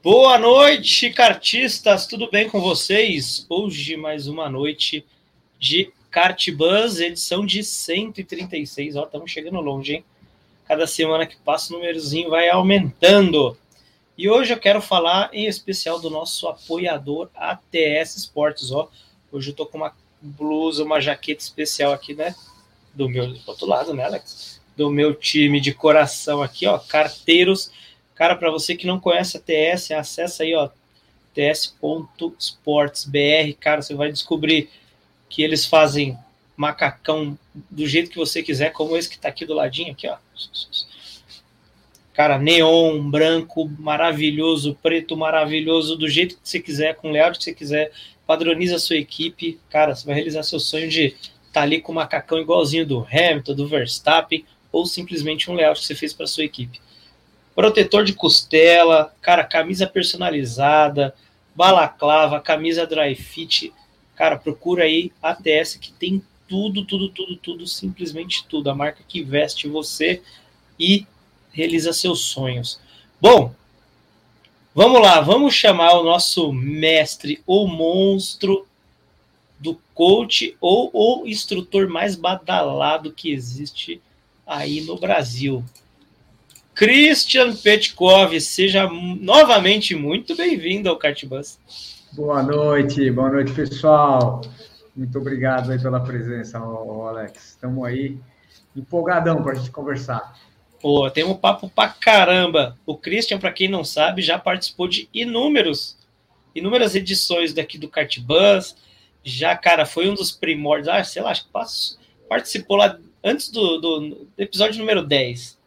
Boa noite, cartistas, tudo bem com vocês? Hoje mais uma noite de Kart Buzz, edição de 136. Ó, estamos chegando longe, hein? Cada semana que passa o númerozinho vai aumentando. E hoje eu quero falar em especial do nosso apoiador ATS Esportes, ó. Hoje eu tô com uma blusa, uma jaqueta especial aqui, né? Do meu do outro lado, né, Alex? Do meu time de coração aqui, ó, Carteiros Cara, para você que não conhece a TS, acessa aí, ó, ts.sportsbr. Cara, você vai descobrir que eles fazem macacão do jeito que você quiser, como esse que está aqui do ladinho, aqui, ó. Cara, neon, branco, maravilhoso, preto, maravilhoso, do jeito que você quiser, com o layout que você quiser. Padroniza a sua equipe. Cara, você vai realizar seu sonho de estar tá ali com o macacão igualzinho do Hamilton, do Verstappen, ou simplesmente um layout que você fez para sua equipe protetor de costela, cara, camisa personalizada, balaclava, camisa dry fit. Cara, procura aí a ATS que tem tudo, tudo, tudo, tudo, simplesmente tudo. A marca que veste você e realiza seus sonhos. Bom, vamos lá, vamos chamar o nosso mestre ou monstro do coach ou o instrutor mais badalado que existe aí no Brasil. Christian Petkov, seja novamente muito bem-vindo ao Cartbus. Boa noite, boa noite, pessoal. Muito obrigado aí pela presença, Alex. Estamos aí empolgadão para a gente conversar. Pô, tem um papo pra caramba. O Christian, para quem não sabe, já participou de inúmeros, inúmeras edições daqui do Cartbus. Já, cara, foi um dos primórdios. Ah, sei lá, acho que participou lá antes do, do episódio número 10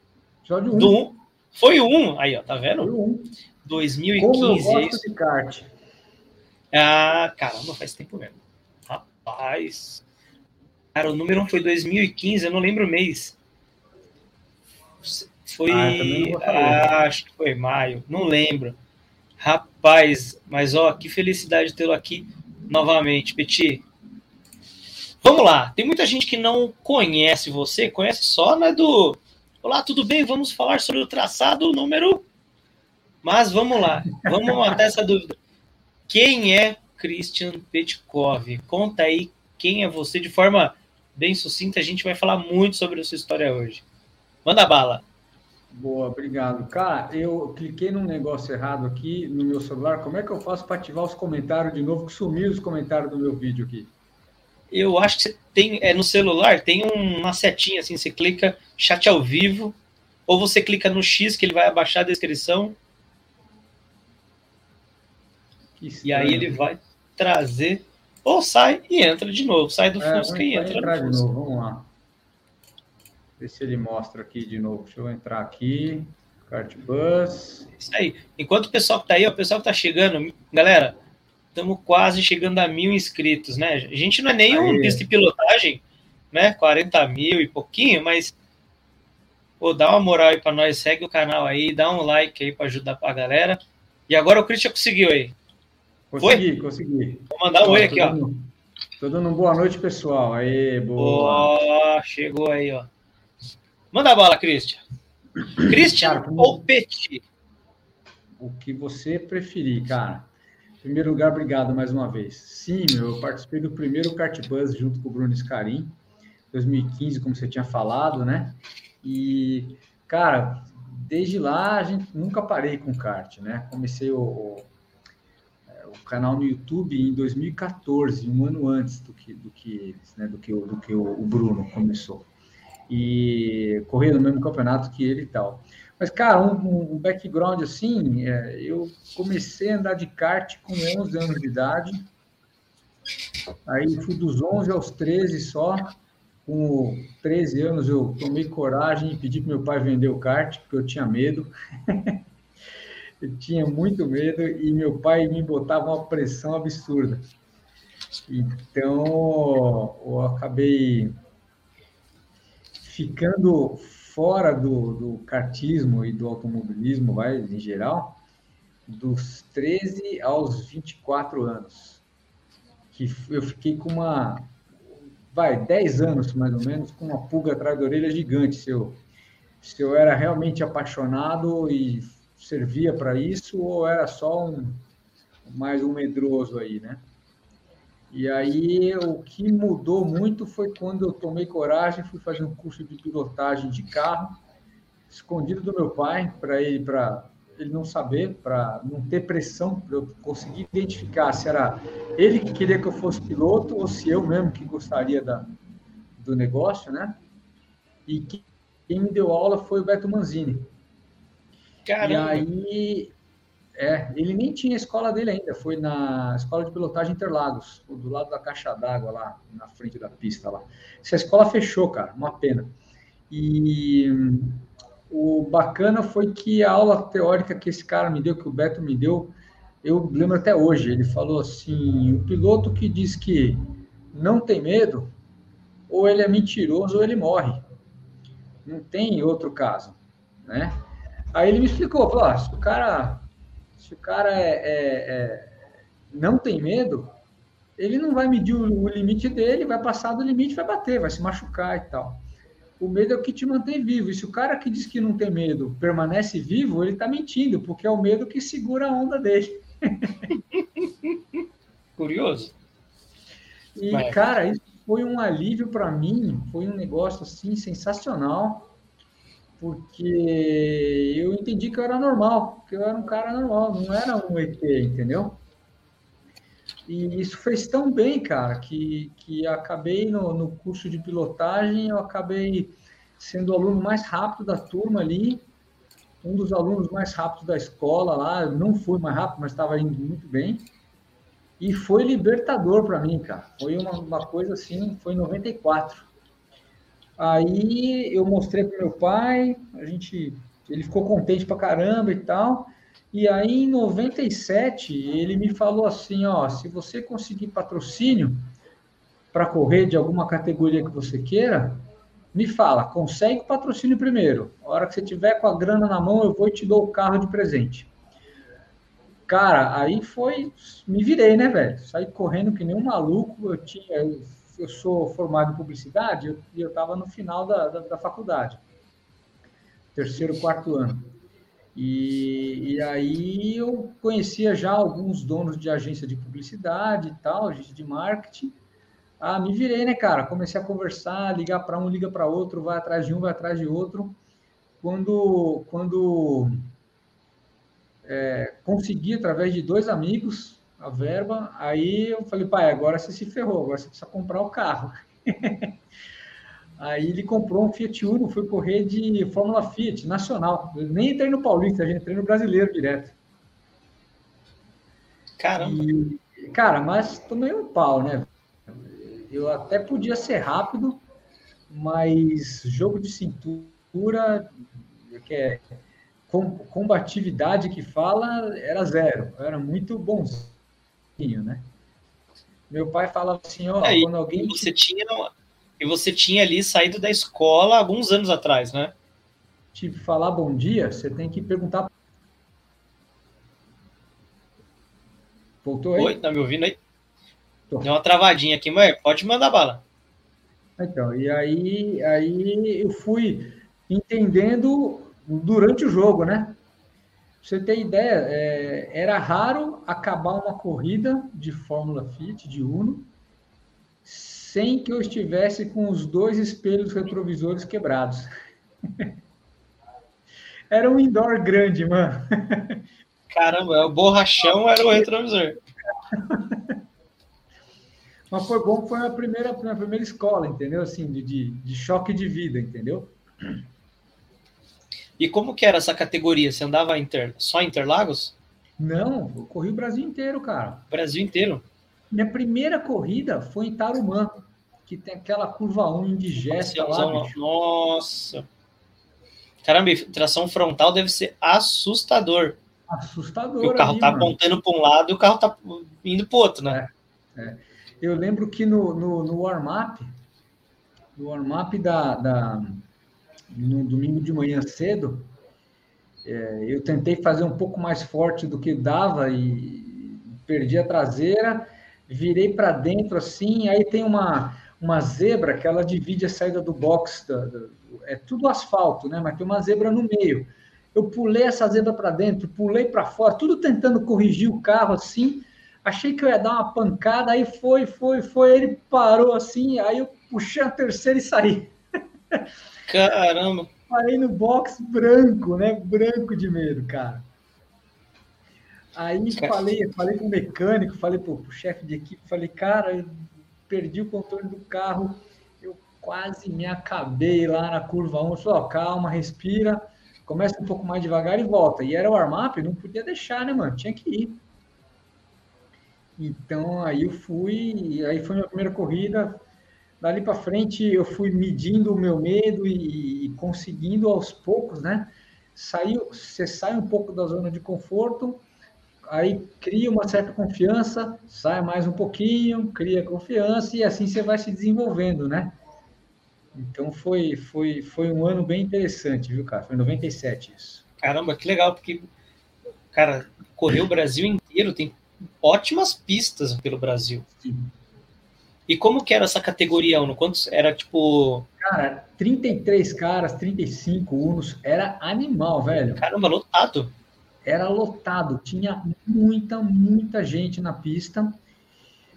Episódio 1. Do, foi o 1. Aí, ó, tá vendo? Foi o 1. 2015. Como eu gosto de kart. Ah, caramba, faz tempo mesmo. Rapaz. Cara, o número 1 foi 2015, eu não lembro o mês. Foi. Ah, ah, acho que foi maio, não lembro. Rapaz, mas ó, que felicidade tê-lo aqui novamente, Petit. Vamos lá, tem muita gente que não conhece você, conhece só né, do, Olá, tudo bem? Vamos falar sobre o traçado número. Mas vamos lá, vamos matar essa dúvida. Quem é Christian Petkov? Conta aí quem é você de forma bem sucinta. A gente vai falar muito sobre a sua história hoje. Manda bala. Boa, obrigado. Cara, eu cliquei num negócio errado aqui no meu celular. Como é que eu faço para ativar os comentários de novo? Que sumiu os comentários do meu vídeo aqui eu acho que você tem é, no celular tem uma setinha assim, você clica chat ao vivo, ou você clica no X que ele vai abaixar a descrição. E aí ele vai trazer, ou sai e entra de novo, sai do é, Fusca e entra no Fusca. Novo, vamos lá. Ver se ele mostra aqui de novo. Deixa eu entrar aqui. Cartbus. Isso aí. Enquanto o pessoal que tá aí, o pessoal que tá chegando, galera, estamos quase chegando a mil inscritos, né? A gente não é nem um pista de pilotagem, né? 40 mil e pouquinho, mas pô, dá uma moral aí para nós, segue o canal aí, dá um like aí para ajudar a galera. E agora o Christian conseguiu aí. Consegui, Foi? consegui. Vou mandar um oi aqui, ó. tô dando uma boa noite, pessoal. Aí, boa. Oh, chegou aí, ó. Manda a bola, Christian. Christian cara, ou Petit? O que você preferir, cara. Primeiro lugar, obrigado mais uma vez. Sim, eu participei do primeiro Kart Buzz junto com o Bruno Scarim, 2015, como você tinha falado, né? E, cara, desde lá a gente nunca parei com kart, né? Comecei o, o, é, o, canal no YouTube em 2014, um ano antes do que, do que eles, né? Do que, do que o, o Bruno começou. E corria no mesmo campeonato que ele e tal. Mas, cara, um, um background assim, é, eu comecei a andar de kart com 11 anos de idade. Aí fui dos 11 aos 13 só. Com 13 anos eu tomei coragem e pedi para meu pai vender o kart, porque eu tinha medo. Eu tinha muito medo e meu pai me botava uma pressão absurda. Então, eu acabei ficando fora do, do e do automobilismo, vai, em geral, dos 13 aos 24 anos. Que eu fiquei com uma, vai, 10 anos mais ou menos, com uma pulga atrás da orelha gigante. Se eu, se eu era realmente apaixonado e servia para isso, ou era só um, mais um medroso aí, né? E aí o que mudou muito foi quando eu tomei coragem, fui fazer um curso de pilotagem de carro, escondido do meu pai, para ele para ele não saber, para não ter pressão, para eu conseguir identificar se era ele que queria que eu fosse piloto ou se eu mesmo que gostaria da, do negócio, né? E quem me deu aula foi o Beto Manzini. Caramba. E aí é, ele nem tinha a escola dele ainda, foi na escola de pilotagem Interlagos, do lado da caixa d'água lá, na frente da pista lá. Essa escola fechou, cara, uma pena. E o bacana foi que a aula teórica que esse cara me deu, que o Beto me deu, eu lembro até hoje, ele falou assim, o piloto que diz que não tem medo, ou ele é mentiroso ou ele morre. Não tem outro caso, né? Aí ele me explicou, falou, ah, se o cara se o cara é, é, é, não tem medo, ele não vai medir o, o, limite dele, vai passar do limite, vai bater, vai se machucar e tal. O medo é o que te mantém vivo. E se o cara que diz que não tem medo permanece vivo, ele está mentindo, porque é o medo que segura a onda dele. Curioso. E, Vai. cara, isso foi um alívio para mim, foi um negócio assim sensacional porque eu entendi que eu era normal, que eu era um cara normal, não era um ET, entendeu? E isso fez tão bem, cara, que, que acabei no, no curso de pilotagem, eu acabei sendo o aluno mais rápido da turma ali, um dos alunos mais rápidos da escola lá, não fui mais rápido, mas estava indo muito bem. E foi libertador para mim, cara. Foi uma, uma coisa assim, foi em 94. Aí eu mostrei para meu pai, a gente, ele ficou contente pra caramba e tal. E aí em 97 ele me falou assim, ó, se você conseguir patrocínio para correr de alguma categoria que você queira, me fala, consegue o patrocínio primeiro. A hora que você tiver com a grana na mão, eu vou e te dou o carro de presente. Cara, aí foi, me virei, né, velho? Saí correndo que nem um maluco. Eu tinha, eu sou formado em publicidade e eu estava no final da, da, da, faculdade, terceiro, quarto ano. E, e aí eu conhecia já alguns donos de agência de publicidade e tal, agência de marketing. Ah, me virei, né, cara? Comecei a conversar, ligar para um, liga para outro, vai atrás de um, vai atrás de outro. Quando, quando é, consegui, através de dois amigos, a verba. Aí eu falei, pai, agora você se ferrou, agora você precisa comprar o carro. Aí ele comprou um Fiat Uno, foi correr de Fórmula Fiat nacional. Eu nem entrei no Paulista, a gente entrei no brasileiro direto. Caramba! E, cara, mas tomei um pau, né? Eu até podia ser rápido, mas jogo de cintura, que é combatividade que fala, era zero. Eu era muito bonzinho né? Meu pai falava assim, ó, é, quando alguém... Você tinha, e você tinha ali saído da escola alguns anos atrás, né? Tipo, falar bom dia, você tem que perguntar... Voltou aí? Oi, tá me ouvindo aí? Tô. Deu uma travadinha aqui, mas pode mandar bala. Então, e aí, aí eu fui entendendo durante o jogo, né? Você ter ideia, é, era raro acabar uma corrida de Fórmula Fit, de Uno, sem que eu estivesse com os dois espelhos retrovisores quebrados. era um indoor grande, mano. Caramba, o borrachão era o retrovisor. Mas foi bom, foi a primeira, a primeira escola, entendeu? Assim, de, de, de choque de vida, entendeu? E como que era essa categoria? Você andava inter... só em Interlagos? Não, eu corri o Brasil inteiro, cara. Brasil inteiro? Minha primeira corrida foi em Tarumã, que tem aquela curva 1 indigesta lá. Bicho. Nossa! Caramba, tração frontal deve ser assustador. Assustador. E o carro ali, tá mano. apontando para um lado e o carro tá indo pro outro, né? Eu lembro que no, no, no warm-up, no warm-up da, da, no domingo de manhã cedo, é, eu tentei fazer um pouco mais forte do que dava e perdi a traseira, virei para dentro assim, aí tem uma, uma zebra que ela divide a saída do box, da, da, é tudo asfalto, né? Mas tem uma zebra no meio. Eu pulei essa zebra para dentro, pulei para fora, tudo tentando corrigir o carro assim. Achei que eu ia dar uma pancada, aí foi, foi, foi. Ele parou assim, aí eu puxei a terceira e saí. Caramba. Parei no box branco, né? Branco de medo, cara. Aí falei, falei com o mecânico, falei pro, pro chefe de equipe, falei, cara, eu perdi o controle do carro, eu quase me acabei lá na curva 1. Falei, ó, calma, respira, começa um pouco mais devagar e volta. E era o arm-up, não podia deixar, né, mano? Tinha que ir. Então aí eu fui, aí foi minha primeira corrida. Dali para frente eu fui medindo o meu medo e, e, conseguindo aos poucos, né? Saiu, você sai um pouco da zona de conforto, aí cria uma certa confiança, sai mais um pouquinho, cria confiança e assim você vai se desenvolvendo, né? Então foi foi foi um ano bem interessante, viu, cara? Foi 97 isso. Caramba, que legal, porque cara, correu o Brasil inteiro, tem ótimas pistas pelo Brasil. Sim. E como que era essa categoria Uno? Quantos era tipo. Cara, 33 caras, 35 Unos, era animal, velho. Caramba, lotado. Era lotado, tinha muita, muita gente na pista.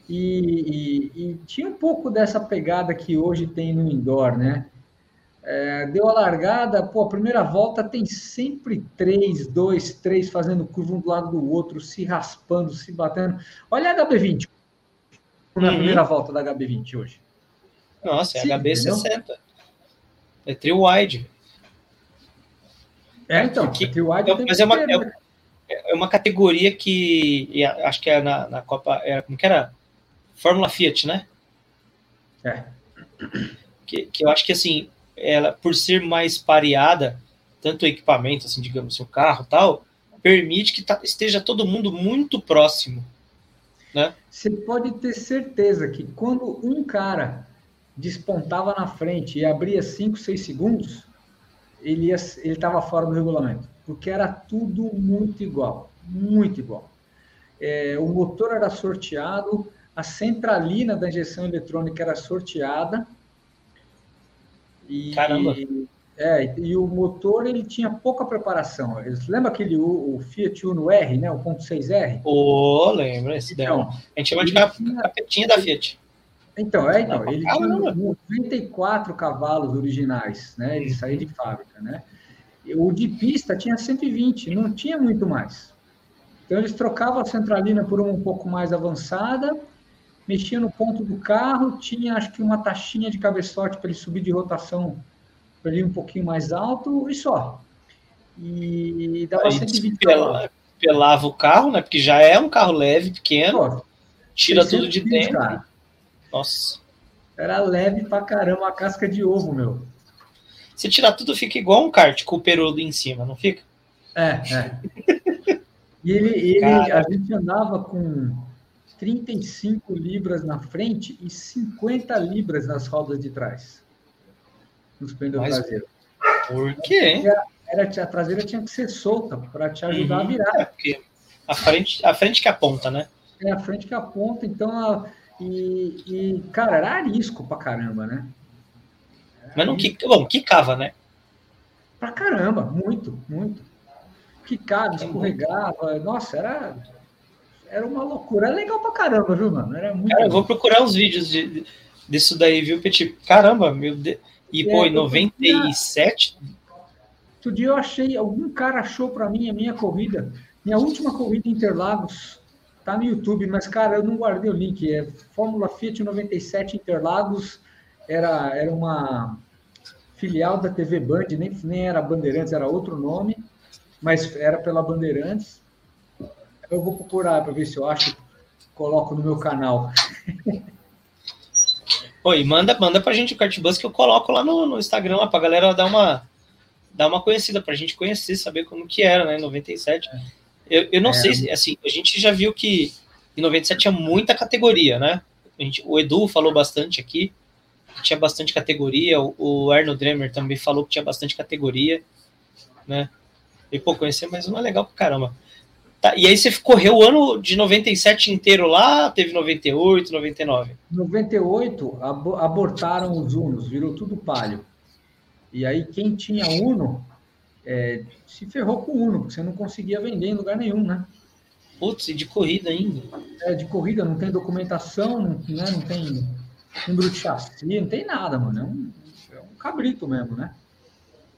E, e, e tinha um pouco dessa pegada que hoje tem no indoor, né? É, deu a largada, pô, a primeira volta tem sempre três, dois, três fazendo curva um do lado do outro, se raspando, se batendo. Olha a HB20 na uhum. primeira volta da HB20 hoje. Nossa, é Sim, HB60. É trio wide. É, então, que, trio wide é, mas é uma, ter, né? é, uma categoria que acho que é na, na Copa, era, como que era? Fórmula Fiat, né? É. Que, que eu acho que assim, ela, por ser mais pareada, tanto o equipamento, assim, digamos, o carro tal, permite que tá, esteja todo mundo muito próximo. Né? Você pode ter certeza que quando um cara despontava na frente e abria 5, 6 segundos, ele estava fora do regulamento, porque era tudo muito igual, muito igual. É, o motor era sorteado, a centralina da injeção eletrônica era sorteada, e, Caramba! É, e o motor ele tinha pouca preparação. Lembra aquele o, o Fiat Uno R, né? O ponto 6R? Ô, oh, lembra esse então, A gente chama de tinha, capetinha da Fiat. Então, é, então, ele tinha 94 cavalos originais, né? Ele saía de fábrica, né? O de pista tinha 120, não tinha muito mais. Então eles trocavam a centralina por uma um pouco mais avançada mexia no ponto do carro, tinha acho que uma taxinha de cabeçote para ele subir de rotação ir um pouquinho mais alto e só. E dava Aí 120 pela, pelava o carro, né? Porque já é um carro leve, pequeno, Pô, tira tudo de dentro. Cara. Nossa. Era leve pra caramba, a casca de ovo, meu. Se tirar tudo, fica igual um kart com o perudo em cima, não fica? É, é. e ele, ele a gente andava com 35 libras na frente e 50 libras nas rodas de trás. Pneus Mas, traseiros. Por quê? Era, a traseira tinha que ser solta para te ajudar uhum, a virar. É, porque a frente, a frente que aponta, né? É a frente que aponta, então a, e, e, cara, era arisco pra caramba, né? Era Mas não que, bom, quicava, né? Pra caramba, muito, muito. Quicava, escorregava, nossa, era era uma loucura. Era legal pra caramba, viu, mano? Era muito. Cara, eu vou procurar uns vídeos de, disso daí, viu, Petit? Caramba, meu Deus. E, é, pô, em 97. Outro dia eu achei, algum cara achou para mim a minha corrida, minha última corrida em Interlagos, tá no YouTube, mas, cara, eu não guardei o link. É Fórmula Fiat 97 Interlagos, era, era uma filial da TV Band, nem, nem era Bandeirantes, era outro nome, mas era pela Bandeirantes. Eu vou procurar para ver se eu acho, coloco no meu canal. Oi, manda, manda pra gente o Cartbus que eu coloco lá no, no Instagram lá pra galera dar uma dar uma conhecida pra gente conhecer, saber como que era, né, 97. É. Eu, eu não é. sei, assim, a gente já viu que em 97 tinha muita categoria, né? Gente, o Edu falou bastante aqui, tinha bastante categoria, o, o Arno Dremer também falou que tinha bastante categoria, né? E, pô, conhecer mais uma é legal pra caramba. Tá, e aí você correu o ano de 97 inteiro lá, teve 98, 99? 98, ab abortaram os Unos, virou tudo palio. E aí quem tinha Uno é, se ferrou com o Uno, porque você não conseguia vender em lugar nenhum, né? Putz, e de corrida ainda. É, de corrida, não tem documentação, não, né, não tem número de chassi, não tem nada, mano. É um, é um cabrito mesmo, né?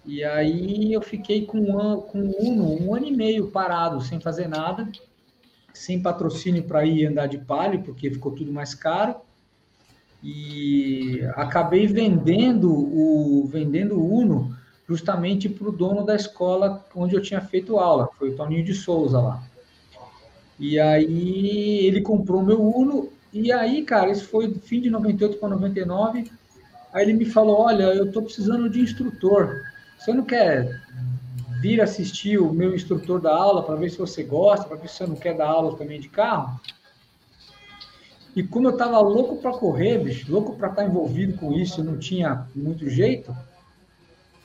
E aí eu fiquei com, um, com o Uno um ano e meio parado, sem fazer nada, sem patrocínio para ir andar de palio, porque ficou tudo mais caro. E acabei vendendo o vendendo o Uno justamente para o dono da escola onde eu tinha feito aula, foi o Toninho de Souza lá. E aí ele comprou meu Uno, e aí, cara, isso foi fim de 98 para 99. Aí ele me falou: Olha, eu estou precisando de instrutor. Você não quer vir assistir o meu instrutor da aula para ver se você gosta, para ver se você não quer dar aula também de carro? E como eu estava louco para correr, bicho, louco para estar tá envolvido com isso, não tinha muito jeito,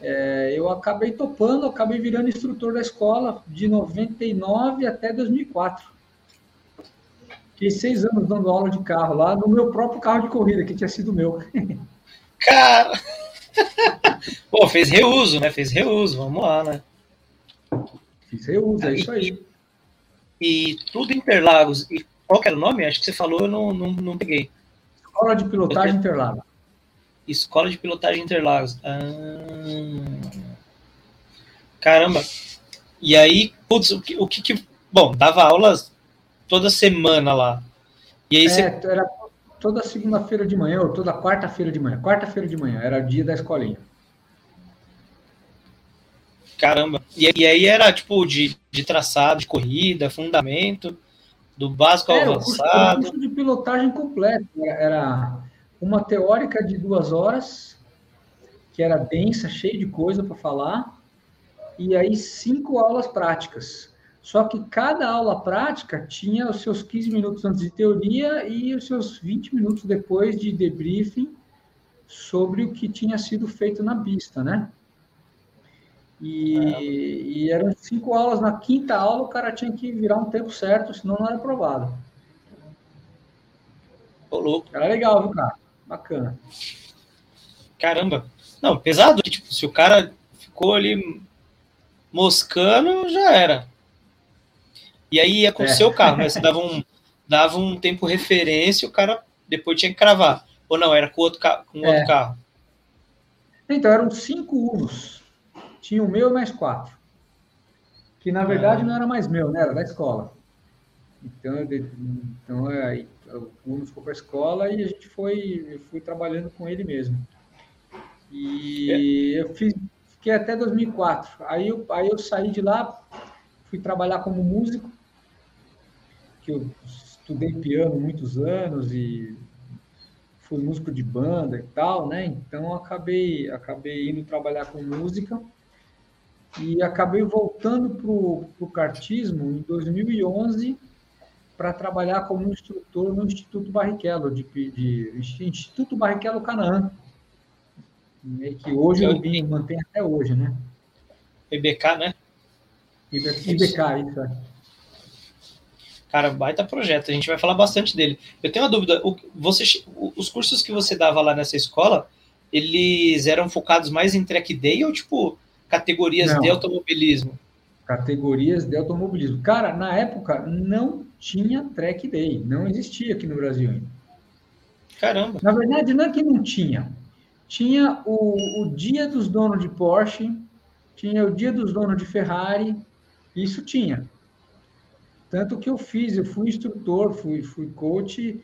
é, eu acabei topando, acabei virando instrutor da escola de 99 até 2004. Fiquei seis anos dando aula de carro lá, no meu próprio carro de corrida, que tinha sido meu. Cara! Pô, fez reuso, né? Fez reuso, vamos lá, né? Fiz reuso, é isso aí. E, e tudo Interlagos. E qual que era o nome? Acho que você falou, eu não, não, não peguei. Escola de Pilotagem Interlagos. Escola de Pilotagem Interlagos. Ah, caramba. E aí, putz, o que, o que, que. Bom, dava aulas toda semana lá. E aí é, você... era toda segunda-feira de manhã, ou toda quarta-feira de manhã. Quarta-feira de manhã, era o dia da escolinha. Caramba. E, e aí era tipo de, de traçado, de corrida, fundamento, do básico ao é, avançado. O curso, de pilotagem completo. Era uma teórica de duas horas, que era densa, cheia de coisa para falar, e aí cinco aulas práticas. Só que cada aula prática tinha os seus 15 minutos antes de teoria e os seus 20 minutos depois de debriefing sobre o que tinha sido feito na pista, né? E, e, eram cinco aulas. Na quinta aula, o cara tinha que virar um tempo certo, senão não era aprovado. Ô, louco. Era legal, viu, cara? Bacana. Caramba. Não, pesado. Tipo, se o cara ficou ali moscando, já era. E aí ia com o é. seu carro, né? Você dava um, dava um tempo referência, o cara depois tinha que cravar. Ou não, era com outro, com outro é. carro? Então, eram cinco Unos. Tinha o meu e mais quatro. Que na verdade ah. não era mais meu, né? Era da escola. Então, então aí, o Uno ficou para a escola e a gente foi, eu fui trabalhando com ele mesmo. E é. eu fiz, fiquei até 2004. Aí eu, aí eu saí de lá, fui trabalhar como músico que eu estudei piano muitos anos e fui músico de banda e tal, né? Então acabei acabei indo trabalhar com música e acabei voltando pro pro kartismo em 2011 para trabalhar como instrutor no Instituto Barrichello de, de Instituto Barrichello Canaã, né? que hoje o BIM mantém até hoje, né? IBK, né? IBK, isso é. Cara, baita projeto, a gente vai falar bastante dele. Eu tenho uma dúvida, o, você, os cursos que você dava lá nessa escola, eles eram focados mais em track day ou, tipo, categorias não. de automobilismo? Categorias de automobilismo. Cara, na época não tinha track day, não existia aqui no Brasil ainda. Caramba. Na verdade, não é que não tinha. Tinha o, o dia dos donos de Porsche, tinha o dia dos donos de Ferrari, isso tinha. Tanto que eu fiz, eu fui instrutor, fui, fui coach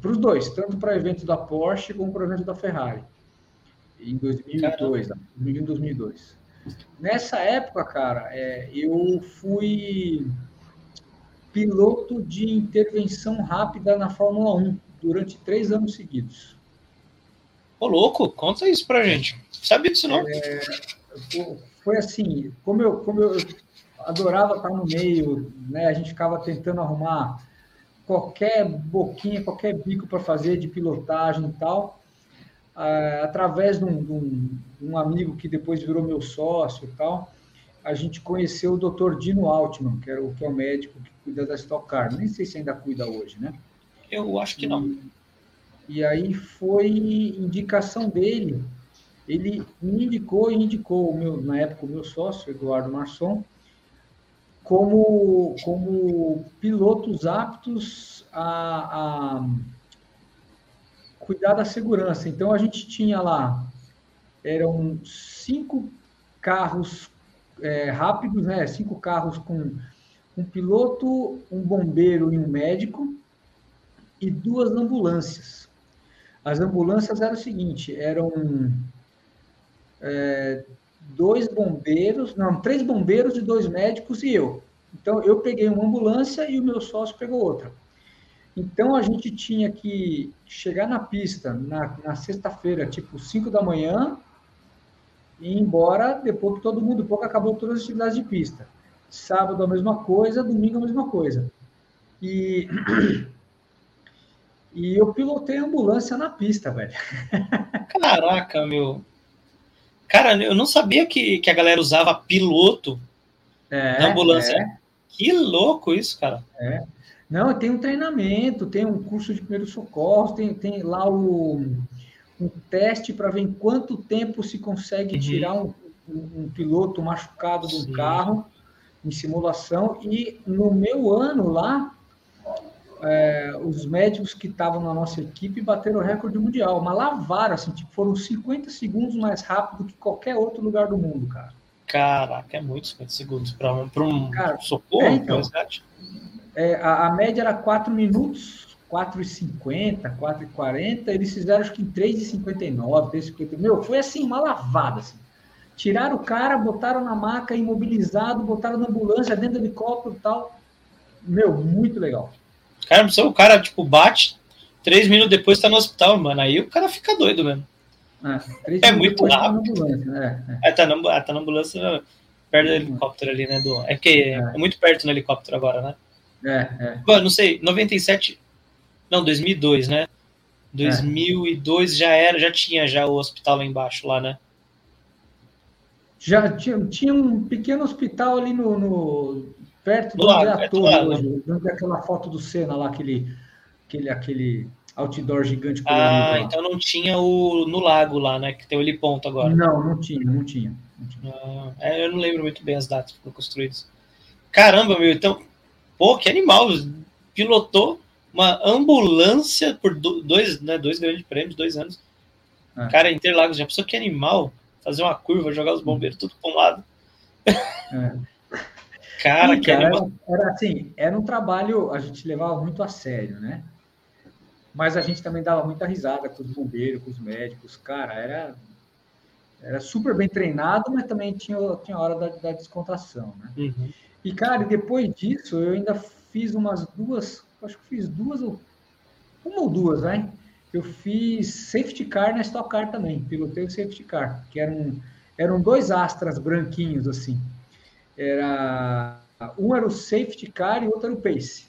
para os dois, tanto para evento da Porsche como para evento da Ferrari, em 2002, 2001, 2002. Nessa época, cara, é, eu fui piloto de intervenção rápida na Fórmula 1 durante três anos seguidos. Ô, louco, conta isso pra gente. Sabe disso não? É, foi assim, como eu, como eu adorava estar no meio, né? A gente ficava tentando arrumar qualquer boquinha, qualquer bico para fazer de pilotagem e tal. Ah, através de um, de, um, de um, amigo que depois virou meu sócio e tal, a gente conheceu o Dr. Dino Altman, que, era o, que é o médico que cuida da Stock Car. Nem sei se ainda cuida hoje, né? Eu acho que não. E, e aí foi indicação dele. Ele me indicou e indicou, o meu, na época, o meu sócio, Eduardo Marçom, como, como pilotos aptos a, a cuidar da segurança. Então, a gente tinha lá, eram cinco carros é, rápidos, né? cinco carros com um piloto, um bombeiro e um médico, e duas ambulâncias. As ambulâncias eram o seguinte, eram é, dois bombeiros, não, três bombeiros e dois médicos e eu. Então, eu peguei uma ambulância e o meu sócio pegou outra. Então, a gente tinha que chegar na pista na, na sexta-feira, tipo 5 da manhã, e ir embora depois que todo mundo, pouco acabou todas as atividades de pista. Sábado a mesma coisa, domingo a mesma coisa. E, e eu pilotei a ambulância na pista, velho. Caraca, meu. Cara, eu não sabia que, que a galera usava piloto é, na ambulância. É. Que louco isso, cara. É. Não, tem um treinamento, tem um curso de primeiro socorro, tem, tem lá o, um teste para ver em quanto tempo se consegue uhum. tirar um, um, um, piloto machucado do carro em simulação. E no meu ano lá, é, os médicos que estavam na nossa equipe bateram o recorde mundial, uma lavara, assim, tipo, foram 50 segundos mais rápido que qualquer outro lugar do mundo, cara. Caraca, é muito 50 segundos para um, um cara, socorro, é, então, é, a, a, média era 4 minutos, 4,50, 4,40, eles fizeram acho que em 3,59, 3,50. Meu, foi assim, uma lavada, assim. Tiraram o cara, botaram na maca, imobilizado, botaram na ambulância, dentro do helicóptero e tal. Meu, muito legal. Cara, o cara, tipo, bate, três minutos depois tá no hospital, mano. Aí o cara fica doido mesmo. É, é muito tá rápido. Né? É, é. tá, na, é, tá na ambulância perto do helicóptero ali, né? Do, é porque é. é muito perto no helicóptero agora, né? É, é. Bom, não sei, 97. Não, 2002, né? 2002 já era, já tinha já o hospital lá embaixo, lá, né? Já tinha, tinha um pequeno hospital ali no, no perto do lado, é hoje, dentro daquela foto do Senna lá, aquele, aquele, aquele outdoor gigante. Ah, lá. então não tinha o no lago lá, né? Que tem o heliponto agora. Não, não tinha, não tinha. Não tinha. Ah, é, eu não lembro muito bem as datas que foram construídas. Caramba, meu, então, pô, que animal! Pilotou uma ambulância por dois, né, dois grandes prêmios, dois anos. É. Cara, Interlagos, já pensou que animal? Fazer uma curva, jogar os bombeiros tudo para um lado. É. Cara, Sim, cara era, era, assim, era um trabalho, a gente levava muito a sério, né? Mas a gente também dava muita risada com os bombeiros, com os médicos, cara, era, era super bem treinado, mas também tinha, tinha hora da, da descontração, né? Uhum. E, cara, depois disso, eu ainda fiz umas duas, acho que fiz duas ou uma ou duas, né? Eu fiz safety car na Stock Car também, pilotei o safety car, que eram, eram dois Astras branquinhos, assim era um era o safety car e outro era o pace.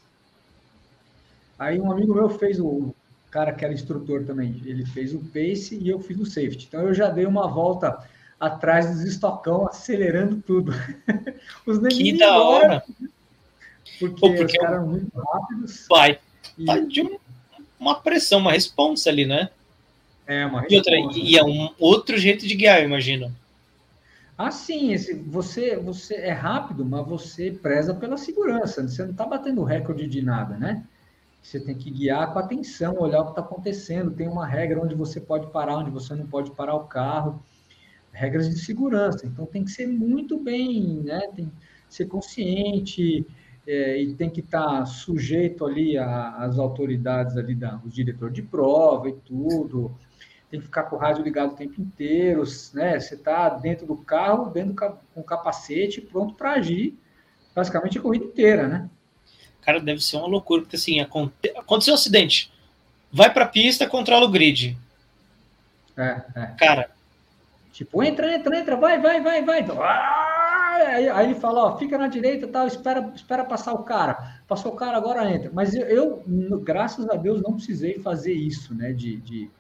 Aí um amigo meu fez o cara que era instrutor também, ele fez o pace e eu fiz o safety. Então eu já dei uma volta atrás dos estocão, acelerando tudo. Os que da hora! Porque, Pô, porque os caras eram muito rápidos. Vai. E... Tá de um, uma pressão, uma responsa ali, né? É, uma responsa. E, outra, e é um outro jeito de guiar, eu imagino. Ah, sim, você, você é rápido, mas você preza pela segurança. Você não está batendo recorde de nada, né? Você tem que guiar com atenção, olhar o que está acontecendo. Tem uma regra onde você pode parar, onde você não pode parar o carro. Regras de segurança. Então tem que ser muito bem, né? Tem que ser consciente é, e tem que estar tá sujeito ali às autoridades ali, da, o diretor de prova e tudo tem que ficar com o rádio ligado o tempo inteiro, né? Você está dentro do carro, dentro com capacete, pronto para agir, basicamente a corrida inteira, né? Cara, deve ser uma loucura, porque assim, aconte... aconteceu um acidente, vai para a pista, controla o grid. É, é. Cara. Tipo, entra, entra, entra, vai, vai, vai, vai. Ah, Aí, aí, ele fala, ó, fica na direita, tal, espera, espera passar o cara. Passou o cara, agora entra. Mas eu, eu graças a Deus, não precisei fazer isso, né? De, de,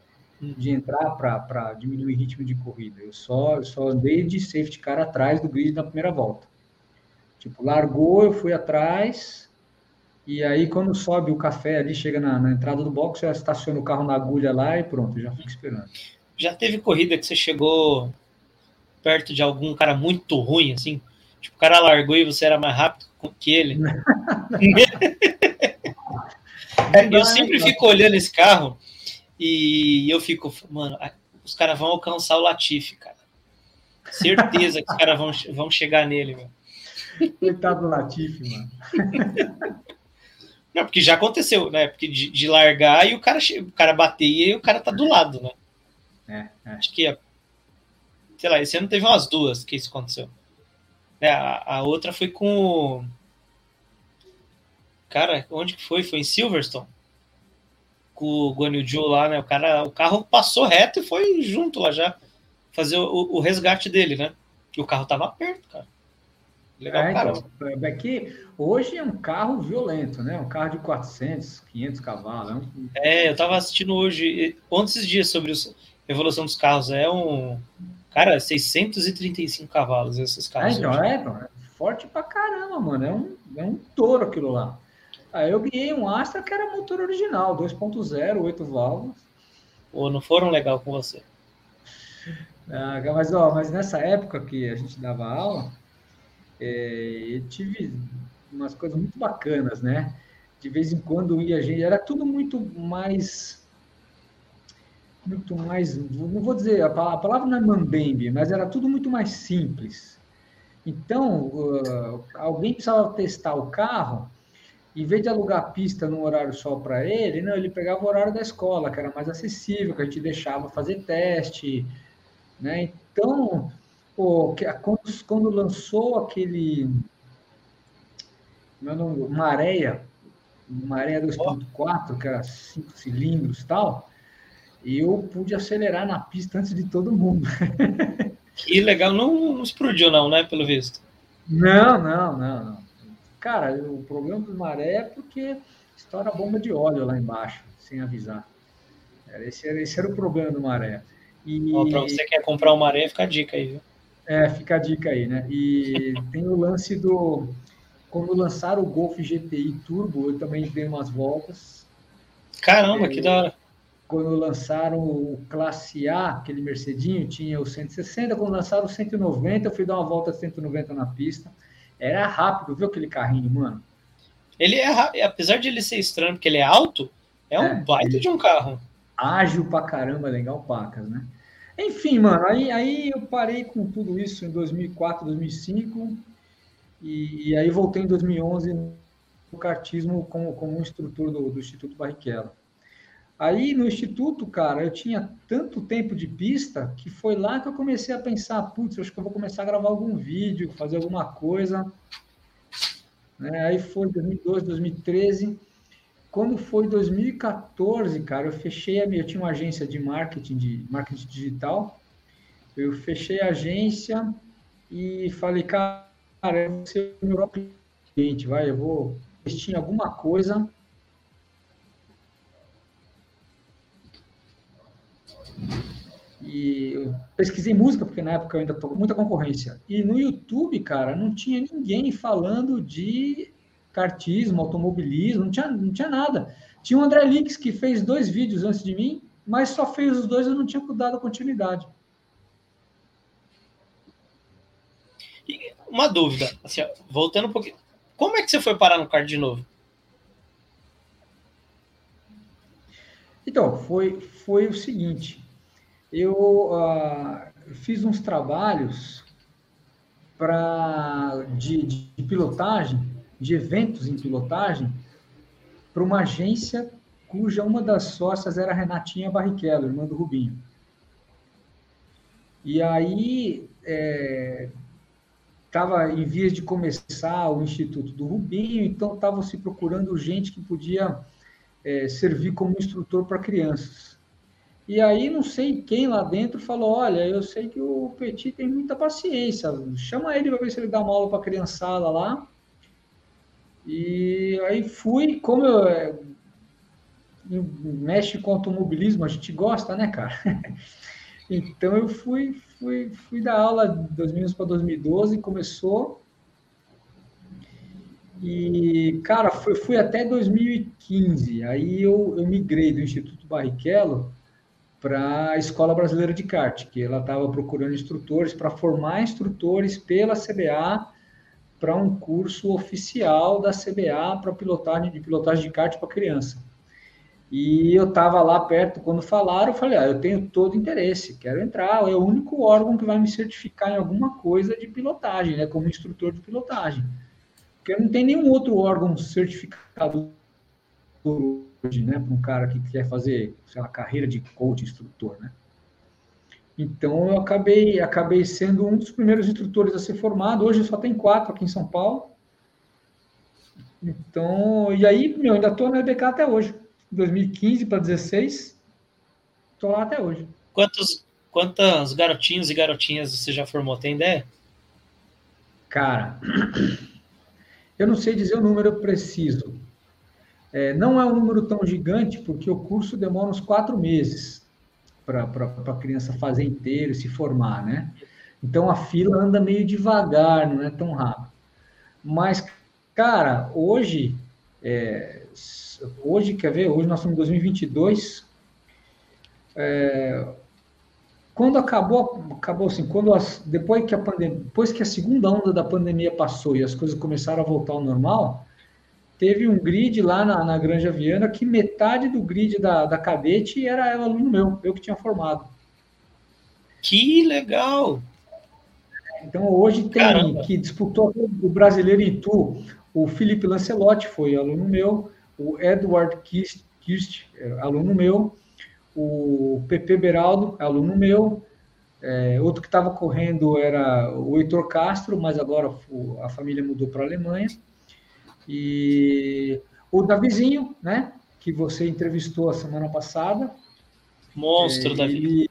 de entrar para diminuir o ritmo de corrida. Eu só, eu só andei de safety car atrás do grid na primeira volta. Tipo, largou, eu fui atrás, e aí quando sobe o café ali, chega na, na entrada do box, eu estaciono o carro na agulha lá e pronto, já fico esperando. Já teve corrida que você chegou perto de algum cara muito ruim, assim? Tipo, o cara largou e você era mais rápido que ele. eu sempre fico olhando esse carro e eu fico, mano, os caras vão alcançar o Latifi, cara. Certeza que os caras vão, vão chegar nele, meu. Coitado do Latifi, mano. Não, porque já aconteceu, né? Porque de, de, largar e o cara, o cara bater e o cara tá do lado, né? É, é. Acho que, sei lá, esse ano teve umas duas que isso aconteceu. É, a, a, outra foi com. Cara, onde que foi? Foi em Silverstone. Com o Guan Yu lá, né? O, cara, o carro passou reto e foi junto lá já. Fazer o, o resgate dele, né? Que o carro tava perto, cara. Legal, é, cara. Então, é que hoje é um carro violento, né? Um carro de 400, 500 cavalos. É, um... é eu tava assistindo hoje, ontem esses dias sobre a evolução dos carros. É um Cara, 635 cavalos esses carros. É, então, é, é, forte pra caramba, mano. É um, é um touro aquilo lá. Aí eu ganhei um Astra que era motor original, 2.0, 8 válvulas. Pô, não foram legal com você. Ah, mas, ó, mas nessa época que a gente dava aula, é, eu tive umas coisas muito bacanas, né? De vez em quando ia gente, era tudo muito mais muito mais, não vou dizer, a palavra não é mambembe, mas era tudo muito mais simples. Então, uh, alguém precisava testar o carro, em vez de alugar pista no horário só para ele, não, ele pegava o horário da escola, que era mais acessível, que a gente deixava fazer teste, né? Então, pô, quando, quando lançou aquele meu nome, Maréia, Maréia 2.4, que era cinco cilindros e tal, eu pude acelerar na pista antes de todo mundo. Que legal, não, não explodiu não, né, pelo visto? Não, não, não, não. Cara, o problema do maré é porque estoura a bomba de óleo lá embaixo, sem avisar. Esse era, esse era o problema do maré. E... Para você que quer comprar uma maré, fica a dica aí, viu? É, fica a dica aí, né? E tem o lance do... Quando lançaram o Golf GTI Turbo, eu também dei umas voltas. Caramba, é, que da hora quando lançaram o Classe A, aquele Mercedinho, tinha o 160, quando lançaram o 190, eu fui dar uma volta 190 na pista. Era rápido, viu aquele carrinho, mano? Ele é, apesar de ele ser estranho, porque ele é alto, é um é, baita de um carro. Ágil pra caramba, legal pacas, né? Enfim, mano, aí, aí eu parei com tudo isso em 2004, 2005, e, e aí voltei em 2011 no kartismo como, como instrutor do, do Instituto Barrichello. Aí no instituto, cara, eu tinha tanto tempo de pista que foi lá que eu comecei a pensar, putz, acho que eu vou começar a gravar algum vídeo, fazer alguma coisa. Né? Aí foi 2012, 2013. Quando foi 2014, cara, eu fechei a minha, eu tinha uma agência de marketing, de marketing digital. Eu fechei a agência e falei, cara, eu vou ser o meu cliente, vai, eu vou investir em alguma coisa E eu pesquisei música, porque na época eu ainda tô com muita concorrência. E no YouTube, cara, não tinha ninguém falando de kartismo, automobilismo, não tinha, não tinha nada. Tinha o André Lix, que fez dois vídeos antes de mim, mas só fez os dois e eu não tinha dado continuidade. E uma dúvida, assim, voltando um pouquinho. Como é que você foi parar no kart de novo? Então, foi, foi o seguinte eu uh, fiz uns trabalhos para de, de, pilotagem, de eventos em pilotagem, para uma agência cuja uma das sócias era a Renatinha Barrichello, irmã do Rubinho. E aí estava é, em vias de começar o Instituto do Rubinho, então estavam se procurando gente que podia é, servir como instrutor para crianças. E aí não sei quem lá dentro falou, olha, eu sei que o Petit tem muita paciência, chama ele para ver se ele dá uma aula para a criançada lá. E aí fui, como eu, é, mexe com automobilismo, a gente gosta, né, cara? então eu fui, fui, fui dar aula de 2011 para 2012, começou. E, cara, fui, fui até 2015. Aí eu, eu migrei do Instituto Barrichello para a Escola Brasileira de Kart, que ela estava procurando instrutores para formar instrutores pela CBA para um curso oficial da CBA para pilotagem de pilotagem de kart para criança. E eu estava lá perto quando falaram, eu falei, ah, eu tenho todo interesse, quero entrar, é o único órgão que vai me certificar em alguma coisa de pilotagem, né, como instrutor de pilotagem. Porque não tem nenhum outro órgão certificado hoje, né, para um cara que quer fazer, sei lá, carreira de coach, instrutor, né? Então eu acabei, acabei sendo um dos primeiros instrutores a ser formado. Hoje só tem quatro aqui em São Paulo. Então, e aí, meu, ainda estou na EBK até hoje. 2015 para 16, estou lá até hoje. Quantos, quantas garotinhos e garotinhas você já formou? Tem ideia? Cara, eu não sei dizer o número preciso, é, não é um número tão gigante, porque o curso demora uns quatro meses para a criança fazer inteiro, se formar, né? Então a fila anda meio devagar, não é tão rápido. Mas, cara, hoje, é, hoje, quer ver? Hoje nós estamos em 2022. É, quando acabou, acabou assim, quando as, depois que a pandemia, depois que a segunda onda da pandemia passou e as coisas começaram a voltar ao normal, teve um grid lá na, na Granja Viana que metade do grid da, da cadete era aluno meu, eu que tinha formado. Que legal! Então hoje tem Caramba. que disputou o brasileiro Itu, o Felipe Lancelotti foi aluno meu, o Edward Kirst, Kirst é, aluno meu, o Pepe Beraldo, aluno meu, é, outro que estava correndo era o Heitor Castro, mas agora a família mudou para a Alemanha. E o Davizinho, né? Que você entrevistou a semana passada. Monstro, é, Davi.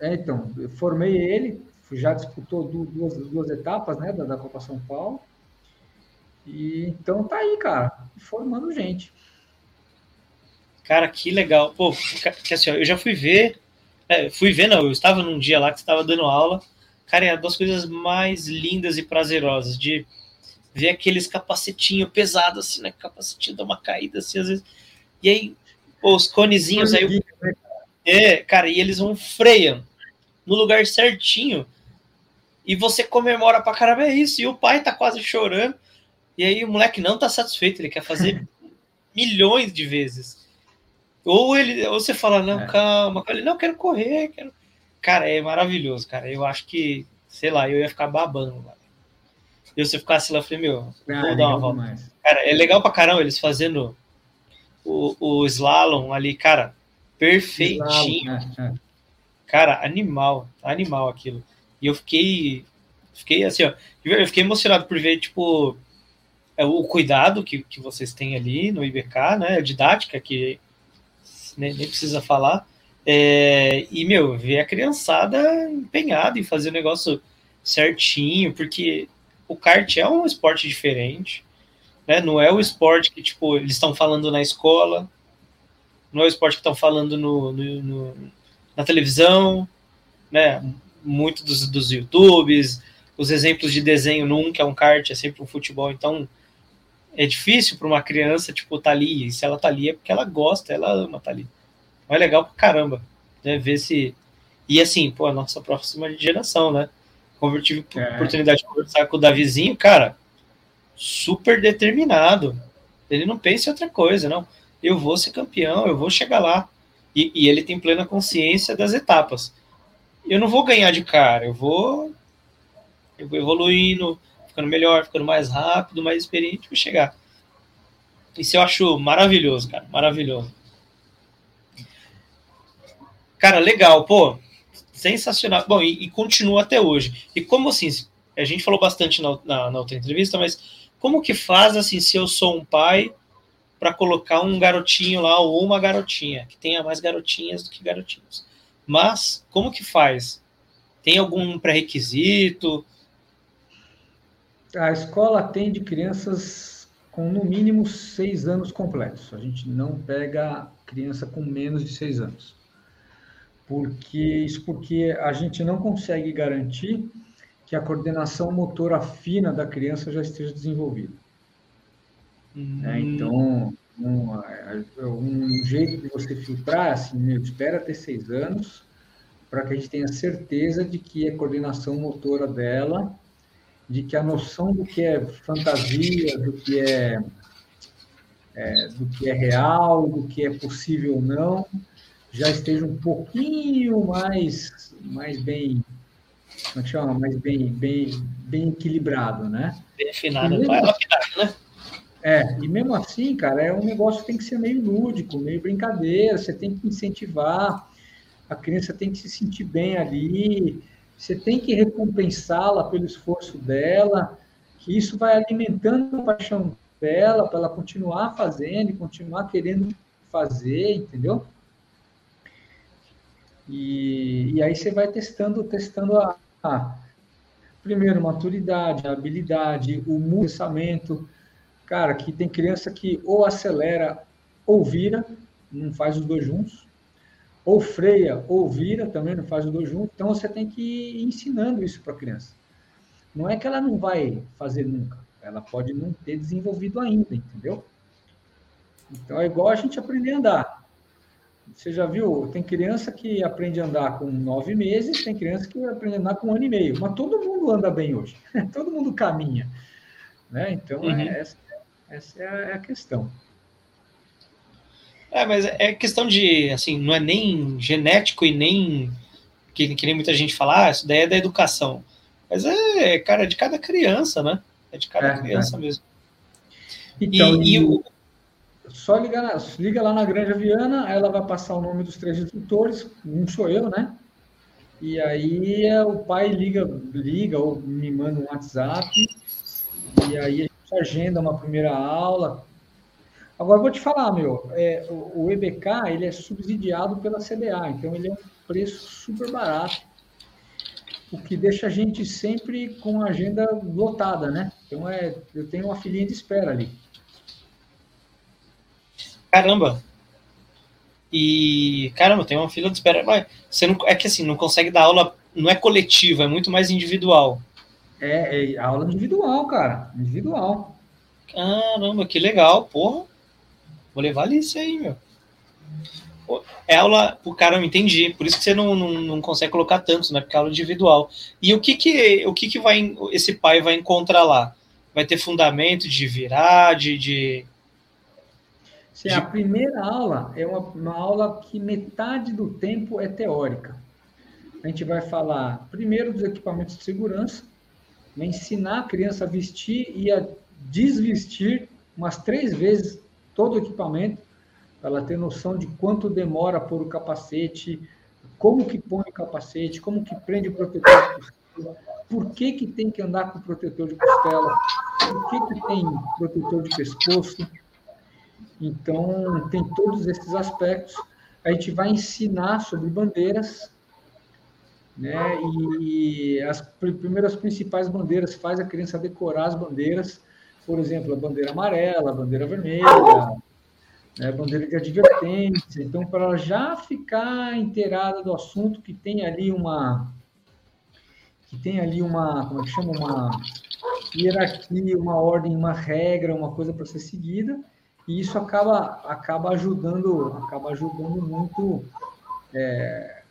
É, então, eu formei ele, já disputou duas, duas etapas, né, da, da Copa São Paulo. E então tá aí, cara, formando gente. Cara, que legal. Pô, que assim, ó, eu já fui ver, é, fui ver, não, eu estava num dia lá que você estava dando aula. Cara, é uma das coisas mais lindas e prazerosas de ver aqueles capacetinho pesado assim, né? Capacetinho dá uma caída assim, às vezes. E aí, pô, os conezinhos aí. É, cara, e eles vão freiam no lugar certinho. E você comemora pra caramba, é isso. E o pai tá quase chorando. E aí o moleque não tá satisfeito, ele quer fazer milhões de vezes. Ou ele, ou você fala, não, é. calma, ele não quero correr, quero. Cara, é maravilhoso, cara. Eu acho que, sei lá, eu ia ficar babando, e você ficasse lá, eu falei, meu, ah, vou dar uma volta. Mais. Cara, é legal pra caramba eles fazendo o, o slalom ali, cara, perfeitinho. Slalom, é, é. Cara, animal, animal aquilo. E eu fiquei, fiquei assim, ó, eu fiquei emocionado por ver, tipo, é, o cuidado que, que vocês têm ali no IBK, né, a didática que nem, nem precisa falar. É, e, meu, ver a criançada empenhada em fazer o negócio certinho, porque o kart é um esporte diferente, né? Não é o esporte que, tipo, eles estão falando na escola, não é o esporte que estão falando no, no, no, na televisão, né? Muito dos, dos YouTubes, os exemplos de desenho nunca é um kart, é sempre um futebol, então é difícil para uma criança, tipo, tá ali, e se ela tá ali é porque ela gosta, ela ama tá ali. Então é legal pra caramba, né? Ver se... E assim, pô, a nossa próxima geração, né? Como tive é. oportunidade de conversar com o Davizinho, cara, super determinado. Ele não pensa em outra coisa, não. Eu vou ser campeão, eu vou chegar lá. E, e ele tem plena consciência das etapas. Eu não vou ganhar de cara, eu vou, eu vou evoluindo, ficando melhor, ficando mais rápido, mais experiente para chegar. Isso eu acho maravilhoso, cara, maravilhoso. Cara, legal, pô sensacional. Bom, e, e, continua até hoje. E como assim, a gente falou bastante na, na, na, outra entrevista, mas como que faz assim, se eu sou um pai para colocar um garotinho lá ou uma garotinha, que tenha mais garotinhas do que garotinhos. Mas como que faz? Tem algum pré-requisito? A escola atende crianças com no mínimo seis anos completos. A gente não pega criança com menos de seis anos. Porque isso porque a gente não consegue garantir que a coordenação motora fina da criança já esteja desenvolvida. Hum. É, então, um, um, jeito de você filtrar é assim, espera ter seis anos para que a gente tenha certeza de que a coordenação motora dela, de que a noção do que é fantasia, do que é, é do que é real, do que é possível ou não, já esteja um pouquinho mais, mais bem como é que chama? Mais bem, bem, bem equilibrado, né? Bem afinado, mesmo, né? É, e mesmo assim, cara, é um negócio que tem que ser meio lúdico, meio brincadeira, você tem que incentivar, a criança tem que se sentir bem ali, você tem que recompensá-la pelo esforço dela, que isso vai alimentando a paixão dela para ela continuar fazendo e continuar querendo fazer, entendeu? E, e aí você vai testando, testando a, a primeiro maturidade, a habilidade, o pensamento. Cara, que tem criança que ou acelera ou vira, não faz os dois juntos, ou freia ou vira, também não faz os dois juntos. Então você tem que ir ensinando isso para a criança. Não é que ela não vai fazer nunca, ela pode não ter desenvolvido ainda, entendeu? Então é igual a gente aprender a andar. Você já viu? Tem criança que aprende a andar com nove meses, tem criança que aprende a andar com um ano e meio. Mas todo mundo anda bem hoje. todo mundo caminha. Né? Então, uhum. é, essa, essa é a questão. É, mas é questão de, assim, não é nem genético e nem que, que nem muita gente fala, ah, isso daí é da educação. Mas é, cara, é de cada criança, né? É de cada é, criança é. mesmo. Então, e, e, o, só liga, na, liga lá na Granja Viana, ela vai passar o nome dos três instrutores, um sou eu, né? E aí é, o pai liga, liga ou me manda um WhatsApp, e aí a gente agenda uma primeira aula. Agora vou te falar, meu, é, o, EBK ele é subsidiado pela CBA, então ele é um preço super barato, o que deixa a gente sempre com a agenda lotada, né? Então é, eu tenho uma filhinha de espera ali. Caramba! E, caramba, tem uma fila de espera. Vai, você não, é que assim, não consegue dar aula, não é coletiva, é muito mais individual. É, é aula individual, cara. Individual. Caramba, que legal, porra. Vou levar ali isso aí, meu. É aula, o cara não entendi, por isso que você não, não, não, consegue colocar tantos, né? Porque é aula individual. E o que que, o que que vai, esse pai vai encontrar lá? Vai ter fundamento de virar, de, de Sim, a primeira aula é uma, uma aula que metade do tempo é teórica. A gente vai falar primeiro dos equipamentos de segurança, vai ensinar a criança a vestir e a desvestir umas três vezes todo o equipamento, para ela ter noção de quanto demora por o capacete, como que põe o capacete, como que prende o protetor de costela, por que, que tem que andar com protetor de costela, por que, que tem protetor de pescoço, então, tem todos esses aspectos. A gente vai ensinar sobre bandeiras, né? E as primeiras principais bandeiras faz a criança decorar as bandeiras, por exemplo, a bandeira amarela, a bandeira vermelha, né? a bandeira de advertência. Então, para ela já ficar inteirada do assunto, que tem ali uma que tem ali uma, como é que chama, uma hierarquia, uma ordem, uma regra, uma coisa para ser seguida e isso acaba, acaba ajudando acaba ajudando muito é,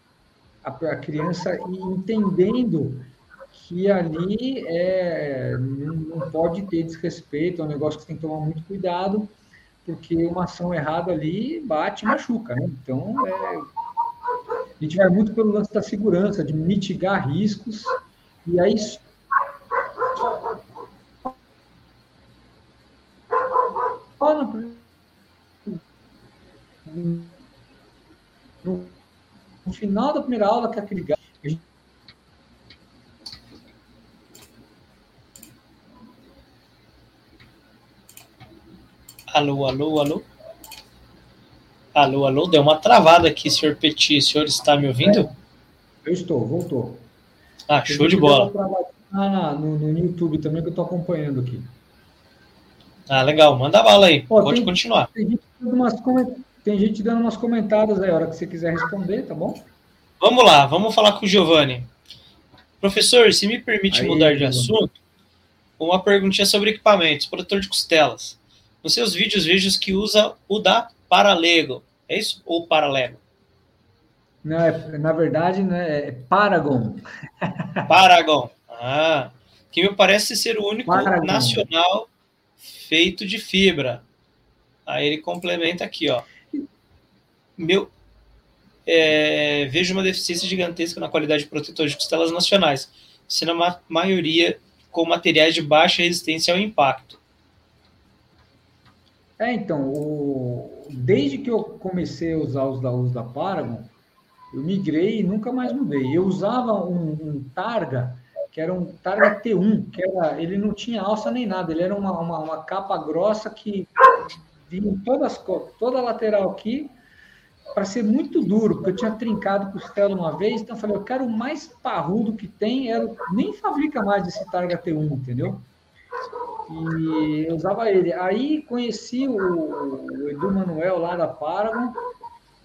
a, a, criança entendendo que ali é, não, não pode ter desrespeito, é um negócio que tem que tomar muito cuidado, porque uma ação errada ali bate e machuca. Né? Então, é, a gente vai muito pelo lance da segurança, de mitigar riscos, e aí no, no final da primeira aula, que é aquele gato, Alô, alô, alô. Alô, alô, deu uma travada aqui, senhor Petit. O senhor está me ouvindo? É, eu estou, voltou. Ah, show de bola. Ah, no, no YouTube também que eu estou acompanhando aqui. Ah, legal. Manda bala aí. Pô, Pode tem, continuar. Tem gente, umas, tem gente dando umas comentadas aí, a hora que você quiser responder, tá bom? Vamos lá, vamos falar com o Giovanni. Professor, se me permite aí, mudar de assunto, uma perguntinha sobre equipamentos, protetor de costelas. Nos seus vídeos vejo que usa o da Paralego. É isso? Ou Paralego? Não, é, na verdade, né, é Paragon. Paragon. Ah, que me parece ser o único Paragon. nacional feito de fibra. Aí ele complementa aqui, ó. Meu, é, vejo uma deficiência gigantesca na qualidade de protetores de costelas nacionais, sendo a maioria com materiais de baixa resistência ao impacto. É, então, o... desde que eu comecei a usar os da, os da Paragon, eu migrei e nunca mais mudei. Eu usava um, um Targa, que era um Targa T1, que era, ele não tinha alça nem nada, ele era uma, uma, uma capa grossa que vinha todas, toda a lateral aqui, para ser muito duro, porque eu tinha trincado costela uma vez, então eu falei, eu quero o mais parrudo que tem, era, nem fabrica mais esse Targa T1, entendeu? E eu usava ele. Aí conheci o, o Edu Manuel lá da Paragon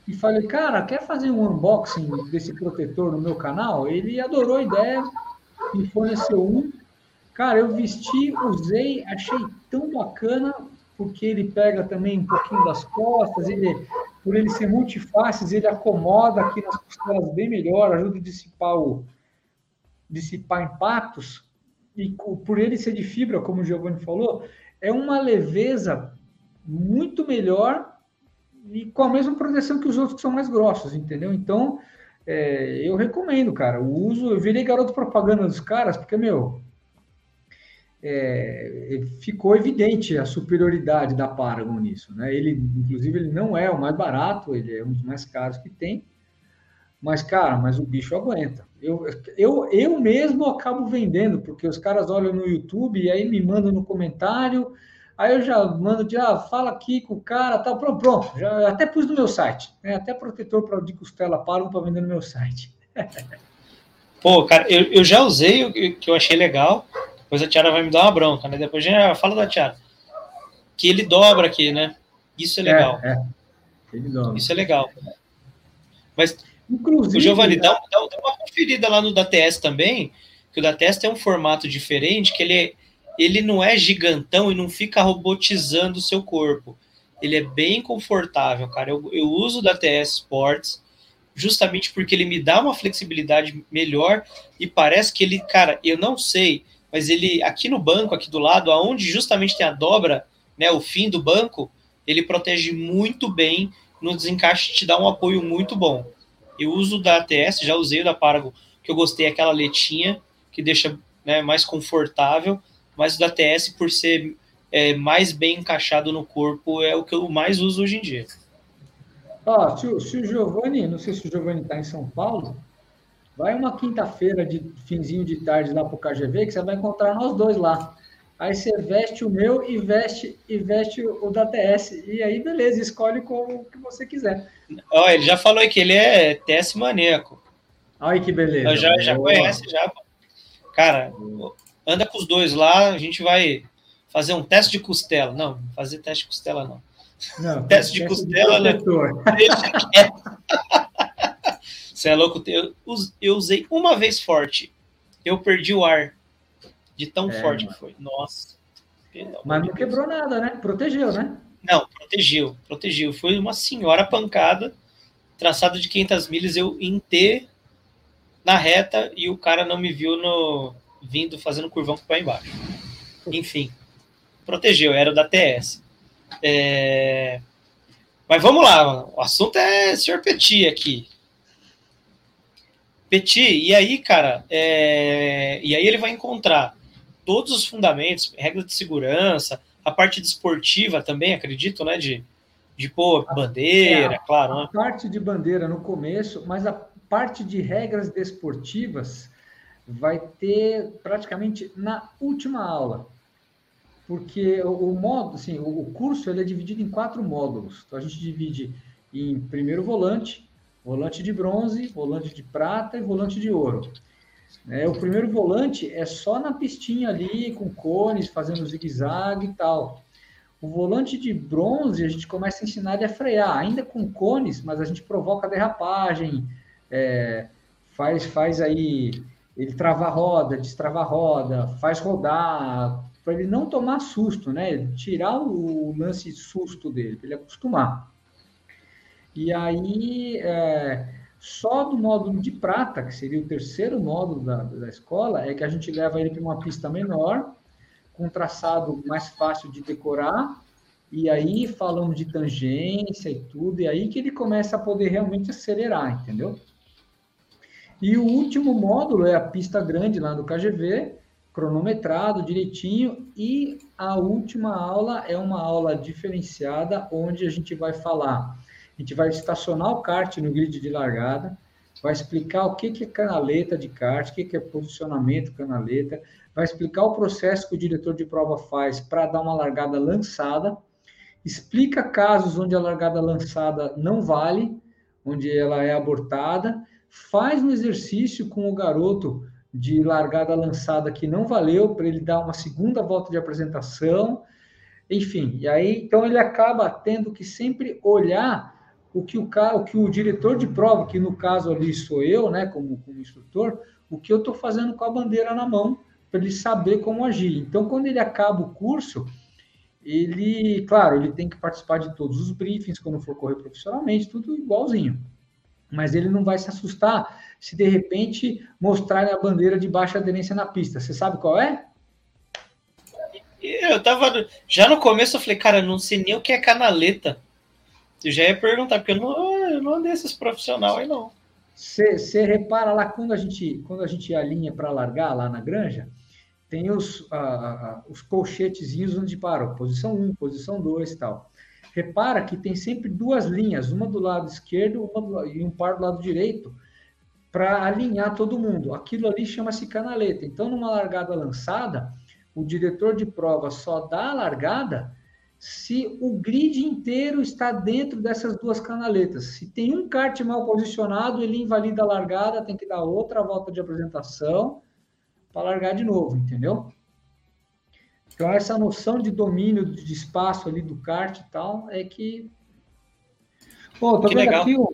e falei, cara, quer fazer um unboxing desse protetor no meu canal? Ele adorou a ideia, me forneceu um. Cara, eu vesti, usei, achei tão bacana, porque ele pega também um pouquinho das costas, ele, por ele ser multifaces, ele acomoda aqui nas costelas bem melhor, ajuda a dissipar, o, dissipar impactos e por ele ser de fibra, como o Giovanni falou, é uma leveza muito melhor e com a mesma proteção que os outros que são mais grossos, entendeu? Então, é, eu recomendo, cara, o uso. Eu virei garoto propaganda dos caras, porque, meu, é, ficou evidente a superioridade da Paragon nisso, né? Ele, inclusive, ele não é o mais barato, ele é um dos mais caros que tem, mas, cara, mas o bicho aguenta. Eu, eu, eu mesmo acabo vendendo, porque os caras olham no YouTube e aí me mandam no comentário, aí eu já mando de, ah, fala aqui com o cara, tal, pronto, pronto, já até pus no meu site, né? até protetor para de costela pago para vender no meu site. Pô, cara, eu, eu já usei o que eu achei legal, depois a Tiara vai me dar uma bronca, né? Depois a gente fala da Tiara. Que ele dobra aqui, né? Isso é legal. É, é. Isso é legal. Mas Inclusive, o Giovanni, dá, dá, dá, uma conferida lá no DATS também, que o DATS tem um formato diferente, que ele, ele não é gigantão e não fica robotizando o seu corpo. Ele é bem confortável, cara. Eu, eu uso o DATS Sports justamente porque ele me dá uma flexibilidade melhor e parece que ele, cara, eu não sei, mas ele aqui no banco, aqui do lado, aonde justamente tem a dobra, né, o fim do banco, ele protege muito bem no desencaixe, te dá um apoio muito bom. Eu uso da ATS, já usei o da Paragon, que eu gostei aquela letinha, que deixa né, mais confortável, mas o da ATS, por ser é, mais bem encaixado no corpo, é o que eu mais uso hoje em dia. Ó, se, se o Giovanni, não sei se o Giovanni está em São Paulo, vai uma quinta-feira de finzinho de tarde lá para o KGV, que você vai encontrar nós dois lá. Aí você veste o meu e veste e veste o da TS. E aí, beleza, escolhe como que você quiser. Ó, ele já falou que ele é TS maníaco. Ai, que beleza. Eu já, já conhece, já. Cara, anda com os dois lá, a gente vai fazer um teste de costela. Não, fazer teste de costela não. Não, teste de costela, de né? Você é louco? Eu, eu usei uma vez forte. Eu perdi o ar. De tão é, forte mano. que foi. Nossa. Mas não quebrou nada, né? Protegeu, né? Não, protegeu, protegeu. Foi uma senhora pancada, traçado de 500 milhas, eu em T na reta e o cara não me viu no vindo fazendo curvão para embaixo. Enfim, protegeu, era da TS. É... Mas vamos lá, o assunto é Sr. Petit aqui. Petit, e aí, cara, é... e aí ele vai encontrar todos os fundamentos, regras de segurança, a parte desportiva também, acredito, né? De, de pôr bandeira, é, claro. A né? parte de bandeira no começo, mas a parte de regras desportivas vai ter praticamente na última aula. porque o, o modo, assim, o, o, curso ele é dividido em quatro módulos. Então a gente divide em primeiro volante, volante de bronze, volante de prata e volante de ouro. É, o primeiro volante é só na pistinha ali, com cones, fazendo zigue-zague e tal. O volante de bronze, a gente começa a ensinar ele a frear, ainda com cones, mas a gente provoca derrapagem, é, faz, faz aí, ele trava a roda, destrava a roda, faz rodar, para ele não tomar susto, né? Tirar o lance susto dele, para ele acostumar. E aí, é, só do módulo de prata, que seria o terceiro módulo da, da escola, é que a gente leva ele para uma pista menor, com traçado mais fácil de decorar, e aí falando de tangência e tudo, e aí que ele começa a poder realmente acelerar, entendeu? E o último módulo é a pista grande lá do KGV, cronometrado direitinho, e a última aula é uma aula diferenciada, onde a gente vai falar. A gente vai estacionar o kart no grid de largada, vai explicar o que, que é canaleta de kart, o que, que é posicionamento canaleta, vai explicar o processo que o diretor de prova faz para dar uma largada lançada, explica casos onde a largada lançada não vale, onde ela é abortada, faz um exercício com o garoto de largada lançada que não valeu, para ele dar uma segunda volta de apresentação, enfim, e aí então ele acaba tendo que sempre olhar o que o, o que o diretor de prova, que no caso ali sou eu, né, como, como instrutor, o que eu estou fazendo com a bandeira na mão, para ele saber como agir. Então, quando ele acaba o curso, ele, claro, ele tem que participar de todos os briefings, quando for correr profissionalmente, tudo igualzinho. Mas ele não vai se assustar se de repente mostrarem a bandeira de baixa aderência na pista. Você sabe qual é? Eu tava. Já no começo eu falei, cara, não sei nem o que é canaleta. Eu já ia perguntar, porque eu não, eu não andei esses profissional aí, não. Você repara lá quando a gente, quando a gente alinha para largar lá na granja, tem os, os colchetezinhos onde parou, posição 1, posição 2 e tal. Repara que tem sempre duas linhas, uma do lado esquerdo do, e um par do lado direito, para alinhar todo mundo. Aquilo ali chama-se canaleta. Então, numa largada lançada, o diretor de prova só dá a largada se o grid inteiro está dentro dessas duas canaletas. Se tem um kart mal posicionado, ele invalida a largada, tem que dar outra volta de apresentação para largar de novo, entendeu? Então, essa noção de domínio de espaço ali do kart e tal é que. Pô, tô que vendo legal. aqui, ó,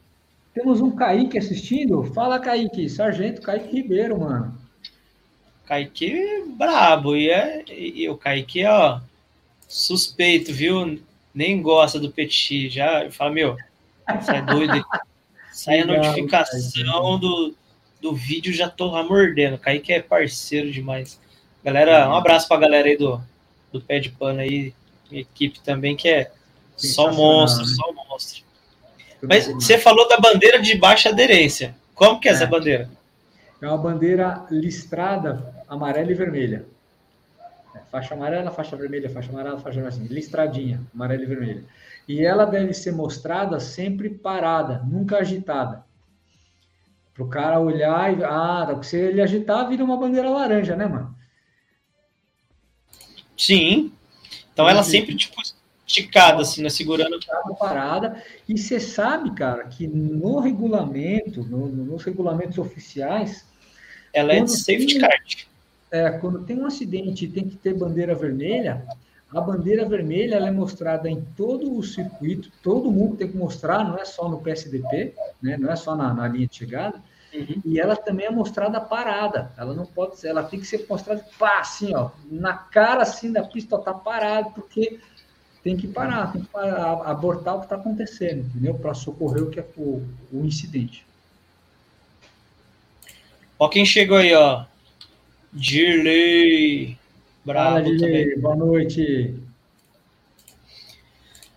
temos um Kaique assistindo. Fala, Kaique, Sargento Kaique Ribeiro, mano. Kaique é brabo, e, é, e o Kaique, ó, suspeito, viu? Nem gosta do Petit. Já fala, meu, sai doido. sai a notificação do, do vídeo, já tô lá mordendo. Kaique é parceiro demais. Galera, um abraço pra galera aí do, do Pé de Pano aí, minha equipe também, que é só monstro, né? só monstro. Mas você falou da bandeira de baixa aderência. Como que é, é essa bandeira? É uma bandeira listrada amarela e vermelha. Faixa amarela, faixa vermelha, faixa amarela, faixa vermelha, assim, listradinha, amarela e vermelha. E ela deve ser mostrada sempre parada, nunca agitada. Para o cara olhar e. Ah, se ele agitar, vira uma bandeira laranja, né, mano? Sim. Então ela sempre, tipo, esticada, assim, né? Segurando. Parada. E você sabe, cara, que no regulamento, no, nos regulamentos oficiais. Ela é de safety tem... card é, quando tem um acidente e tem que ter bandeira vermelha, a bandeira vermelha ela é mostrada em todo o circuito, todo mundo tem que mostrar, não é só no PSDP, né, não é só na, na linha de chegada, uhum. e ela também é mostrada parada, ela não pode ser, ela tem que ser mostrada pá, assim, ó, na cara assim da pista, ó, tá parado, porque tem que parar, tem que parar, abortar o que está acontecendo, entendeu? Para socorrer o que é o, o incidente. Ó quem chegou aí, ó. Dirley. Bravo Fala, Dirley. Boa noite.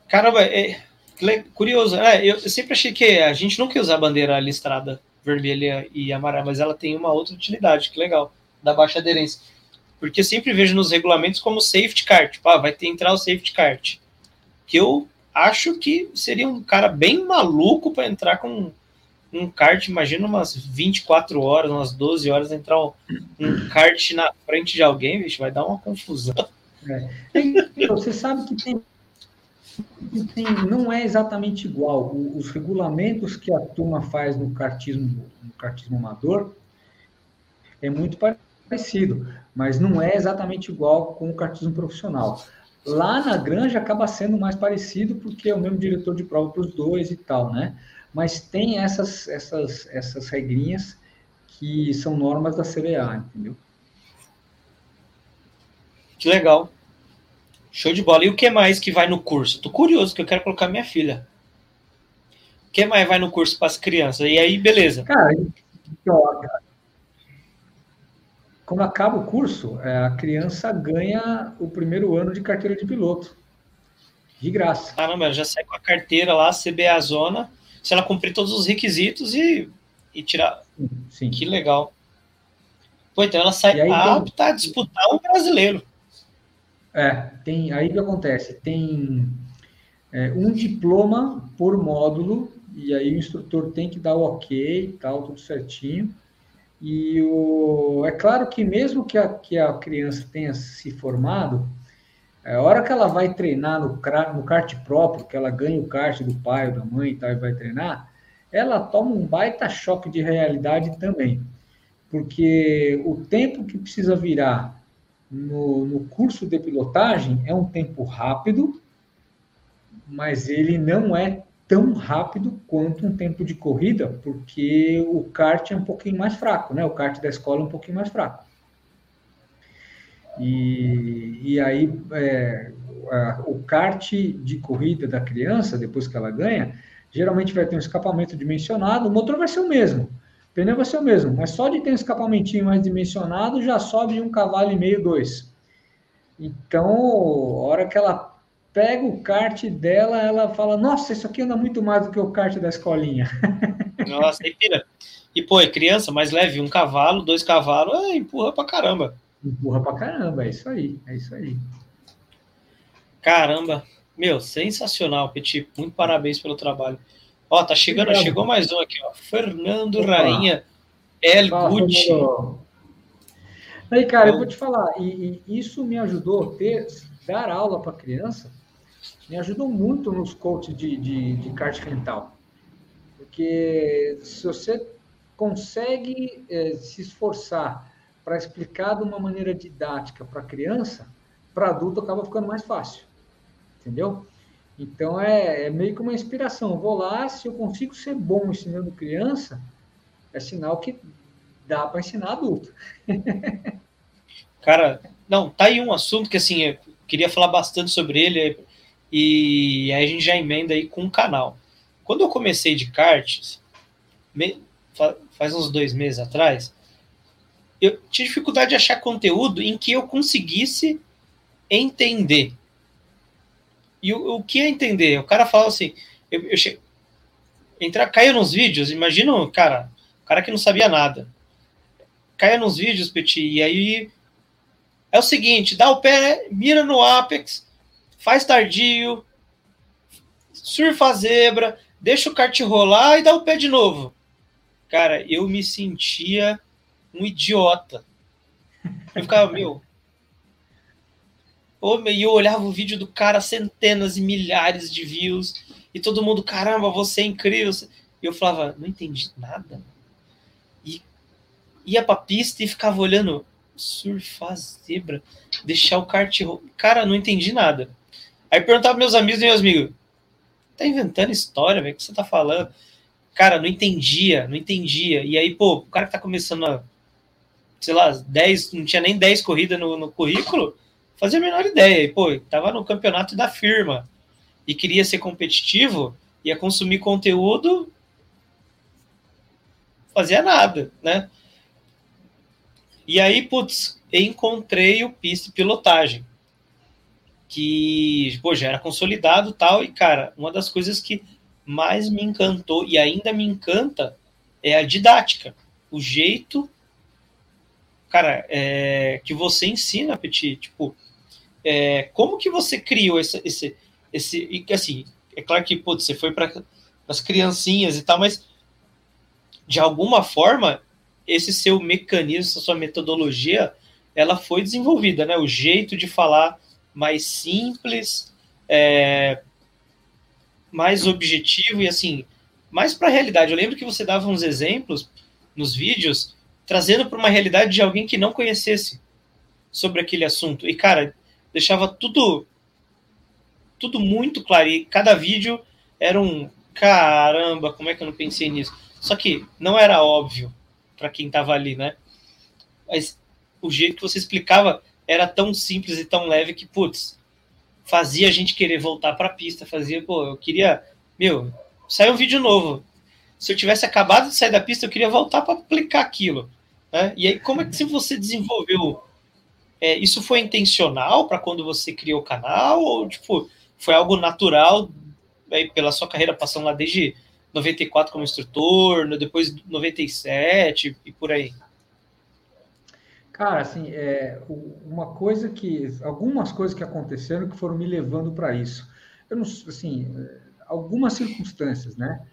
Caramba, é, curioso. É, eu sempre achei que a gente não quer usar a bandeira listrada vermelha e amarela, mas ela tem uma outra utilidade, que legal, da baixa aderência. Porque eu sempre vejo nos regulamentos como safety car, tipo, ah, vai ter entrar o safety kart. Que eu acho que seria um cara bem maluco para entrar com um kart, imagina umas 24 horas, umas 12 horas, entrar um, um kart na frente de alguém, bicho, vai dar uma confusão. É. Você sabe que tem, tem, não é exatamente igual. Os regulamentos que a turma faz no cartismo, no cartismo amador é muito parecido, mas não é exatamente igual com o cartismo profissional. Lá na granja acaba sendo mais parecido porque é o mesmo diretor de prova para os dois e tal, né? Mas tem essas, essas, essas regrinhas que são normas da CBA, entendeu? Que legal. Show de bola. E o que mais que vai no curso? Tô curioso, que eu quero colocar minha filha. O que mais vai no curso para as crianças? E aí, beleza. Cara, então, quando acaba o curso, é, a criança ganha o primeiro ano de carteira de piloto. De graça. Caramba, já sai com a carteira lá, CBA Zona, se ela cumprir todos os requisitos e, e tirar. Sim. Que legal. Pô, então ela sai apta tem... a disputar um brasileiro. É, tem, aí o que acontece? Tem é, um diploma por módulo, e aí o instrutor tem que dar o ok e tal, tudo certinho. E o, é claro que mesmo que a, que a criança tenha se formado, a hora que ela vai treinar no, no kart próprio, que ela ganha o kart do pai ou da mãe e tal, e vai treinar, ela toma um baita choque de realidade também. Porque o tempo que precisa virar no, no curso de pilotagem é um tempo rápido, mas ele não é tão rápido quanto um tempo de corrida, porque o kart é um pouquinho mais fraco, né? O kart da escola é um pouquinho mais fraco. E, e aí, é, a, o kart de corrida da criança, depois que ela ganha, geralmente vai ter um escapamento dimensionado, o motor vai ser o mesmo, o pneu vai ser o mesmo, mas só de ter um escapamentinho mais dimensionado já sobe um cavalo e meio, dois. Então, a hora que ela pega o kart dela, ela fala: Nossa, isso aqui anda muito mais do que o kart da escolinha. Nossa, aí pira. E, pô, é criança, mais leve, um cavalo, dois cavalos, é, empurra pra caramba. Empurra pra caramba, é isso aí, é isso aí. Caramba, meu, sensacional, Petit. Muito parabéns pelo trabalho. Ó, tá chegando, Obrigado. chegou mais um aqui, ó. Fernando Opa. Rainha El Gucci. Aí, cara, eu vou te falar, e, e isso me ajudou a ter, dar aula para criança me ajudam muito nos coaches de, de, de kart rental. Porque se você consegue é, se esforçar para explicar de uma maneira didática para criança, para adulto acaba ficando mais fácil. Entendeu? Então é, é, meio que uma inspiração. Vou lá, se eu consigo ser bom ensinando criança, é sinal que dá para ensinar adulto. Cara, não, tá aí um assunto que assim, eu queria falar bastante sobre ele e aí a gente já emenda aí com o canal. Quando eu comecei de karts, faz uns dois meses atrás, eu tinha dificuldade de achar conteúdo em que eu conseguisse entender. E o, o que é entender? O cara fala assim, eu, eu che... entrar, caia nos vídeos, imagina, cara, o cara que não sabia nada. Caia nos vídeos, Petit, e aí é o seguinte, dá o pé, mira no Apex, faz tardio, surfa a zebra, deixa o kart rolar e dá o pé de novo. Cara, eu me sentia um idiota. Eu ficava, meu. E eu olhava o vídeo do cara, centenas e milhares de views, e todo mundo, caramba, você é incrível. E eu falava, não entendi nada. E ia pra pista e ficava olhando, surfar zebra, deixar o kart. Cara, não entendi nada. Aí perguntava meus amigos e meus amigos, tá inventando história, velho, o que você tá falando? Cara, não entendia, não entendia. E aí, pô, o cara que tá começando a, sei lá, 10, não tinha nem 10 corridas no, no currículo, fazia a menor ideia. E, pô, tava no campeonato da firma e queria ser competitivo, ia consumir conteúdo, fazia nada, né? E aí, putz, encontrei o pista pilotagem que pô, já era consolidado tal, e cara, uma das coisas que mais me encantou e ainda me encanta é a didática, o jeito, cara, é, que você ensina, Petit, tipo, é, como que você criou esse, esse, esse, assim, é claro que, pô, você foi para as criancinhas e tal, mas de alguma forma, esse seu mecanismo, essa sua metodologia, ela foi desenvolvida, né? O jeito de falar mais simples, é, mais objetivo e assim, mais para a realidade. Eu lembro que você dava uns exemplos nos vídeos, trazendo para uma realidade de alguém que não conhecesse sobre aquele assunto. E, cara, deixava tudo tudo muito claro. E cada vídeo era um caramba, como é que eu não pensei nisso? Só que não era óbvio para quem estava ali, né? Mas o jeito que você explicava era tão simples e tão leve que, putz, fazia a gente querer voltar para a pista, fazia, pô, eu queria, meu, saiu um vídeo novo. Se eu tivesse acabado de sair da pista, eu queria voltar para aplicar aquilo. Né? E aí, como é que se você desenvolveu? É, isso foi intencional para quando você criou o canal? Ou tipo, foi algo natural aí, pela sua carreira passando lá desde 94 como instrutor, depois 97 e por aí? Cara, assim, é, uma coisa que. Algumas coisas que aconteceram que foram me levando para isso. Eu não, assim, algumas circunstâncias, né?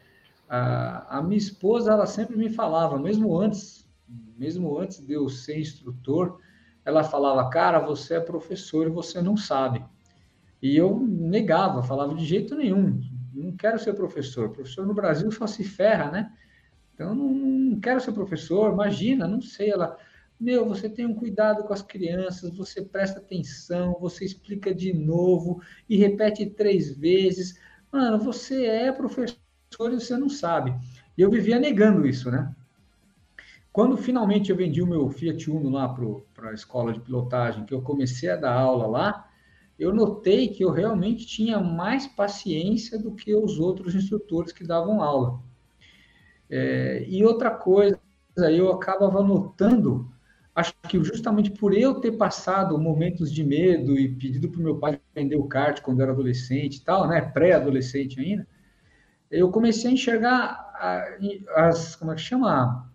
A, a minha esposa, ela sempre me falava, mesmo antes, mesmo antes de eu ser instrutor, ela falava, cara, você é professor e você não sabe. E eu negava, falava de jeito nenhum, não quero ser professor. Professor no Brasil só se ferra, né? Então, não, quero ser professor, imagina, não sei. Ela, meu, você tem um cuidado com as crianças, você presta atenção, você explica de novo e repete três vezes. Mano, você é professor e você não sabe. E eu vivia negando isso, né? Quando finalmente eu vendi o meu Fiat Uno lá para a escola de pilotagem, que eu comecei a dar aula lá, eu notei que eu realmente tinha mais paciência do que os outros instrutores que davam aula. É, e outra coisa, eu acabava notando, acho que justamente por eu ter passado momentos de medo e pedido para o meu pai vender o kart quando era adolescente e tal, né, pré-adolescente ainda, eu comecei a enxergar as, como é que chama?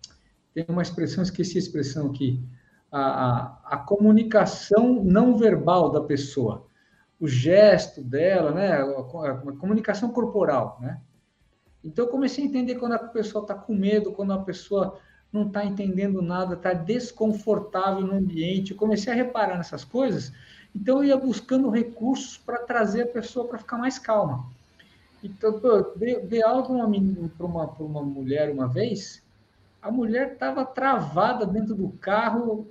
Tem uma expressão, esqueci a expressão aqui, a, a, a comunicação não verbal da pessoa o gesto dela, né? A, comunicação corporal, né? Então eu comecei a entender quando a pessoa está com medo, quando a pessoa não está entendendo nada, está desconfortável no ambiente. Eu comecei a reparar nessas coisas. Então eu ia buscando recursos para trazer a pessoa para ficar mais calma. Então, eu dei, dei para uma, uma, uma mulher uma vez, a mulher estava travada dentro do carro,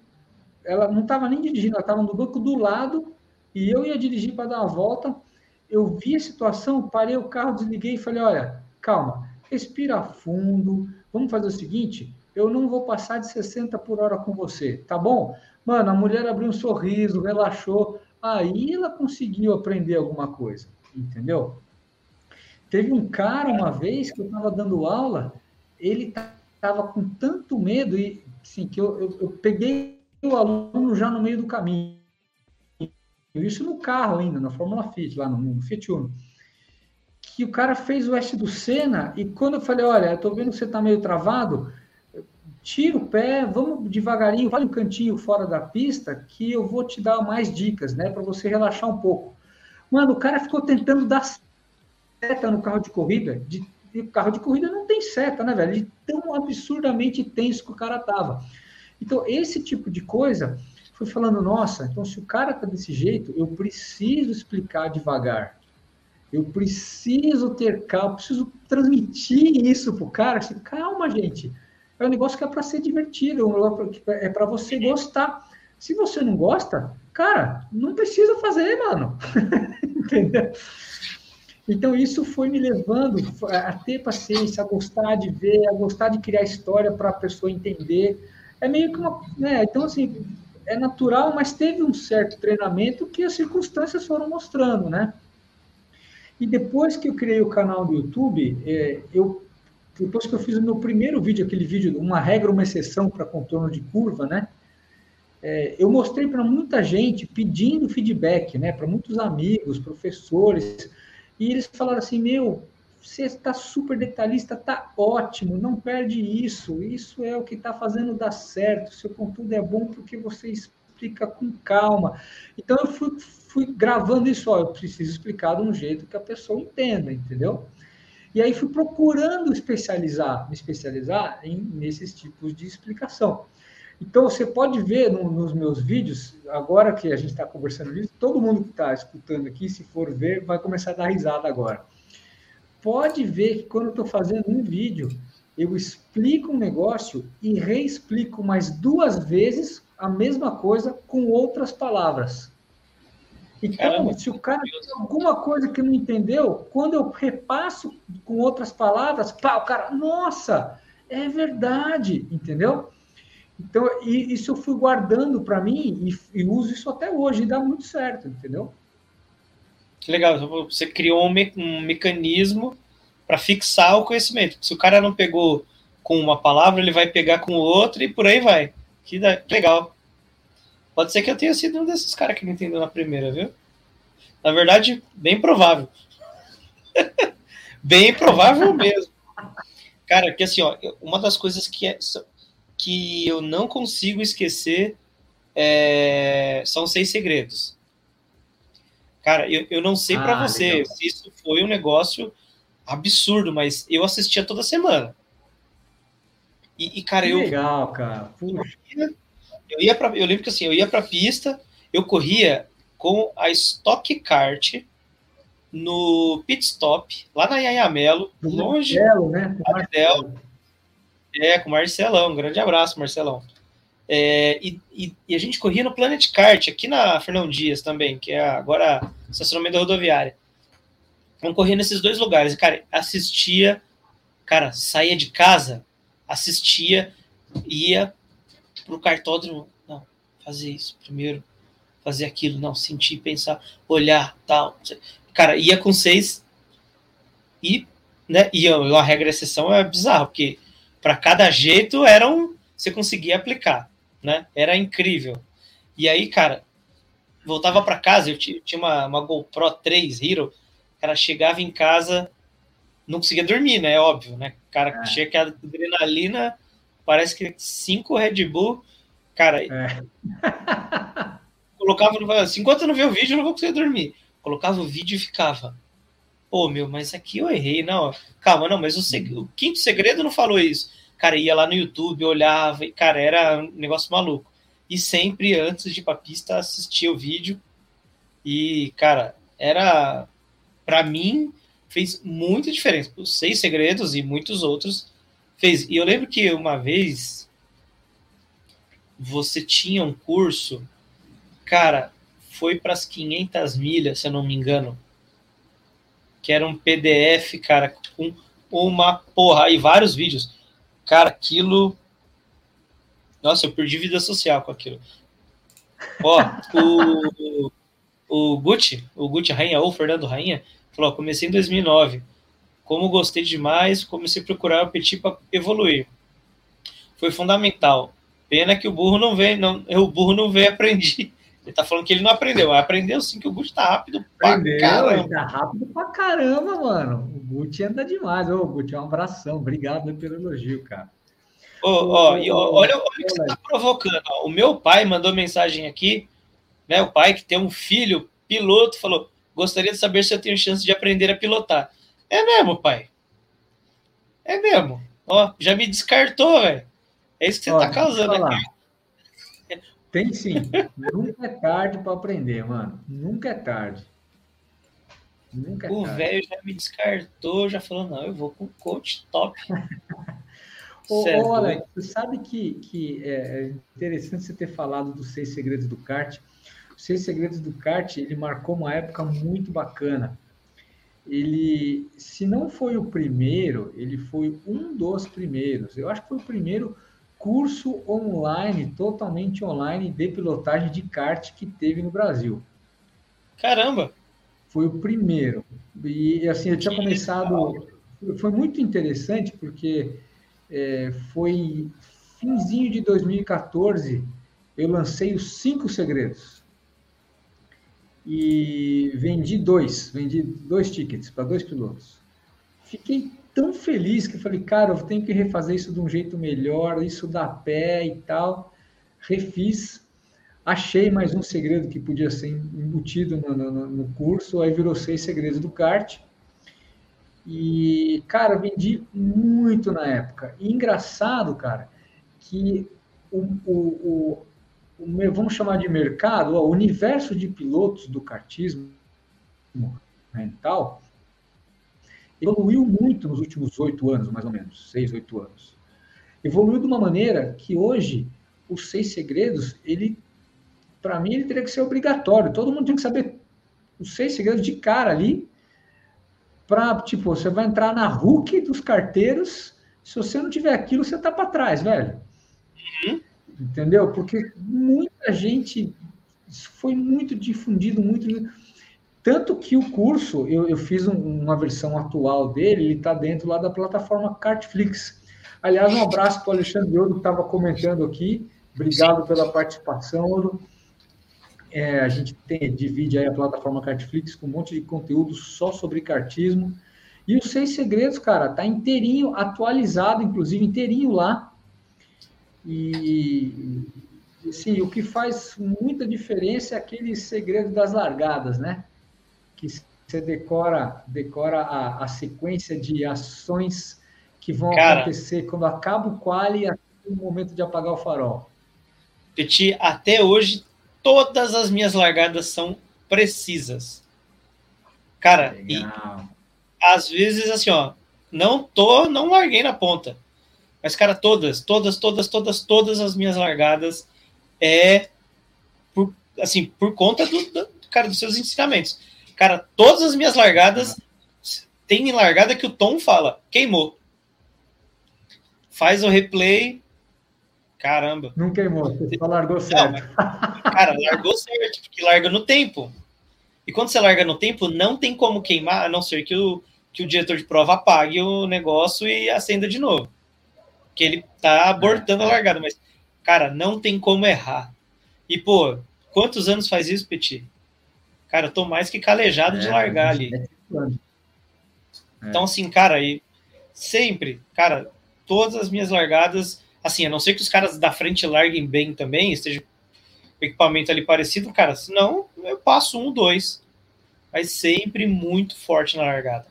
ela não estava nem dirigindo, ela estava no banco do lado, e eu ia dirigir para dar uma volta, eu vi a situação, parei o carro, desliguei e falei: olha, calma, respira fundo, vamos fazer o seguinte: eu não vou passar de 60 por hora com você, tá bom? Mano, a mulher abriu um sorriso, relaxou, aí ela conseguiu aprender alguma coisa, entendeu? Teve um cara uma vez que eu estava dando aula, ele estava com tanto medo e assim, que eu, eu, eu peguei o aluno já no meio do caminho. Isso no carro ainda, na Fórmula Fit, lá no, no Uno. Que o cara fez o S do Senna e quando eu falei, olha, eu tô vendo que você tá meio travado, tira o pé, vamos devagarinho, vai um cantinho fora da pista que eu vou te dar mais dicas, né, para você relaxar um pouco. Mano, o cara ficou tentando dar seta no carro de corrida, de, de carro de corrida não tem seta, né, velho? De tão absurdamente tenso que o cara tava. Então, esse tipo de coisa fui falando, nossa, então se o cara tá desse jeito, eu preciso explicar devagar. Eu preciso ter calma, preciso transmitir isso pro cara. Assim, calma, gente. É um negócio que é para ser divertido, é para você gostar. Se você não gosta, cara, não precisa fazer, mano. Entendeu? Então, isso foi me levando a ter paciência, a gostar de ver, a gostar de criar história para a pessoa entender. É meio que uma. Né? Então, assim, é natural, mas teve um certo treinamento que as circunstâncias foram mostrando, né? E depois que eu criei o canal do YouTube, é, eu depois que eu fiz o meu primeiro vídeo, aquele vídeo, uma regra, uma exceção para contorno de curva, né? É, eu mostrei para muita gente pedindo feedback, né? Para muitos amigos, professores, e eles falaram assim: meu, você está super detalhista, está ótimo, não perde isso. Isso é o que está fazendo dar certo. Seu conteúdo é bom porque você explica com calma. Então eu fui, fui gravando isso, ó, eu preciso explicar de um jeito que a pessoa entenda, entendeu? E aí fui procurando especializar, me especializar em, nesses tipos de explicação. Então, você pode ver no, nos meus vídeos, agora que a gente está conversando isso, todo mundo que está escutando aqui, se for ver, vai começar a dar risada agora. Pode ver que quando eu estou fazendo um vídeo, eu explico um negócio e reexplico mais duas vezes a mesma coisa com outras palavras. Então, Caramba, se o cara tem alguma coisa que não entendeu, quando eu repasso com outras palavras, pá, o cara, nossa, é verdade, entendeu? Então, isso eu fui guardando para mim e, e, uso isso até hoje e dá muito certo, entendeu? Que legal, então, você criou um, me um mecanismo para fixar o conhecimento. Se o cara não pegou com uma palavra, ele vai pegar com outra e por aí vai. Que, da... legal. Pode ser que eu tenha sido um desses caras que não entendeu na primeira, viu? Na verdade, bem provável. bem provável mesmo. Cara, que assim, ó, uma das coisas que, é, que eu não consigo esquecer é, são seis segredos. Cara, eu, eu não sei ah, para você legal. se isso foi um negócio absurdo, mas eu assistia toda semana. E, e cara, que eu. Legal, cara. Puxa. Eu ia para, eu lembro que assim, eu ia para pista, eu corria com a Stock Kart no pit stop, lá na Yayamelo, longe Marcelo, né? Marcelo. É, com o Marcelão, um grande abraço, Marcelão. É, e, e, e, a gente corria no Planet Kart, aqui na Fernão Dias também, que é agora estacionamento da rodoviária. Vamos correr nesses dois lugares. E, cara, assistia, cara, saía de casa, assistia, ia pro cartódromo, não, fazer isso primeiro, fazer aquilo, não, sentir, pensar, olhar, tal. Cara, ia com seis e, né, e a regra exceção é bizarro, porque para cada jeito era um, você conseguia aplicar, né? Era incrível. E aí, cara, voltava para casa, eu tinha uma, uma GoPro 3 Hero, cara, chegava em casa, não conseguia dormir, né? É óbvio, né? Cara, é. chega que a adrenalina parece que cinco Red Bull, cara. É. colocava no assim, enquanto eu não ver o vídeo, eu não vou conseguir dormir. Colocava o vídeo e ficava. Pô, meu, mas aqui eu errei, não. Calma, não, mas o, seg... o quinto segredo não falou isso. Cara, ia lá no YouTube, olhava, e, cara, era um negócio maluco. E sempre, antes de ir pra pista, assistia o vídeo. E, cara, era. para mim, fez muita diferença. Os seis segredos e muitos outros fez. E eu lembro que uma vez você tinha um curso, cara, foi para as 500 milhas, se eu não me engano, que era um PDF, cara, com uma porra e vários vídeos. Cara, aquilo. Nossa, eu perdi vida social com aquilo. Ó, o, o Gucci, o Gucci Rainha, ou Fernando Rainha, falou: comecei em 2009 como gostei demais, comecei a procurar o Petit para evoluir. Foi fundamental. Pena que o burro não veio, não, o burro não veio aprender. Ele tá falando que ele não aprendeu, mas aprendeu sim que o Gucci tá rápido aprendeu, pra caramba. Ele tá rápido pra caramba, mano. O Gucci anda demais. Ô, Gucci, um abração. Obrigado pelo elogio, cara. Ô, ó, olha, olha o que você tá provocando. O meu pai mandou mensagem aqui, né? O pai que tem um filho piloto falou: gostaria de saber se eu tenho chance de aprender a pilotar. É mesmo, pai. É mesmo. Ó, já me descartou, velho. É isso que você tá causando aqui. Tem sim. Nunca é tarde para aprender, mano. Nunca é tarde. Nunca é o velho já me descartou, já falou, não, eu vou com coach top. Ô, olha, você sabe que, que é, é interessante você ter falado dos seis segredos do kart. Os seis segredos do kart, ele marcou uma época muito bacana ele, se não foi o primeiro, ele foi um dos primeiros. Eu acho que foi o primeiro curso online, totalmente online, de pilotagem de kart que teve no Brasil. Caramba! Foi o primeiro. E assim, eu tinha começado. Foi muito interessante porque é, foi finzinho de 2014, eu lancei os cinco segredos e vendi dois, vendi dois tickets para dois pilotos. Fiquei tão feliz que falei, cara, eu tenho que refazer isso de um jeito melhor, isso dá pé e tal. Refiz, achei mais um segredo que podia ser embutido no, no, no curso, aí virou seis segredos do kart. E, cara, vendi muito na época. E engraçado, cara, que o, o, o, vamos chamar de mercado, o universo de pilotos do kartismo mental evoluiu muito nos últimos oito anos, mais ou menos, seis, oito anos. Evoluiu de uma maneira que hoje os seis segredos, ele, para mim, ele teria que ser obrigatório. Todo mundo tem que saber os seis segredos de cara ali, para tipo, você vai entrar na RUC dos carteiros. Se você não tiver aquilo, você tá para trás, velho. Uhum. Entendeu? Porque muita gente isso foi muito difundido, muito tanto que o curso, eu, eu fiz um, uma versão atual dele, ele está dentro lá da plataforma Cartflix. Aliás, um abraço para o Alexandre Ouro, que estava comentando aqui. Obrigado pela participação, Ouro. É, a gente tem, divide aí a plataforma Cartflix com um monte de conteúdo só sobre cartismo. E os seis segredos, cara, tá inteirinho, atualizado, inclusive inteirinho lá. E, sim, o que faz muita diferença é aquele segredo das largadas, né? Você decora, decora a, a sequência de ações que vão Cara, acontecer quando acaba o quali e o momento de apagar o farol. Petit, até hoje, todas as minhas largadas são precisas. Cara, Legal. e às vezes assim, ó, não tô, não larguei na ponta. Mas, cara, todas, todas, todas, todas, todas as minhas largadas é por, assim, por conta do, do cara, dos seus ensinamentos. Cara, todas as minhas largadas tem largada que o Tom fala, queimou. Faz o replay. Caramba. Não queimou, você só largou certo. Não, cara, largou certo, porque larga no tempo. E quando você larga no tempo, não tem como queimar, a não ser que o, que o diretor de prova apague o negócio e acenda de novo. Que ele tá abortando a largada, mas, cara, não tem como errar. E, pô, quantos anos faz isso, Petit? Cara, eu tô mais que calejado é, de largar ali. É. Então, assim, cara, e sempre, cara, todas as minhas largadas, assim, a não ser que os caras da frente larguem bem também, esteja equipamento ali parecido, cara, senão eu passo um, dois. Mas sempre muito forte na largada.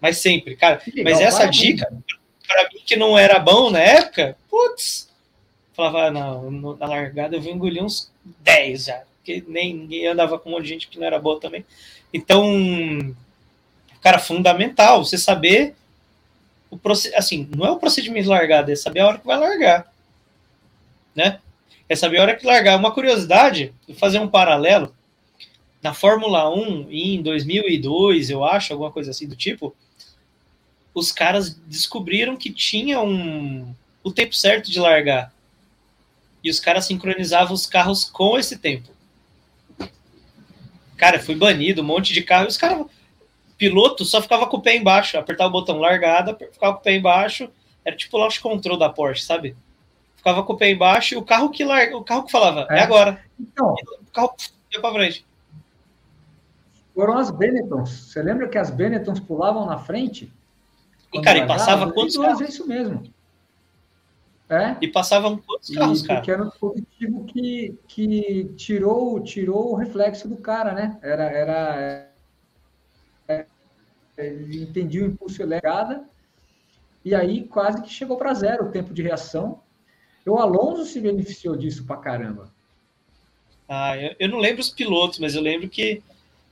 Mas sempre, cara. Legal, mas essa dica, para mim que não era bom na época, putz, falava, não, na largada eu vou engolir uns 10 já porque nem ninguém andava com um monte de gente que não era boa também. Então, cara, fundamental você saber o assim, não é o procedimento largado, é saber a hora que vai largar, né? É saber a hora que largar. Uma curiosidade, vou fazer um paralelo. Na Fórmula 1, em 2002, eu acho, alguma coisa assim do tipo, os caras descobriram que tinha um, o tempo certo de largar. E os caras sincronizavam os carros com esse tempo. Cara, fui banido, um monte de carro. Os caras, piloto, só ficava com o pé embaixo, apertava o botão largada, ficava com o pé embaixo. Era tipo o launch control da Porsche, sabe? Ficava com o pé embaixo e o carro que larga, o carro que falava, é, é agora. Então, o carro ia pra frente. Foram as Benettons. Você lembra que as Benettons pulavam na frente? E, cara, e passava quantos carros? É isso mesmo. É? E passavam quantos carros, cara? Porque era um dispositivo que, que tirou, tirou o reflexo do cara, né? Era, era, é, ele entendia o impulso elegada e aí quase que chegou para zero o tempo de reação. O Alonso se beneficiou disso pra caramba. Ah, eu, eu não lembro os pilotos, mas eu lembro que,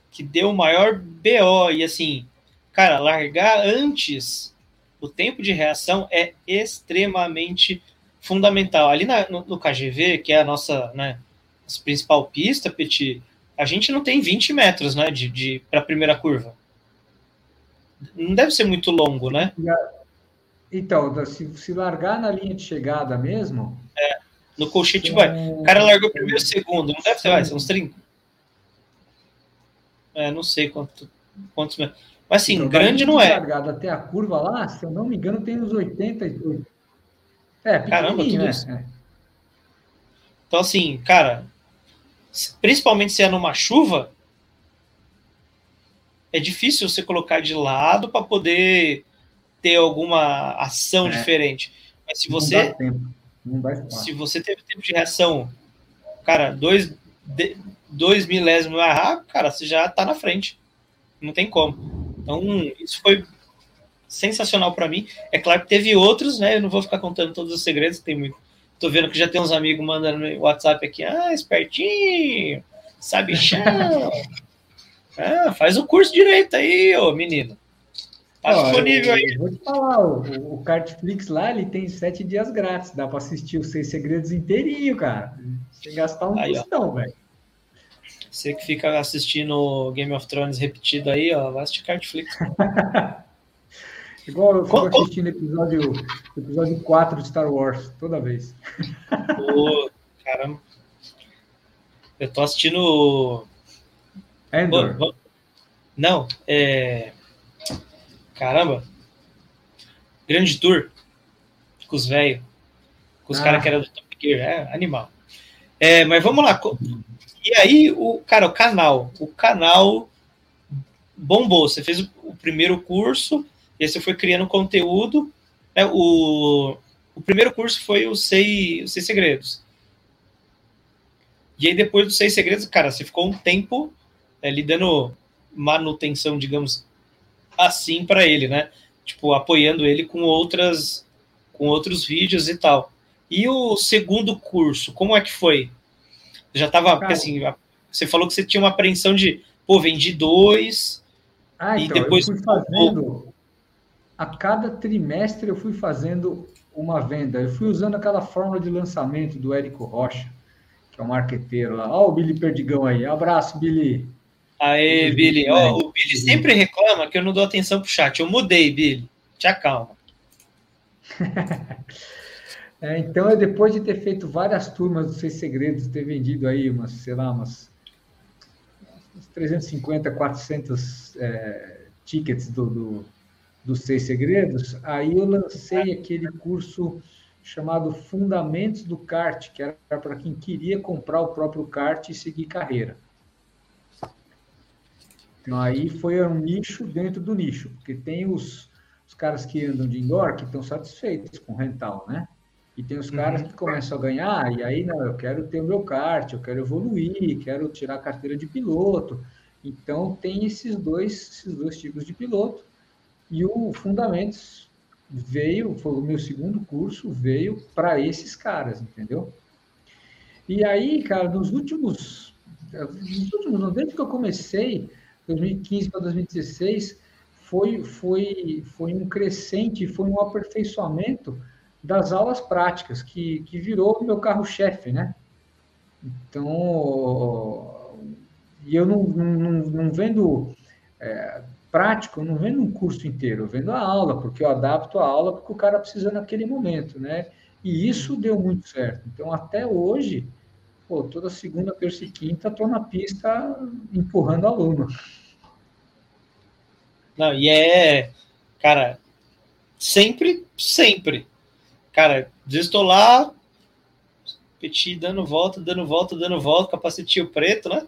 que deu o maior BO. E assim, cara, largar antes o tempo de reação é extremamente fundamental. Ali na, no, no, KGV, que é a nossa, né, nossa principal pista, Petit, a gente não tem 20 metros né, de, de para a primeira curva. Não deve ser muito longo, né? Então, se, se largar na linha de chegada mesmo. É, no colchete vai. O cara largou primeiro segundo, não deve ser, vai, uns 30. É, não sei quanto, quantos metros. Mas assim, então, grande não é. Largado até a curva lá, se eu não me engano, tem uns 80. É, Caramba, tudo né? isso. É. Então, assim, cara, principalmente se é numa chuva, é difícil você colocar de lado para poder ter alguma ação é. diferente. Mas se você. Se você teve tempo de reação, cara, dois, dois milésimos mais rápido, cara, você já tá na frente. Não tem como. Então, isso foi sensacional para mim. É claro que teve outros, né? Eu não vou ficar contando todos os segredos, tem muito, tô vendo que já tem uns amigos mandando no WhatsApp aqui. Ah, espertinho, sabe chão. ah, faz o curso direito aí, ô menino. Tá Ó, disponível aí. vou te falar, o, o Cartflix lá, ele tem sete dias grátis. Dá para assistir os seis segredos inteirinho, cara. Sem gastar um custão, velho. Você que fica assistindo Game of Thrones repetido aí, ó, vai assistir Cartflix. Igual eu fico assistindo episódio, episódio 4 de Star Wars, toda vez. Pô, caramba. Eu tô assistindo. Endor. Pô, não, é. Caramba. Grande Tour. Com os velhos. Com os ah. caras que eram do Top Gear. É, animal. É, mas vamos lá. E aí, o cara, o canal. O canal bombou. Você fez o, o primeiro curso e aí você foi criando conteúdo. Né? O, o primeiro curso foi os seis, os seis segredos. E aí, depois dos seis segredos, cara, você ficou um tempo é, lhe dando manutenção, digamos assim, para ele, né? Tipo, apoiando ele com outras com outros vídeos e tal. E o segundo curso, como é que foi? Já estava assim, você falou que você tinha uma apreensão de, pô, vendi dois ah, e então, depois eu fui fazendo a cada trimestre eu fui fazendo uma venda. Eu fui usando aquela fórmula de lançamento do Érico Rocha, que é o um marqueteiro lá. Ó, o Billy Perdigão aí. Abraço, Billy. Aê, Billy. Ó, o Billy sempre reclama que eu não dou atenção pro chat. Eu mudei, Billy. Te acalma. é, então, depois de ter feito várias turmas dos Seis Segredos, ter vendido aí umas, sei lá, umas, umas 350, 400 é, tickets do, do dos Seis Segredos, aí eu lancei aquele curso chamado Fundamentos do Kart, que era para quem queria comprar o próprio kart e seguir carreira. Então, aí foi um nicho dentro do nicho, porque tem os, os caras que andam de indoor que estão satisfeitos com rental, né? E tem os caras uhum. que começam a ganhar, e aí, não, eu quero ter o meu kart, eu quero evoluir, quero tirar a carteira de piloto. Então, tem esses dois, esses dois tipos de piloto. E o Fundamentos veio, foi o meu segundo curso, veio para esses caras, entendeu? E aí, cara, nos últimos, nos últimos, desde que eu comecei, 2015 para 2016, foi, foi, foi um crescente, foi um aperfeiçoamento das aulas práticas, que, que virou o meu carro-chefe, né? Então, e eu não, não, não vendo é, prático, eu não vendo um curso inteiro, eu vendo a aula, porque eu adapto a aula porque o cara precisa naquele momento, né? E isso deu muito certo. Então, até hoje, pô, toda segunda, terça e quinta, estou na pista empurrando aluno. Não, e é, cara, sempre, sempre. Cara, estou lá, petit dando volta, dando volta, dando volta, capacetinho preto, né?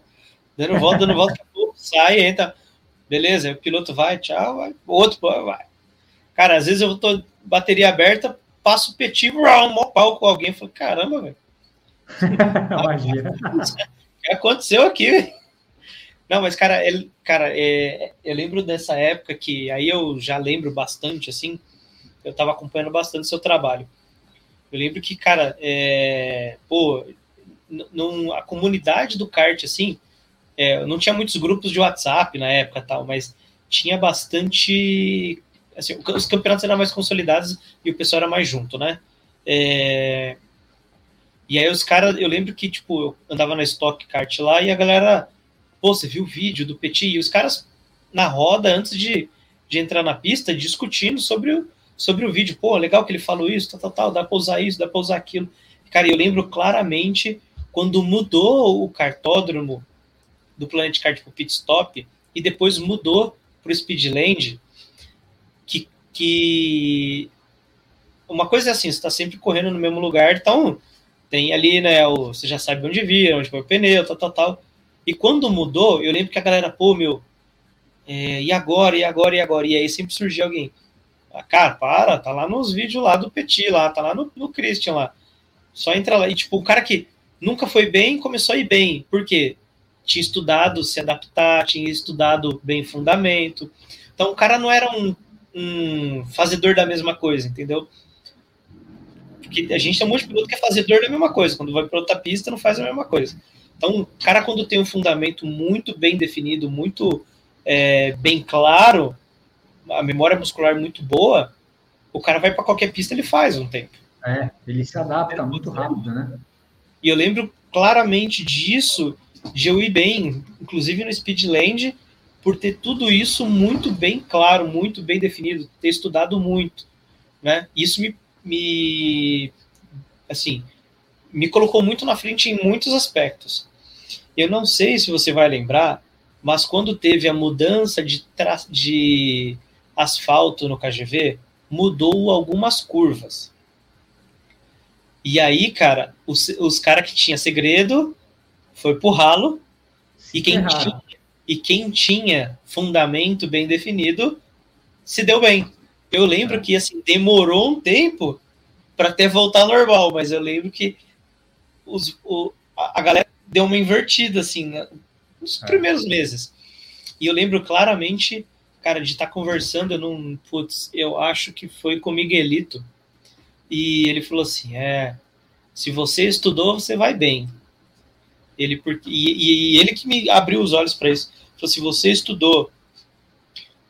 Dando volta, dando volta, sai, entra Beleza, o piloto vai, tchau, vai. O outro vai. Cara, às vezes eu tô bateria aberta, passo o petit, um pau com alguém. Falo, caramba, velho. Imagina. O que aconteceu aqui? Não, mas, cara, ele, cara é, eu lembro dessa época que aí eu já lembro bastante, assim, eu tava acompanhando bastante o seu trabalho. Eu lembro que, cara, é, pô, num, a comunidade do kart, assim, é, não tinha muitos grupos de WhatsApp na época tal, mas tinha bastante. Assim, os campeonatos eram mais consolidados e o pessoal era mais junto, né? É, e aí os caras, eu lembro que, tipo, eu andava na Stock Kart lá e a galera, pô, você viu o vídeo do Petit? E os caras na roda, antes de, de entrar na pista, discutindo sobre o, sobre o vídeo. Pô, legal que ele falou isso, tal, tal, tal, dá pra usar isso, dá pra usar aquilo. Cara, eu lembro claramente quando mudou o cartódromo do Planet Kart para o Pit Stop e depois mudou para o Speedland, que, que uma coisa é assim, você está sempre correndo no mesmo lugar, então tem ali, né, o, você já sabe onde vir, onde foi o pneu, tal, tal, tal. E quando mudou, eu lembro que a galera, pô, meu, é, e agora, e agora, e agora? E aí sempre surgia alguém. Ah, cara, para, tá lá nos vídeos lá do Petit, lá, tá lá no, no Christian lá. Só entra lá. E tipo, o cara que nunca foi bem, começou a ir bem. Por quê? Tinha estudado se adaptar, tinha estudado bem fundamento. Então o cara não era um, um fazedor da mesma coisa, entendeu? Porque a gente tem um monte de piloto que é fazedor da mesma coisa. Quando vai para outra pista, não faz a mesma coisa. Então, o cara, quando tem um fundamento muito bem definido, muito é, bem claro, a memória muscular muito boa, o cara vai para qualquer pista ele faz um tempo. É, ele se adapta muito rápido, né? E eu lembro claramente disso, de eu ir bem, inclusive no Speedland, por ter tudo isso muito bem claro, muito bem definido, ter estudado muito, né? Isso me, me assim, me colocou muito na frente em muitos aspectos. Eu não sei se você vai lembrar, mas quando teve a mudança de, de asfalto no KGV, mudou algumas curvas. E aí, cara, os, os caras que tinha segredo foi pro ralo, e quem, tinha, e quem tinha fundamento bem definido se deu bem. Eu lembro é. que assim demorou um tempo para até voltar normal, mas eu lembro que os, o, a galera deu uma invertida assim né, nos é. primeiros meses. E eu lembro claramente, cara, de estar tá conversando, eu não, putz, eu acho que foi com o Miguelito. E ele falou assim: é, se você estudou, você vai bem. Ele, e, e ele que me abriu os olhos para isso. Falou: se você estudou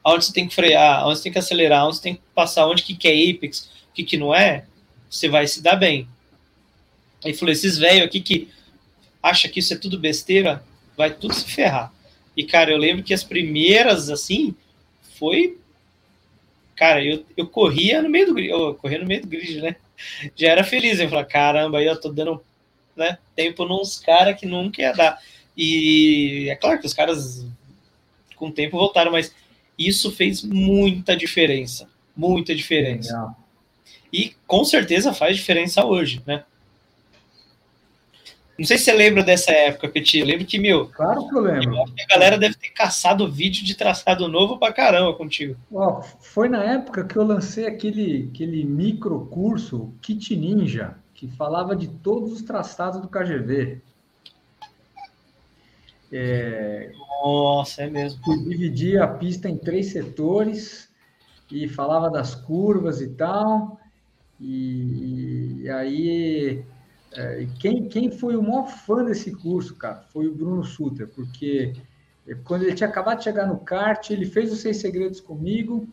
onde você tem que frear, onde você tem que acelerar, onde você tem que passar, onde que, que é apex, o que, que não é, você vai se dar bem. Aí falou: esses velhos aqui que acha que isso é tudo besteira, vai tudo se ferrar. E, cara, eu lembro que as primeiras, assim, foi. Cara, eu, eu corria no meio do grid, eu corria no meio do grid, né? Já era feliz. Eu falei, caramba, aí eu tô dando né, tempo nos caras que nunca ia dar. E é claro que os caras, com o tempo, voltaram, mas isso fez muita diferença. Muita diferença. Legal. E com certeza faz diferença hoje, né? Não sei se você lembra dessa época, Petit. Eu lembro que, meu. Claro que eu lembro. A galera deve ter caçado vídeo de traçado novo pra caramba contigo. Ó, foi na época que eu lancei aquele, aquele micro curso Kit Ninja, que falava de todos os traçados do KGV. É, Nossa, é mesmo. dividia a pista em três setores e falava das curvas e tal. E, e aí é, quem, quem foi o maior fã desse curso, cara, foi o Bruno Suter, porque quando ele tinha acabado de chegar no kart, ele fez os seis segredos comigo.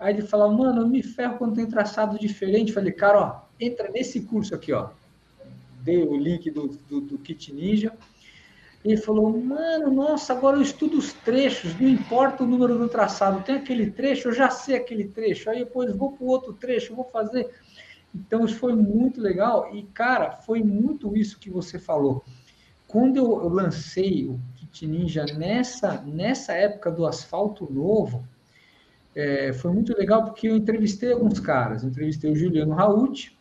Aí ele falou, mano, eu me ferro quando tem traçado diferente. Falei, cara, ó, entra nesse curso aqui, ó. Dei o link do, do, do Kit Ninja. Ele falou, mano, nossa, agora eu estudo os trechos, não importa o número do traçado, tem aquele trecho, eu já sei aquele trecho, aí depois vou para o outro trecho, vou fazer. Então, isso foi muito legal. E, cara, foi muito isso que você falou. Quando eu, lancei o Kit Ninja nessa, nessa época do asfalto novo, é, foi muito legal porque eu entrevistei alguns caras. entrevistei o Juliano Raut,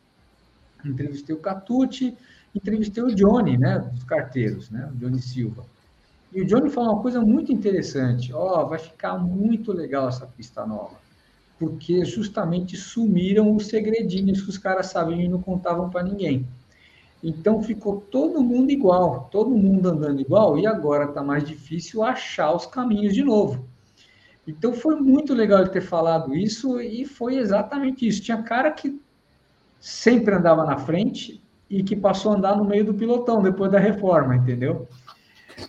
entrevistei o Catucci, entrevistei o Johnny, né, dos carteiros, né, o Johnny Silva. E o Johnny falou uma coisa muito interessante. Ó, oh, vai ficar muito legal essa pista nova porque justamente sumiram os segredinhos que os caras sabiam e não contavam para ninguém. Então ficou todo mundo igual, todo mundo andando igual, e agora está mais difícil achar os caminhos de novo. Então foi muito legal ele ter falado isso, e foi exatamente isso. Tinha cara que sempre andava na frente e que passou a andar no meio do pilotão depois da reforma, entendeu?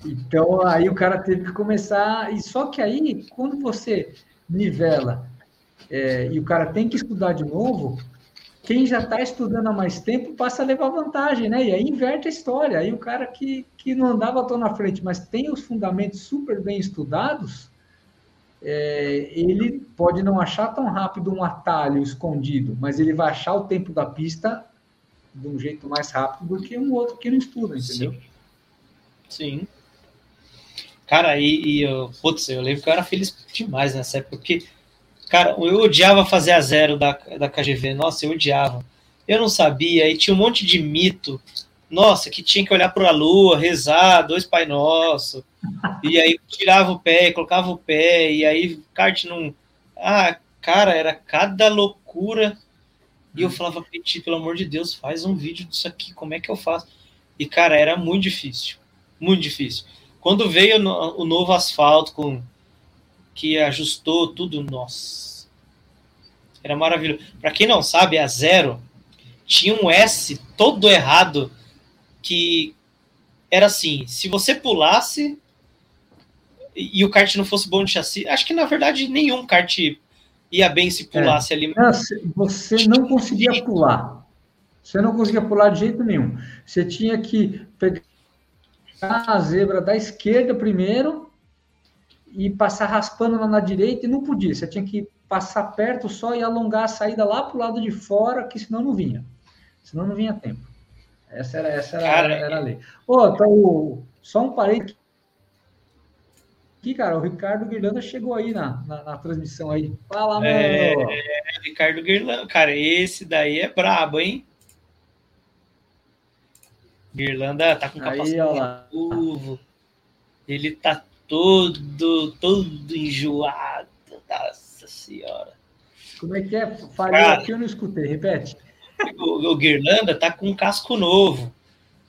Então aí o cara teve que começar, e só que aí, quando você nivela é, e o cara tem que estudar de novo, quem já está estudando há mais tempo passa a levar vantagem, né? E aí inverte a história. Aí o cara que, que não andava tão na frente, mas tem os fundamentos super bem estudados, é, ele pode não achar tão rápido um atalho escondido, mas ele vai achar o tempo da pista de um jeito mais rápido do que um outro que não estuda, entendeu? Sim. Sim. Cara, e, e eu, putz, eu lembro que eu era feliz demais nessa época, porque Cara, eu odiava fazer a zero da, da KGV. Nossa, eu odiava. Eu não sabia. E tinha um monte de mito. Nossa, que tinha que olhar para a lua, rezar, dois Pai Nosso. E aí tirava o pé, colocava o pé. E aí o kart não. Ah, cara, era cada loucura. E eu falava, Petit, pelo amor de Deus, faz um vídeo disso aqui. Como é que eu faço? E, cara, era muito difícil. Muito difícil. Quando veio o novo asfalto com que ajustou tudo, nossa. Era maravilhoso. Para quem não sabe, a Zero tinha um S todo errado que era assim: se você pulasse e o kart não fosse bom de chassi, acho que na verdade nenhum kart ia bem se pulasse é. ali. Você não conseguia pular. Você não conseguia pular de jeito nenhum. Você tinha que pegar a zebra da esquerda primeiro e passar raspando lá na direita e não podia. Você tinha que passar perto só e alongar a saída lá para o lado de fora, que senão não vinha. Senão não vinha tempo. Essa era, essa era, cara, era a lei. Ô, então, só um parênteses aqui, cara, o Ricardo Guirlanda chegou aí na, na, na transmissão aí. Fala, mano. É, é, Ricardo Guirlanda, cara, esse daí é brabo, hein? Guirlanda tá com capacidade de Ele tá todo, todo enjoado. Nossa senhora. Como é que é? Falei aqui, eu não escutei. Repete. O, o Guirlanda tá com um casco novo.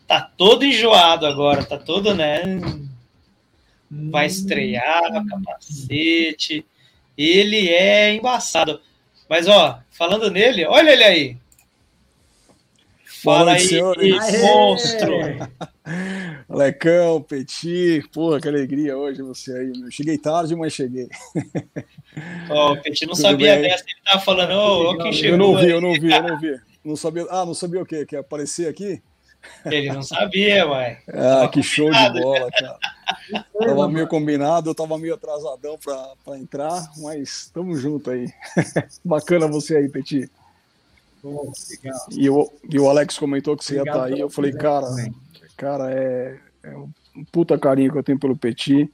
Tá todo enjoado agora, tá todo, né? Vai estrear, hum. capacete. Ele é embaçado. Mas, ó, falando nele, olha ele aí. Fala aí, monstro. Lecão, Petit, porra, que alegria hoje você aí. Meu. Cheguei tarde, mas cheguei. Ó, oh, o Petit não Tudo sabia bem? dessa, ele tava falando, ô, oh, quem chegou. Eu não vi, eu não vi, eu não vi. Não sabia. Ah, não sabia o quê? Que ia aparecer aqui? Ele não sabia, uai. Ah, que show de bola, cara. tava meio combinado, eu tava meio atrasadão para entrar, mas estamos junto aí. Bacana você aí, Petit. E, o, e o Alex comentou que você ia estar tá aí. Eu falei, cara, cara, é, é um puta carinho que eu tenho pelo Petit.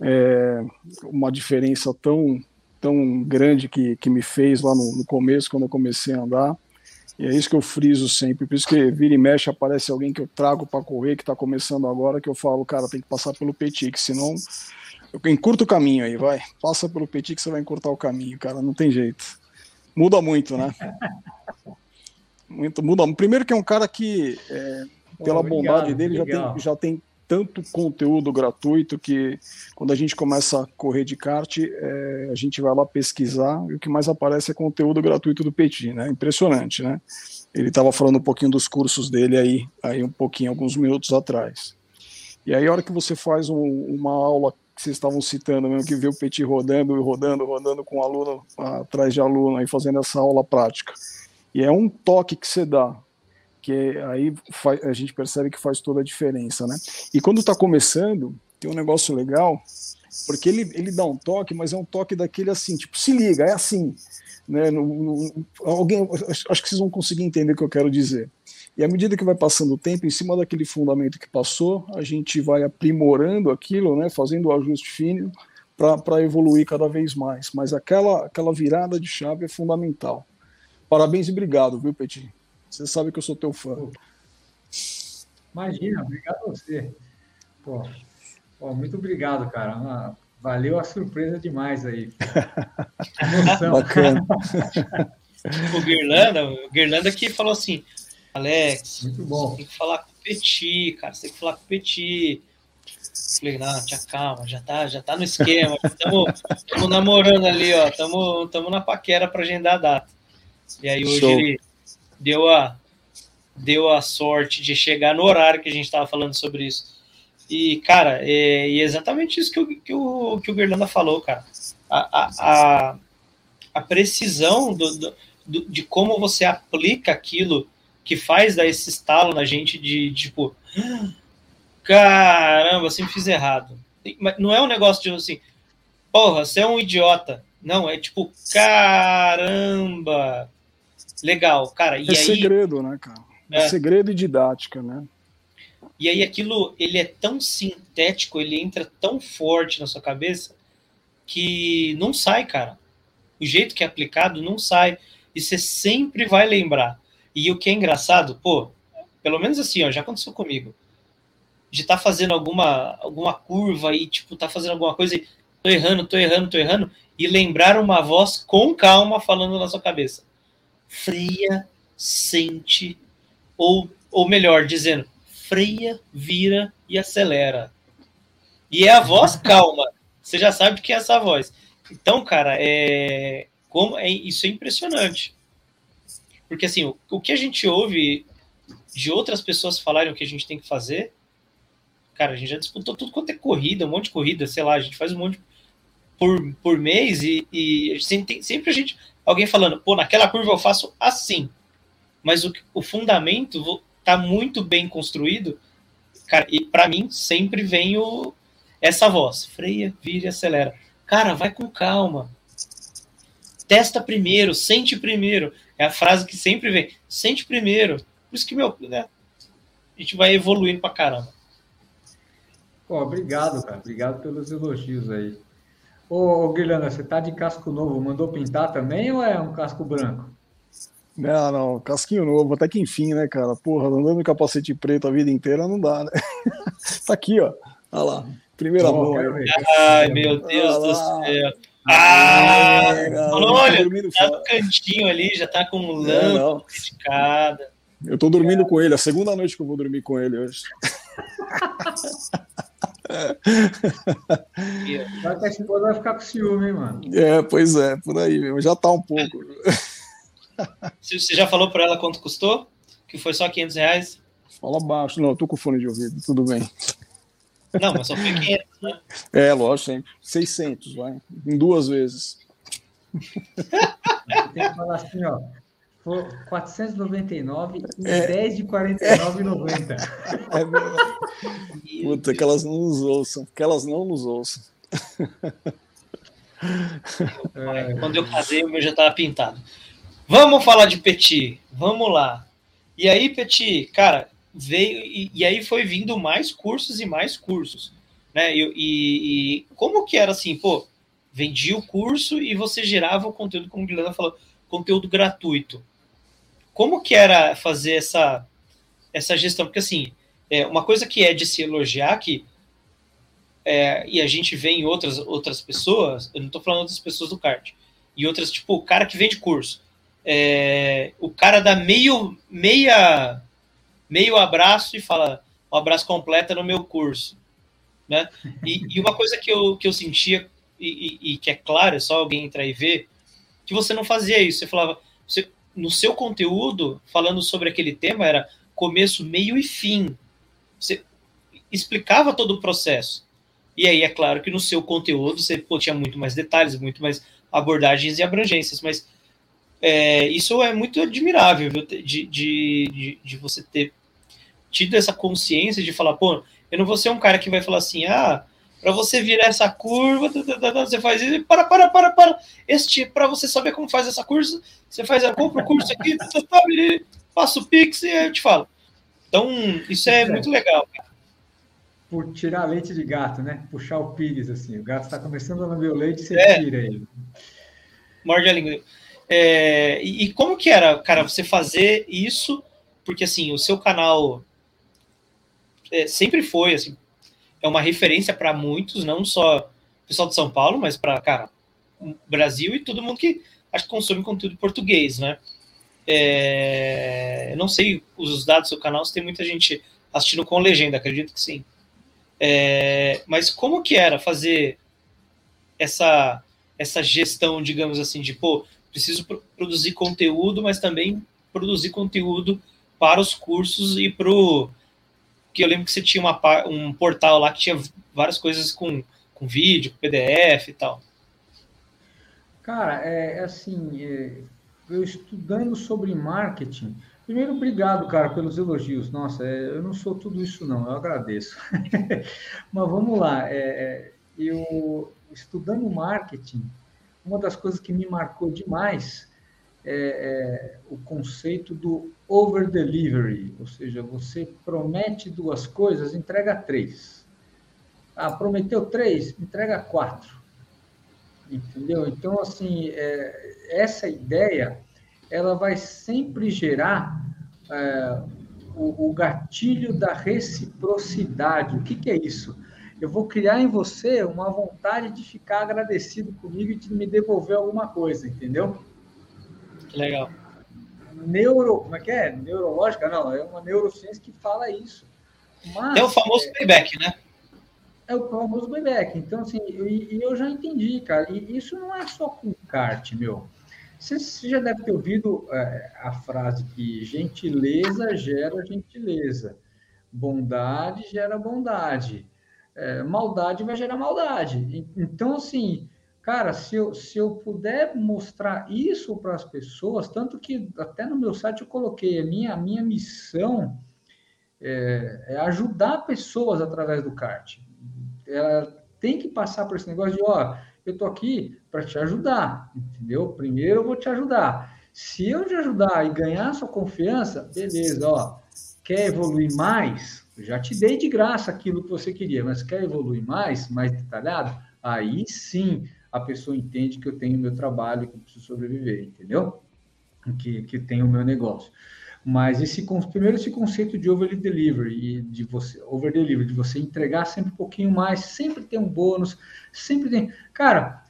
É uma diferença tão, tão grande que, que me fez lá no, no começo, quando eu comecei a andar. E é isso que eu friso sempre. Por isso que vira e mexe, aparece alguém que eu trago para correr, que está começando agora, que eu falo, cara, tem que passar pelo Petit, que senão eu encurto o caminho aí, vai. Passa pelo Petit que você vai encurtar o caminho, cara, não tem jeito. Muda muito, né? Muito, muda. Primeiro que é um cara que, é, pela obrigado, bondade dele, já tem, já tem tanto conteúdo gratuito que quando a gente começa a correr de kart, é, a gente vai lá pesquisar e o que mais aparece é conteúdo gratuito do Petit, né? Impressionante, né? Ele estava falando um pouquinho dos cursos dele aí, aí um pouquinho, alguns minutos atrás. E aí, a hora que você faz um, uma aula que vocês estavam citando, mesmo que vê o Petit rodando e rodando, rodando com aluno atrás de aluno aí fazendo essa aula prática. E é um toque que você dá, que aí a gente percebe que faz toda a diferença, né? E quando está começando, tem um negócio legal, porque ele, ele dá um toque, mas é um toque daquele assim, tipo, se liga, é assim. Né? No, no, alguém, acho que vocês vão conseguir entender o que eu quero dizer. E à medida que vai passando o tempo, em cima daquele fundamento que passou, a gente vai aprimorando aquilo, né? fazendo o ajuste fino para evoluir cada vez mais. Mas aquela, aquela virada de chave é fundamental. Parabéns e obrigado, viu, Petit? Você sabe que eu sou teu fã. Imagina, obrigado a você. Pô, pô muito obrigado, cara. Valeu a surpresa demais aí. Bacana. o Guirlanda, o Guirlanda que falou assim, Alex, muito bom. tem que falar com o Petit, cara, você tem que falar com o Petit. Falei, não, tia, calma, já tá, já tá no esquema, estamos namorando ali, ó, estamos na paquera para agendar a data. E aí hoje Show. ele deu a, deu a sorte de chegar no horário que a gente estava falando sobre isso. E, cara, é, é, exatamente isso que o, que o, que o Gerlanda falou, cara. A, a, a, a precisão do, do, de como você aplica aquilo que faz dar esse estalo na gente de, tipo, caramba, sempre fiz errado. Mas não é um negócio de assim, porra, você é um idiota. Não, é tipo, caramba, legal, cara. E é aí, segredo, né, cara? É, é segredo e didática, né? E aí aquilo, ele é tão sintético, ele entra tão forte na sua cabeça que não sai, cara. O jeito que é aplicado não sai. E você sempre vai lembrar. E o que é engraçado, pô, pelo menos assim, ó, já aconteceu comigo. De estar tá fazendo alguma, alguma curva e, tipo, tá fazendo alguma coisa e tô errando, tô errando, tô errando, e lembrar uma voz com calma falando na sua cabeça freia, sente, ou, ou melhor, dizendo, freia, vira e acelera. E é a voz calma. Você já sabe que é essa voz. Então, cara, é como é isso é impressionante. Porque assim, o, o que a gente ouve de outras pessoas falarem o que a gente tem que fazer, cara, a gente já disputou tudo quanto é corrida, um monte de corrida, sei lá, a gente faz um monte por, por mês e, e sempre, sempre a gente, alguém falando, pô, naquela curva eu faço assim, mas o, o fundamento tá muito bem construído, cara, e para mim sempre vem o, essa voz, freia, vira e acelera. Cara, vai com calma. Testa primeiro, sente primeiro. É a frase que sempre vem. Sente primeiro. Por isso que, meu, né, a gente vai evoluindo pra caramba. Pô, obrigado, cara. Obrigado pelos elogios aí. Ô, ô Guilherme, você tá de casco novo, mandou pintar também ou é um casco branco? Não, não, casquinho novo, até que enfim, né, cara? Porra, andando de capacete preto a vida inteira não dá, né? tá aqui, ó. Olha lá. Primeira oh, mão. Aí. Ai, meu Deus do céu. Ah, ah olha, tá no cantinho ali, já tá com lâmpada dedicada. Eu tô dormindo é. com ele, a segunda noite que eu vou dormir com ele hoje. Vai que a esposa vai ficar com ciúme, hein, mano? É, pois é, por aí mesmo. Já tá um pouco. Você já falou para ela quanto custou? Que foi só 500 reais? Fala baixo. Não, eu tô com fone de ouvido, tudo bem. Não, mas só foi 500, né? É, lógico, sempre. 600, vai. Em duas vezes. Tem que falar assim, ó. 499 e é. 10 de 49,90. É Puta, que elas não nos ouçam. Que elas não nos ouçam. É. Quando eu casei, o meu já estava pintado. Vamos falar de Petit. Vamos lá. E aí, Petit, cara, veio e, e, aí foi vindo mais cursos e mais cursos, né? E, e, e, como que era assim, pô, vendia o curso e você gerava o conteúdo, como o Guilherme falou, conteúdo gratuito. Como que era fazer essa essa gestão? Porque assim, é uma coisa que é de se elogiar que é, e a gente vê em outras outras pessoas, eu não estou falando das pessoas do kart, e outras tipo o cara que vende curso, é, o cara dá meio meia meio abraço e fala um abraço completo no meu curso. Né? E, e uma coisa que eu, que eu sentia, e, e, e, que é claro, é só alguém entrar e ver, que você não fazia isso. Você falava, você, no seu conteúdo, falando sobre aquele tema, era começo, meio e fim. Você explicava todo o processo. E aí, é claro que no seu conteúdo você pô, tinha muito mais detalhes, muito mais abordagens e abrangências, mas é, isso é muito admirável viu, de, de, de, você ter tido essa consciência de falar, pô, eu não vou ser um cara que vai falar assim, ah, para você virar essa curva, você faz isso, para, para, para, para. Este, para você saber como faz essa curva, você faz a compra o curso aqui, passa o Pix e eu te falo. Então, isso é, é. muito legal. Por tirar leite de gato, né? Puxar o Pix, assim. O gato está começando a beber o leite, você é. tira ele. Morde a língua. É, e, e como que era, cara, você fazer isso? Porque, assim, o seu canal é, sempre foi, assim, é uma referência para muitos, não só o pessoal de São Paulo, mas para, cara, Brasil e todo mundo que acho que consome conteúdo português, né? É, não sei os dados do seu canal, se tem muita gente assistindo com legenda, acredito que sim. É, mas como que era fazer essa essa gestão, digamos assim, de pô, preciso produzir conteúdo, mas também produzir conteúdo para os cursos e para o que eu lembro que você tinha uma, um portal lá que tinha várias coisas com, com vídeo, PDF e tal. Cara, é, é assim, é, eu estudando sobre marketing, primeiro, obrigado, cara, pelos elogios. Nossa, é, eu não sou tudo isso, não, eu agradeço. Mas vamos lá, é, é, eu estudando marketing, uma das coisas que me marcou demais é, é, o conceito do over delivery, ou seja, você promete duas coisas, entrega três. Ah, prometeu três, entrega quatro. Entendeu? Então, assim, é, essa ideia, ela vai sempre gerar é, o, o, gatilho da reciprocidade. O que, que é isso? Eu vou criar em você uma vontade de ficar agradecido comigo e de me devolver alguma coisa, entendeu? Legal. Neuro, como é que é? Neurológica? Não, é uma neurociência que fala isso. Mas, é o famoso é, payback, né? É o famoso payback. Então, assim, e eu, eu, já entendi, cara. E isso não é só com kart, meu. Você já deve ter ouvido é, a frase que gentileza gera gentileza, bondade gera bondade, é, maldade vai gerar maldade. Então, assim, cara, se eu, se eu puder mostrar isso para as pessoas, tanto que até no meu site eu coloquei, a minha, a minha missão é, é ajudar pessoas através do kart. Ela tem que passar por esse negócio de, ó, eu tô aqui para te ajudar, entendeu? Primeiro eu vou te ajudar. Se eu te ajudar e ganhar sua confiança, beleza, ó, quer evoluir mais? Eu já te dei de graça aquilo que você queria, mas quer evoluir mais, mais detalhado? Aí sim a pessoa entende que eu tenho meu trabalho, que eu preciso sobreviver, entendeu? Que, que tem o meu negócio. Mas esse primeiro esse conceito de over delivery de você over delivery, de você entregar sempre um pouquinho mais, sempre tem um bônus, sempre tem. Cara,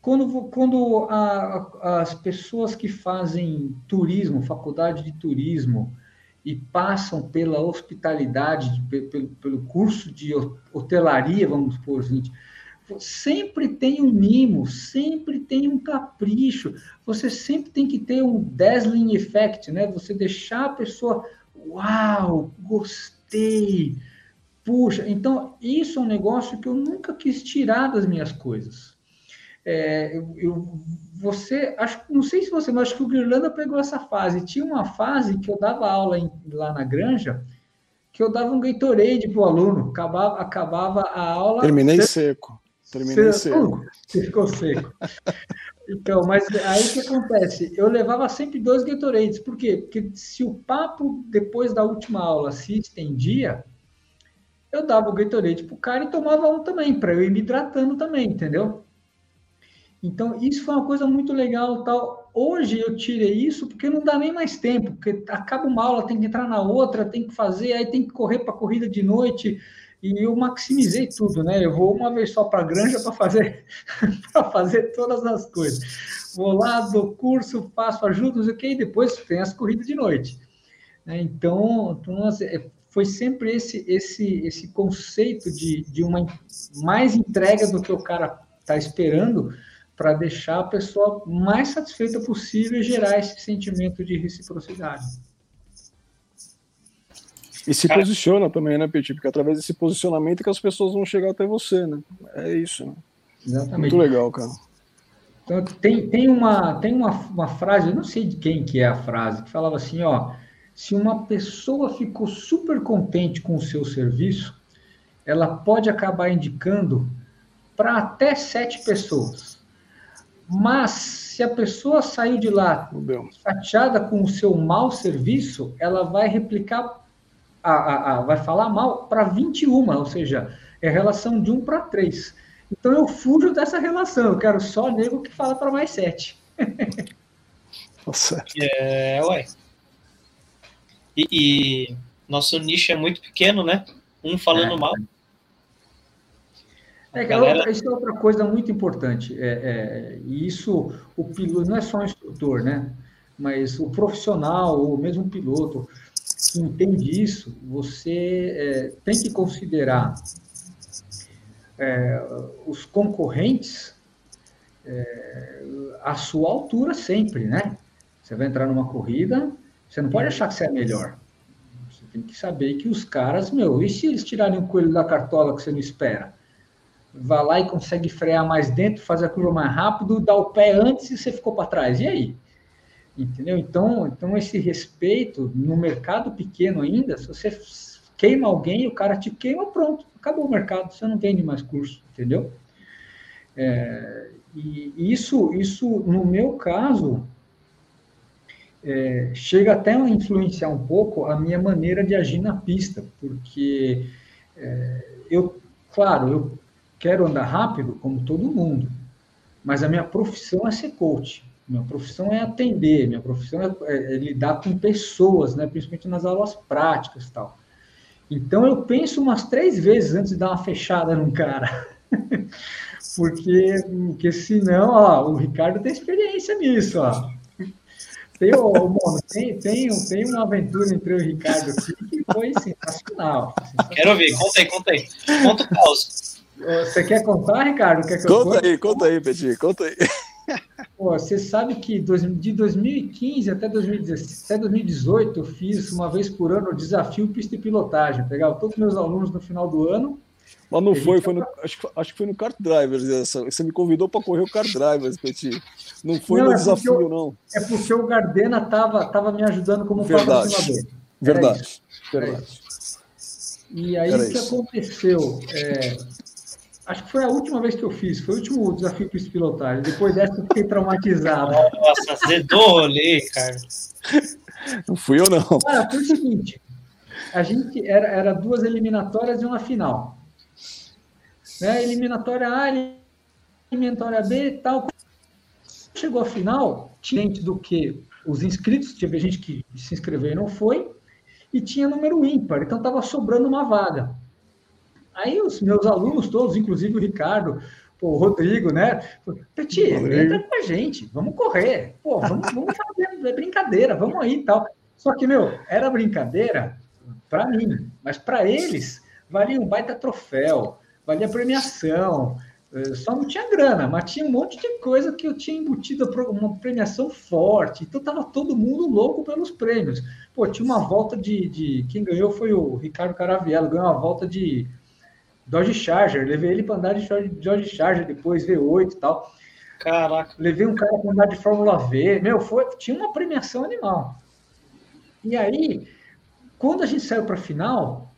quando, quando a, as pessoas que fazem turismo, faculdade de turismo, e passam pela hospitalidade, pelo, pelo curso de hotelaria, vamos por assim, sempre tem um mimo, sempre tem um capricho, você sempre tem que ter um dazzling effect, né? Você deixar a pessoa, uau, gostei, puxa. Então, isso é um negócio que eu nunca quis tirar das minhas coisas. É, eu, eu, você, acho, não sei se você, mas acho que o Guirlanda pegou essa fase. Tinha uma fase que eu dava aula em, lá na granja, que eu dava um Gatorade para o aluno, acabava, acabava a aula. Terminei seco. Terminei seco. Você ficou seco. Então, mas aí o que acontece? Eu levava sempre dois Gatorades. Por quê? Porque se o papo depois da última aula se estendia, eu dava o Gatorade pro cara e tomava um também, para eu ir me hidratando também, entendeu? Então, isso foi uma coisa muito legal, tal. Hoje eu tirei isso porque não dá nem mais tempo, porque acaba uma aula, tem que entrar na outra, tem que fazer, aí tem que correr para a corrida de noite, e eu maximizei tudo, né? Eu vou uma vez só para a granja para fazer para fazer todas as coisas. Vou lá, dou curso, faço ajuda, não sei o que, e depois tem as corridas de noite. Né? Então, então assim, é, foi sempre esse esse esse conceito de, de uma mais entrega do que o cara está esperando para deixar a pessoa mais satisfeita possível e gerar esse sentimento de reciprocidade. E se Cara, posiciona também, né, Petit? Porque através desse posicionamento que as pessoas vão chegar até você, né? É isso, né? Exatamente. Muito legal, cara. Então, tem, tem, uma, tem uma, uma frase, eu não sei de quem que é a frase, que falava assim, ó, se uma pessoa ficou super contente com o seu serviço, ela pode acabar indicando para até sete pessoas. Mas se a pessoa saiu de lá chateada com o seu mau serviço, ela vai replicar a, a, a vai falar mal para 21, ou seja, é relação de 1 para 3. Então eu fujo dessa relação, eu quero só nego que fala para mais 7. Nossa. É, ué. E, e, nosso nicho é muito pequeno, né? Um falando é. mal. É, galera... Isso é outra coisa muito importante. É, é, e isso, o piloto, não é só um instrutor, né? Mas o profissional, ou mesmo o piloto, entende isso, você é, tem que considerar é, os concorrentes é, sua altura sempre, né? Você vai entrar numa corrida, você não pode achar que você é melhor. Você tem que saber que os caras, meu, e se eles tirarem o coelho da cartola que você não espera? Vai lá e consegue frear mais dentro, fazer a curva mais rápido, dá o pé antes e você ficou para trás. E aí? Entendeu? Então, então, esse respeito no mercado pequeno ainda, se você queima alguém, o cara te queima, pronto, acabou o mercado, você não vende mais curso, entendeu? É, e isso, isso, no meu caso, é, chega até a influenciar um pouco a minha maneira de agir na pista, porque é, eu, claro, eu quero andar rápido como todo mundo, mas a minha profissão é ser coach. Minha profissão é atender, minha profissão é, é, é lidar com pessoas, né? principalmente nas aulas práticas e tal. Então eu penso umas três vezes antes de dar uma fechada num cara. porque, porque senão, ó, o Ricardo tem experiência nisso, ó. Tem, ó, mano, tem, tem, tem uma aventura entre o Ricardo aqui que foi sensacional. sensacional. Quero ver, conta aí, conta aí. Conta o caos. Você quer contar, Ricardo? Quer que conta aí, conta aí, Petit, conta aí. Pô, você sabe que de 2015 até 2017, até 2018 eu fiz uma vez por ano o desafio pista e pilotagem. pegava todos os meus alunos no final do ano. Mas não foi, foi no, acho, acho que foi no Kart Drivers essa. Você me convidou para correr o Kart Drivers, Petit. Não foi não, no é desafio, eu, não. É porque o Gardena tava, tava me ajudando como verdade, patrocinador. Verdade, verdade. E aí o que aconteceu? É, Acho que foi a última vez que eu fiz, foi o último desafio para pilotagem. Depois dessa eu fiquei traumatizado. Nossa, zedou o rolê, cara. Não fui eu, não. Cara, foi o seguinte: a gente era, era duas eliminatórias e uma final. Né? Eliminatória A, eliminatória B e tal. Chegou a final, tinha do que os inscritos, teve gente que se inscreveu e não foi, e tinha número ímpar, então estava sobrando uma vaga. Aí os meus alunos todos, inclusive o Ricardo, pô, o Rodrigo, né? Peti, entra com a gente, vamos correr, pô, vamos, vamos fazer é brincadeira, vamos aí e tal. Só que, meu, era brincadeira para mim, mas para eles valia um baita troféu, valia premiação, eh, só não tinha grana, mas tinha um monte de coisa que eu tinha embutido uma premiação forte. Então tava todo mundo louco pelos prêmios. Pô, tinha uma volta de, de quem ganhou foi o Ricardo Caraviello, ganhou uma volta de Dodge Charger, levei ele para andar de Dodge Charger depois, V8 e tal. Caraca. Levei um cara para andar de Fórmula V. Meu, foi, tinha uma premiação animal. E aí, quando a gente saiu para a final,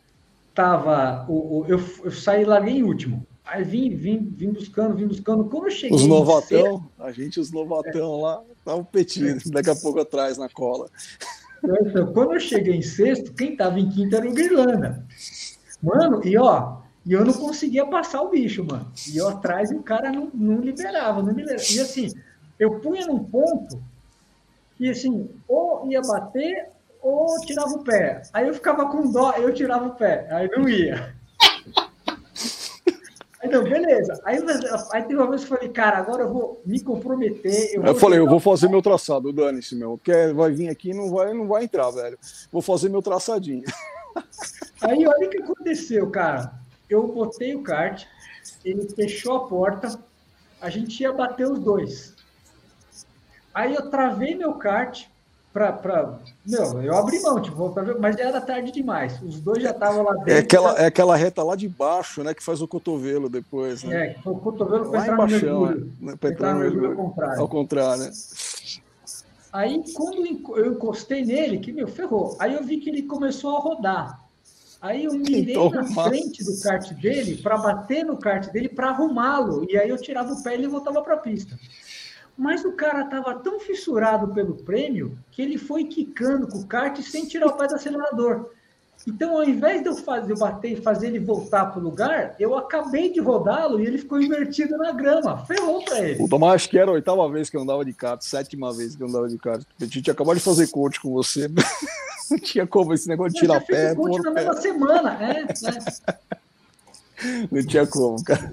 tava o, o eu, eu, saí lá em último. Aí vim, vim, vim buscando, vim buscando. Quando eu cheguei. Os novatão, a gente, os novatão é. lá, estavam petindo, é. daqui a pouco atrás na cola. Então, quando eu cheguei em sexto, quem estava em quinto era o Guirlanda. Mano, e ó, e eu não conseguia passar o bicho, mano. E eu atrás e o cara não, não liberava, não liberava. E assim, eu punha num ponto que assim, ou ia bater ou tirava o pé. Aí eu ficava com dó, eu tirava o pé. Aí não ia. Aí não, beleza. Aí, aí teve uma vez que eu falei, cara, agora eu vou me comprometer. Eu, eu falei, eu vou fazer meu traçado, dane-se, meu. Quer, vai vir aqui não vai, não vai entrar, velho. Vou fazer meu traçadinho. Aí olha o que aconteceu, cara eu botei o kart, ele fechou a porta, a gente ia bater os dois. Aí eu travei meu kart para. Pra... Meu, eu abri mão, tipo, mas era tarde demais. Os dois já estavam lá dentro. É aquela, é aquela reta lá de baixo, né? Que faz o cotovelo depois. Né? É, o cotovelo para entrar no mergulho. Né? Para entrar no mergulho ao contrário. Ao contrário, né? Aí, quando eu encostei nele, que meu, ferrou. Aí eu vi que ele começou a rodar. Aí eu mirei então, na frente do kart dele para bater no kart dele para arrumá-lo. E aí eu tirava o pé e ele voltava para a pista. Mas o cara estava tão fissurado pelo prêmio que ele foi quicando com o kart sem tirar o pé do acelerador. Então, ao invés de eu fazer, eu bater e fazer ele voltar para o lugar, eu acabei de rodá-lo e ele ficou invertido na grama. Ferrou para ele. Puta, mas acho que era a oitava vez que eu andava de kart, sétima vez que eu andava de kart. A gente acabou de fazer coach com você. Não tinha como esse negócio de tirar pé. Coach na mesma semana, é, é. Não tinha como, cara.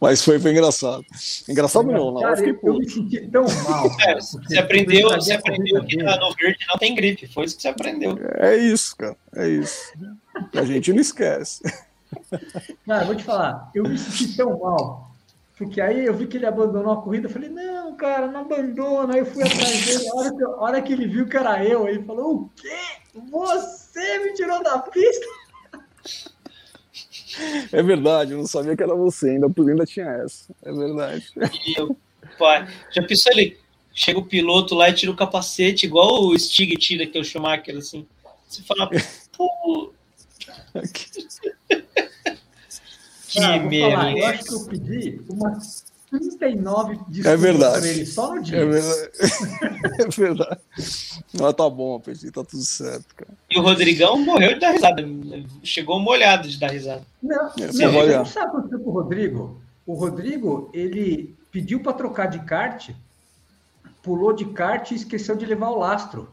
Mas foi, foi engraçado. Engraçado não, não. Cara, eu, eu, me senti tão mal. É, você aprendeu, você aprendeu que no verde não tem gripe. Foi isso que você aprendeu. É isso, cara. É isso. A gente não esquece. Cara, vou te falar, eu me senti tão mal. Porque aí eu vi que ele abandonou a corrida, eu falei, não, cara, não abandona. Aí eu fui atrás dele, a hora que, a hora que ele viu que era eu, ele falou, o quê? Você me tirou da pista? É verdade, eu não sabia que era você, ainda, ainda tinha essa. É verdade. E eu, pai, já pensou ele? Chega o piloto lá e tira o capacete, igual o Stig tira, que é o Schumacher, assim. Você fala, pô. que ah, merda. Eu acho que eu pedi umas 39 desculpas é verdade. pra ele só no dia. É verdade. é verdade. Mas tá bom, Petit, tá tudo certo, cara. E o Rodrigão morreu de dar risada. Chegou molhado de dar risada. Não, é, não, não sabe o que aconteceu com o Rodrigo? O Rodrigo, ele pediu para trocar de kart, pulou de kart e esqueceu de levar o lastro.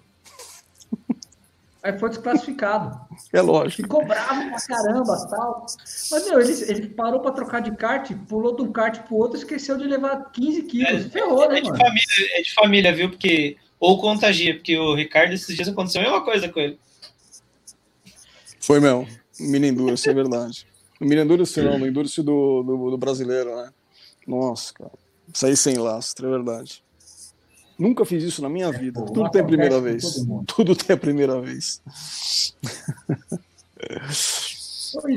Aí foi desclassificado. É lógico. Ficou bravo pra caramba tal. Mas, meu, ele, ele parou pra trocar de kart, pulou de um kart pro outro esqueceu de levar 15 quilos. É, Ferrou, é, né, é de família, é de família, viu? Porque. Ou contagia, porque o Ricardo esses dias aconteceu a mesma coisa com ele. Foi mesmo. No mini Endurance, é verdade. No mini Endurance não, no Endurance do, do, do brasileiro, né? Nossa, cara. Saí sem lastro, é verdade. Nunca fiz isso na minha é, vida. Pô, Tudo tem a primeira vez. Tudo tem a primeira vez.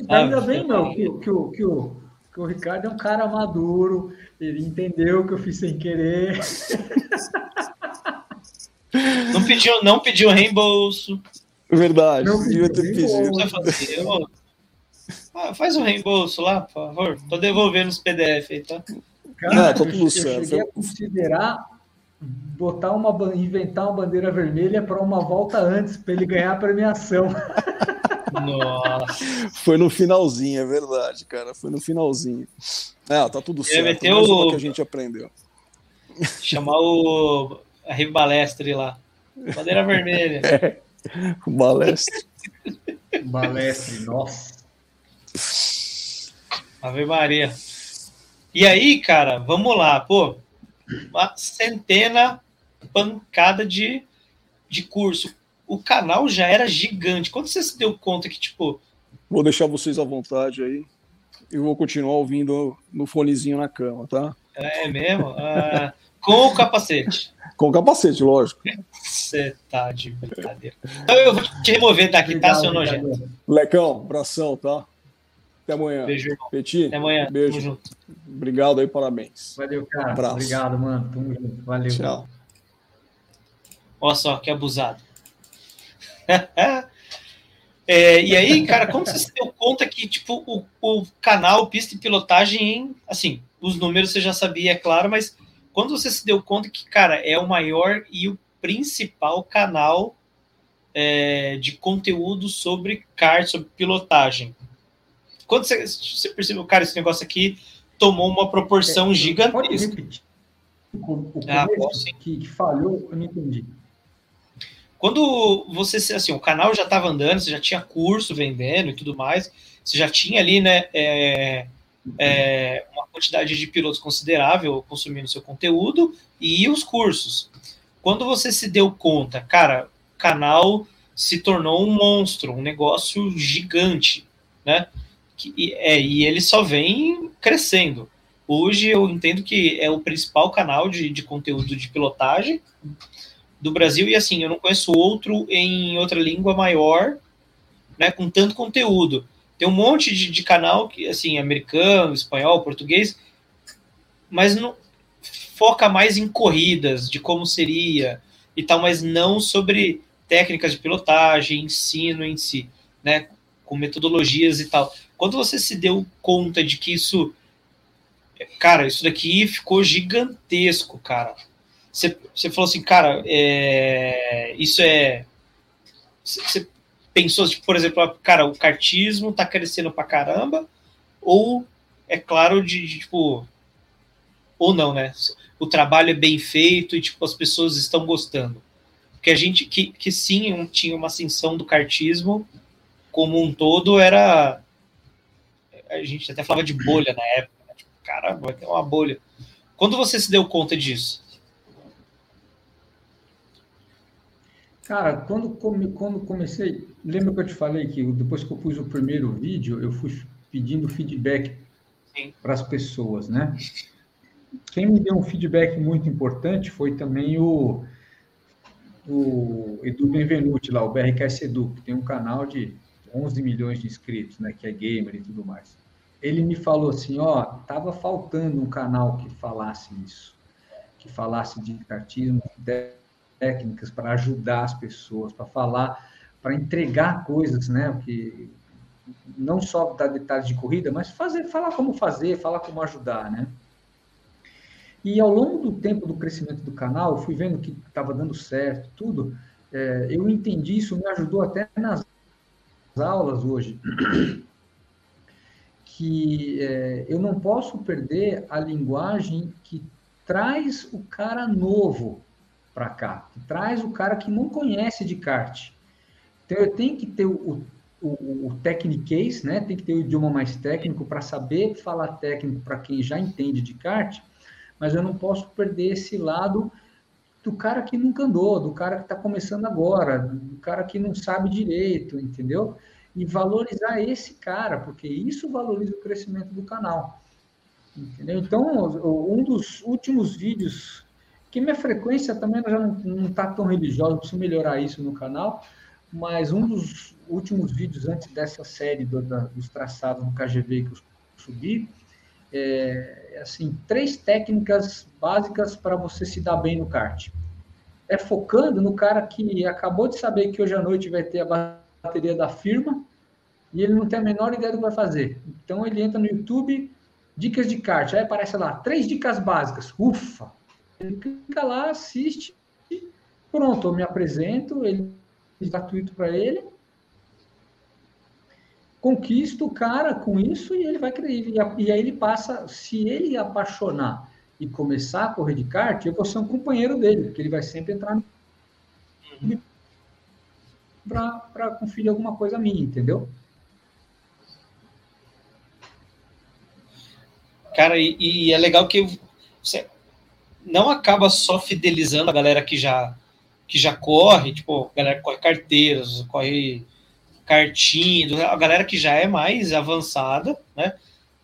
ainda bem, não, que, que, que, que, o, que o Ricardo é um cara maduro, ele entendeu que eu fiz sem querer. Não pediu, não pediu reembolso. Verdade, não ter pedido. Ah, faz um reembolso lá, por favor. Tô devolvendo os PDF aí, tá? Cara, não, tá tudo eu, certo. Eu cheguei a considerar botar uma inventar uma bandeira vermelha para uma volta antes para ele ganhar a premiação. Nossa. Foi no finalzinho, é verdade, cara. Foi no finalzinho. Ah, tá tudo certo. É o... que a gente aprendeu. Chamar o a Ribalestre lá. Bandeira vermelha. É. O balestre. balestre, nossa. Ave Maria. E aí, cara, vamos lá. Pô, uma centena pancada de, de curso. O canal já era gigante. Quando você se deu conta que, tipo. Vou deixar vocês à vontade aí. E vou continuar ouvindo no fonezinho na cama, tá? É mesmo? Ah, com o capacete. Com o capacete, lógico. Você tá de brincadeira. Então eu vou te remover daqui, tá, seu nojento? Lecão, abração, tá? Até amanhã. Beijo, irmão. Peti, Até amanhã. Beijo. Obrigado aí, parabéns. Valeu, cara. Abraço. Obrigado, mano. Tamo junto. Valeu. Tchau. Olha só, que abusado. é, e aí, cara, como você se deu conta que, tipo, o, o canal Pista e Pilotagem, assim, os números você já sabia, é claro, mas quando você se deu conta que, cara, é o maior e o principal canal é, de conteúdo sobre kart, sobre pilotagem, quando você, você percebeu, cara, esse negócio aqui tomou uma proporção é, gigantesca. O, o ah, que, que falhou, eu não entendi. Quando você, assim, o canal já estava andando, você já tinha curso vendendo e tudo mais, você já tinha ali, né, é, é, uma quantidade de pilotos considerável consumindo seu conteúdo e os cursos. Quando você se deu conta, cara, o canal se tornou um monstro, um negócio gigante, né? Que, é, e ele só vem crescendo. Hoje eu entendo que é o principal canal de, de conteúdo de pilotagem do Brasil, e assim, eu não conheço outro em outra língua maior, né, com tanto conteúdo. Tem um monte de, de canal que, assim, americano, espanhol, português, mas não foca mais em corridas, de como seria e tal, mas não sobre técnicas de pilotagem, ensino em si, né, com metodologias e tal. Quando você se deu conta de que isso. Cara, isso daqui ficou gigantesco, cara. Você, você falou assim, cara, é, isso é. Você pensou, tipo, por exemplo, cara, o cartismo tá crescendo pra caramba, ou é claro de, de tipo. Ou não, né? O trabalho é bem feito e tipo, as pessoas estão gostando. Porque a gente que, que sim tinha uma ascensão do cartismo como um todo era a gente até falava de bolha na época. Né? Tipo, caramba, vai ter uma bolha. Quando você se deu conta disso? Cara, quando, quando comecei, lembra que eu te falei que depois que eu pus o primeiro vídeo, eu fui pedindo feedback para as pessoas, né? Quem me deu um feedback muito importante foi também o, o Edu Benvenuti, lá, o BRKS Edu, que tem um canal de 11 milhões de inscritos, né, que é gamer e tudo mais. Ele me falou assim, ó, tava faltando um canal que falasse isso, que falasse de cartismo, técnicas para ajudar as pessoas, para falar, para entregar coisas, né, que não só dar detalhes de corrida, mas fazer, falar como fazer, falar como ajudar, né? E ao longo do tempo do crescimento do canal, eu fui vendo que estava dando certo, tudo. É, eu entendi isso, me ajudou até nas aulas hoje que é, eu não posso perder a linguagem que traz o cara novo para cá, que traz o cara que não conhece de kart. Então eu tenho que ter o, o, o techniquez, né? Tem que ter o idioma mais técnico para saber falar técnico para quem já entende de kart, mas eu não posso perder esse lado do cara que nunca andou, do cara que está começando agora, do cara que não sabe direito, entendeu? E valorizar esse cara, porque isso valoriza o crescimento do canal. Entendeu? Então, um dos últimos vídeos que minha frequência também já não está tão religiosa, preciso melhorar isso no canal, mas um dos últimos vídeos antes dessa série do, da, dos traçados do KGV que eu subi, é, é, assim, três técnicas básicas para você se dar bem no kart. É focando no cara que acabou de saber que hoje à noite vai ter a bateria da firma e ele não tem a menor ideia do que vai fazer. Então ele entra no YouTube, dicas de kart, aí aparece lá, três dicas básicas. Ufa! Ele clica lá, assiste, pronto, eu me apresento, ele gratuito para ele. Conquista o cara com isso e ele vai crer. E aí ele passa, se ele apaixonar e começar a correr de kart, eu vou ser um companheiro dele, porque ele vai sempre entrar no uhum. para conferir alguma coisa minha, entendeu? Cara, e, e, é legal que você não acaba só fidelizando a galera que já que já corre, tipo, a galera que corre carteiras, corre cartinha, a galera que já é mais avançada, né?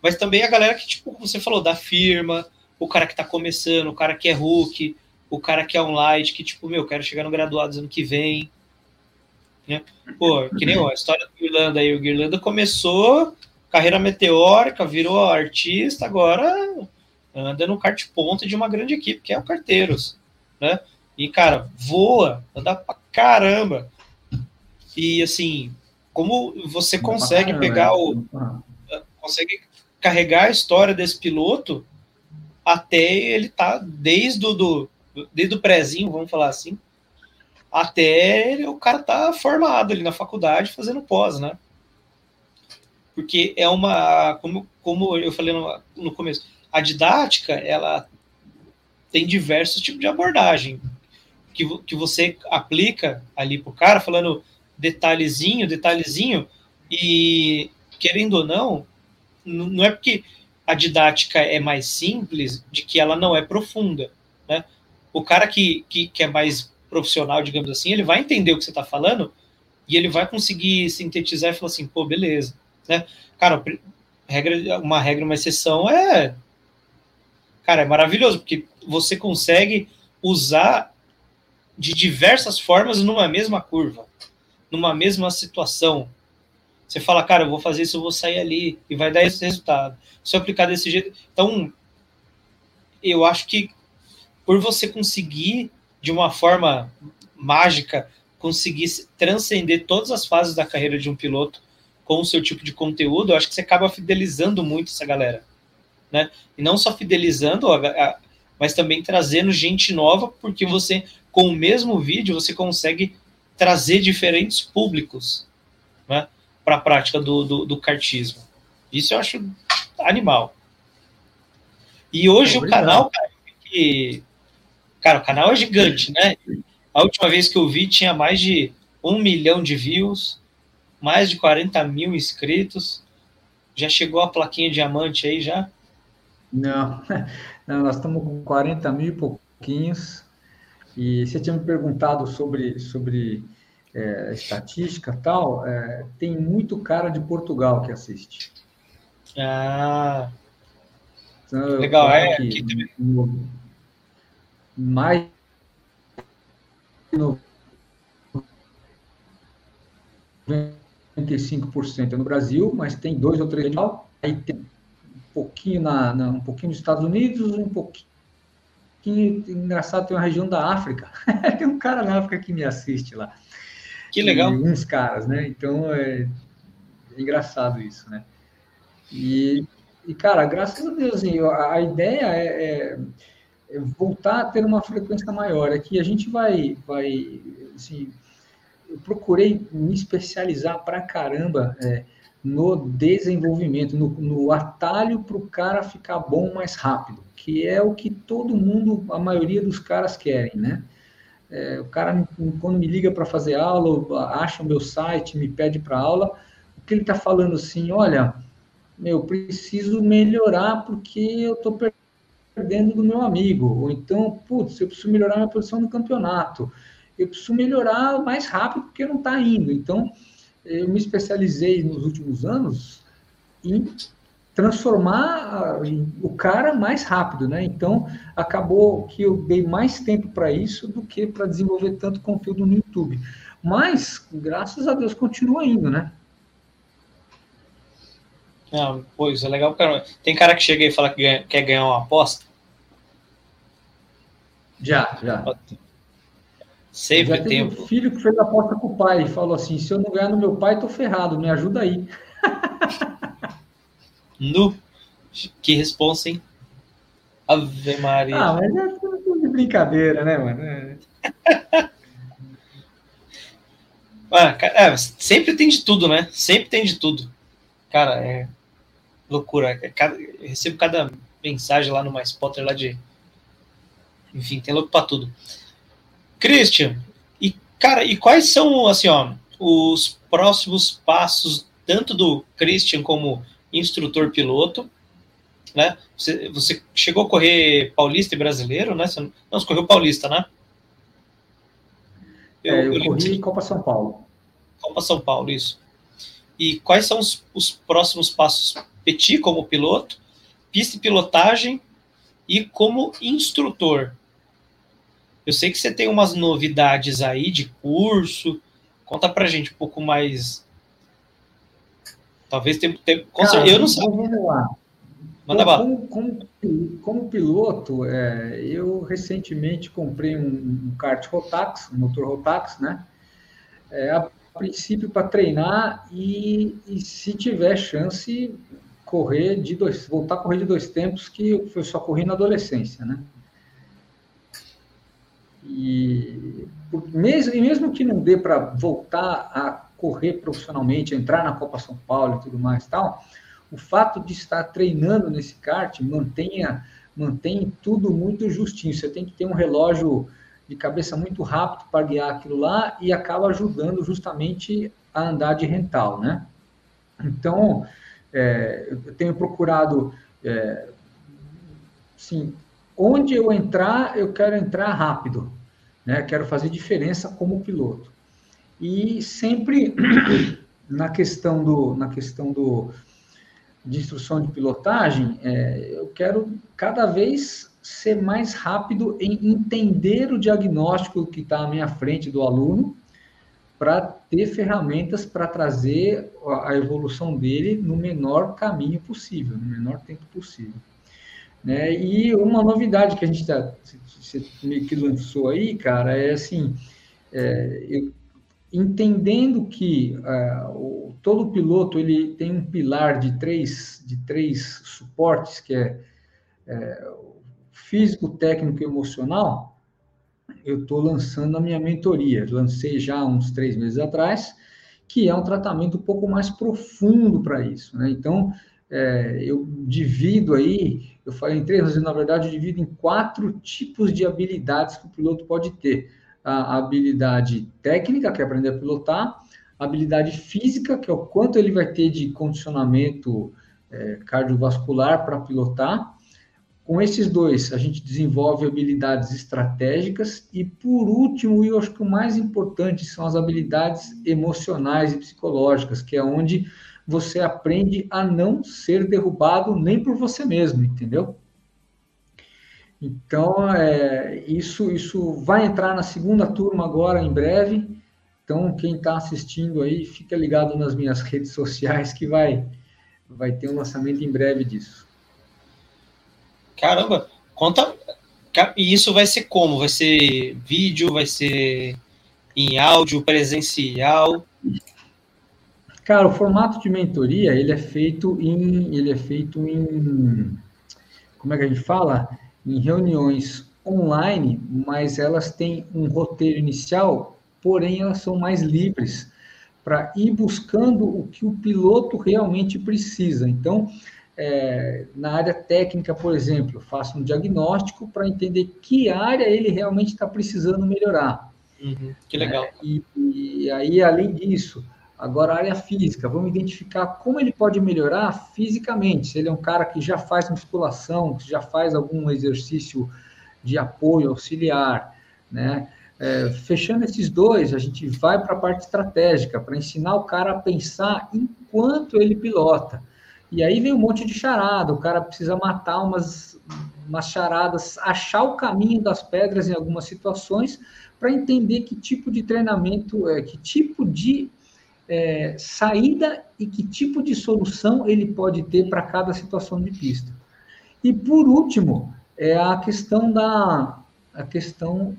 Mas também a galera que, tipo, você falou, da firma, o cara que tá começando, o cara que é Hulk, o cara que é light, que, tipo, meu, quero chegar no graduado ano que vem. Né? Pô, que nem ó, a história do Irlanda aí. O Irlanda começou carreira meteórica, virou artista, agora anda no kart ponta de uma grande equipe, que é o Carteiros, né? E, cara, voa, anda pra caramba. E, assim, como você consegue caramba, pegar o... Consegue carregar a história desse piloto até ele tá desde o do, desde o prézinho, vamos falar assim, até ele, o cara tá formado ali na faculdade fazendo pós, né? Porque é uma, como, como eu falei no, no começo, a didática, ela tem diversos tipos de abordagem que, que você aplica ali pro cara, falando detalhezinho, detalhezinho, e querendo ou não, não é porque a didática é mais simples de que ela não é profunda, né? O cara que, que, que é mais profissional, digamos assim, ele vai entender o que você está falando e ele vai conseguir sintetizar e falar assim, pô, beleza, né? Cara, regra, uma regra, uma exceção é cara, é maravilhoso, porque você consegue usar de diversas formas numa mesma curva, numa mesma situação. Você fala, cara, eu vou fazer isso, eu vou sair ali, e vai dar esse resultado. Se eu aplicar desse jeito. Então, eu acho que por você conseguir, de uma forma mágica, conseguir transcender todas as fases da carreira de um piloto com o seu tipo de conteúdo, eu acho que você acaba fidelizando muito essa galera né? E não só fidelizando, mas também trazendo gente nova, porque você, com o mesmo vídeo, você consegue trazer diferentes públicos né, para a prática do, do, do, kartismo. Isso eu acho animal. E hoje o canal, cara, que, cara, o canal é gigante, né? A última vez que eu vi tinha mais de um milhão de views, mais de 40 mil inscritos. Já chegou a plaquinha diamante aí já? Não, não nós estamos com 40 mil e pouquinhos. E você tinha me perguntado sobre, sobre é, estatística tal, é, tem muito cara de Portugal que assiste. Ah, então, legal, é. Aqui, no, mais no 95% é no Brasil, mas tem dois ou três aí tem pouquinho na, na, um pouquinho nos Estados Unidos, um pouquinho engraçado tem uma região da África. tem um cara na África que me assiste lá. Que legal. E uns caras, né? Então é, é engraçado isso, né? E, e, cara, graças a Deus, assim, a, a ideia é, é, é, voltar a ter uma frequência maior. É que a gente vai, vai assim, eu procurei me especializar pra caramba é, no desenvolvimento, no, no atalho para o cara ficar bom mais rápido, que é o que todo mundo, a maioria dos caras querem, né? É, o cara, quando me liga para fazer aula, acha o meu site, me pede para aula, o que ele está falando assim, olha, meu, preciso melhorar porque eu estou perdendo do meu amigo, ou então, putz, eu preciso melhorar minha posição no campeonato, eu preciso melhorar mais rápido porque não está indo, então eu me especializei nos últimos anos em transformar o cara mais rápido, né? Então, acabou que eu dei mais tempo para isso do que para desenvolver tanto conteúdo no YouTube. Mas, graças a Deus, continua indo, né? Não, pois é legal, cara. Tem cara que chega e fala que ganha, quer ganhar uma aposta? Já, já. Sempre já tem. Um filho que fez a aposta com o pai e falou assim: se eu não ganhar no meu pai, tô ferrado, me ajuda aí. Nu. Que responsa, hein? Ave Maria. Ah, mas é tudo de brincadeira, né, mano? É. ah, é, sempre tem de tudo, né? Sempre tem de tudo. Cara, é loucura. É cada, eu recebo cada mensagem lá no Mais Potter lá de. Enfim, tem louco pra tudo. Christian, e cara, e quais são, assim, ó, os próximos passos, tanto do Christian como instrutor piloto, né? Você, você chegou a correr paulista e brasileiro, né? Você não, você correu paulista, né? Eu, é, eu, eu corri Copa São Paulo. Copa São Paulo, isso. E quais são os, os próximos passos? Petit como piloto, pista e pilotagem e como instrutor. Eu sei que você tem umas novidades aí de curso. Conta pra gente um pouco mais Talvez tenha. tenha Cara, eu não sei. Manda como, como, como, piloto, é, eu recentemente comprei um, um kart Rotax, um motor Rotax, né? É, a princípio para treinar e, e, se tiver chance correr de dois, voltar a correr de dois tempos que eu só corri na adolescência, né? E mesmo, e mesmo que não dê para voltar a correr profissionalmente, entrar na Copa São Paulo e tudo mais tal, o fato de estar treinando nesse kart mantenha, mantém tudo muito justinho. Você tem que ter um relógio de cabeça muito rápido para guiar aquilo lá e acaba ajudando justamente a andar de rental, né? Então, é, eu tenho procurado, é, sim, onde eu entrar, eu quero entrar rápido, né? Quero fazer diferença como piloto. E sempre na questão do, na questão do, de instrução de pilotagem, é, eu quero cada vez ser mais rápido em entender o diagnóstico que está à minha frente do aluno, para ter ferramentas para trazer a evolução dele no menor caminho possível, no menor tempo possível. Né? E uma novidade que a gente tá, que lançou aí, cara, é assim, é, eu entendendo que uh, todo piloto ele tem um pilar de três, de três suportes, que é, é físico, técnico e emocional, eu estou lançando a minha mentoria. Lancei já uns três meses atrás, que é um tratamento um pouco mais profundo para isso. Né? Então, é, eu divido aí, eu falei em três, mas na verdade eu divido em quatro tipos de habilidades que o piloto pode ter a habilidade técnica, que é aprender a pilotar, a habilidade física, que é o quanto ele vai ter de condicionamento é, cardiovascular para pilotar. Com esses dois, a gente desenvolve habilidades estratégicas e, por último, e eu acho que o mais importante são as habilidades emocionais e psicológicas, que é onde você aprende a não ser derrubado nem por você mesmo, entendeu? Então, é, isso, isso vai entrar na segunda turma agora, em breve. Então, quem está assistindo aí, fica ligado nas minhas redes sociais que vai, vai ter um lançamento em breve disso. Caramba, conta. E isso vai ser como? Vai ser vídeo? Vai ser em áudio, presencial? Cara, o formato de mentoria ele é feito em, ele é feito em, como é que a gente fala? Em reuniões online, mas elas têm um roteiro inicial, porém elas são mais livres para ir buscando o que o piloto realmente precisa. Então, é, na área técnica, por exemplo, faço um diagnóstico para entender que área ele realmente está precisando melhorar. Uhum, que legal. É, e, e, aí, além disso, Agora, a área física, vamos identificar como ele pode melhorar fisicamente. Se ele é um cara que já faz musculação, que já faz algum exercício de apoio auxiliar, né? É, fechando esses dois, a gente vai para a parte estratégica, para ensinar o cara a pensar enquanto ele pilota. E aí vem um monte de charada, o cara precisa matar umas, umas charadas, achar o caminho das pedras em algumas situações para entender que tipo de treinamento, é, que tipo de é, saída e que tipo de solução ele pode ter para cada situação de pista. E por último, é a questão da a questão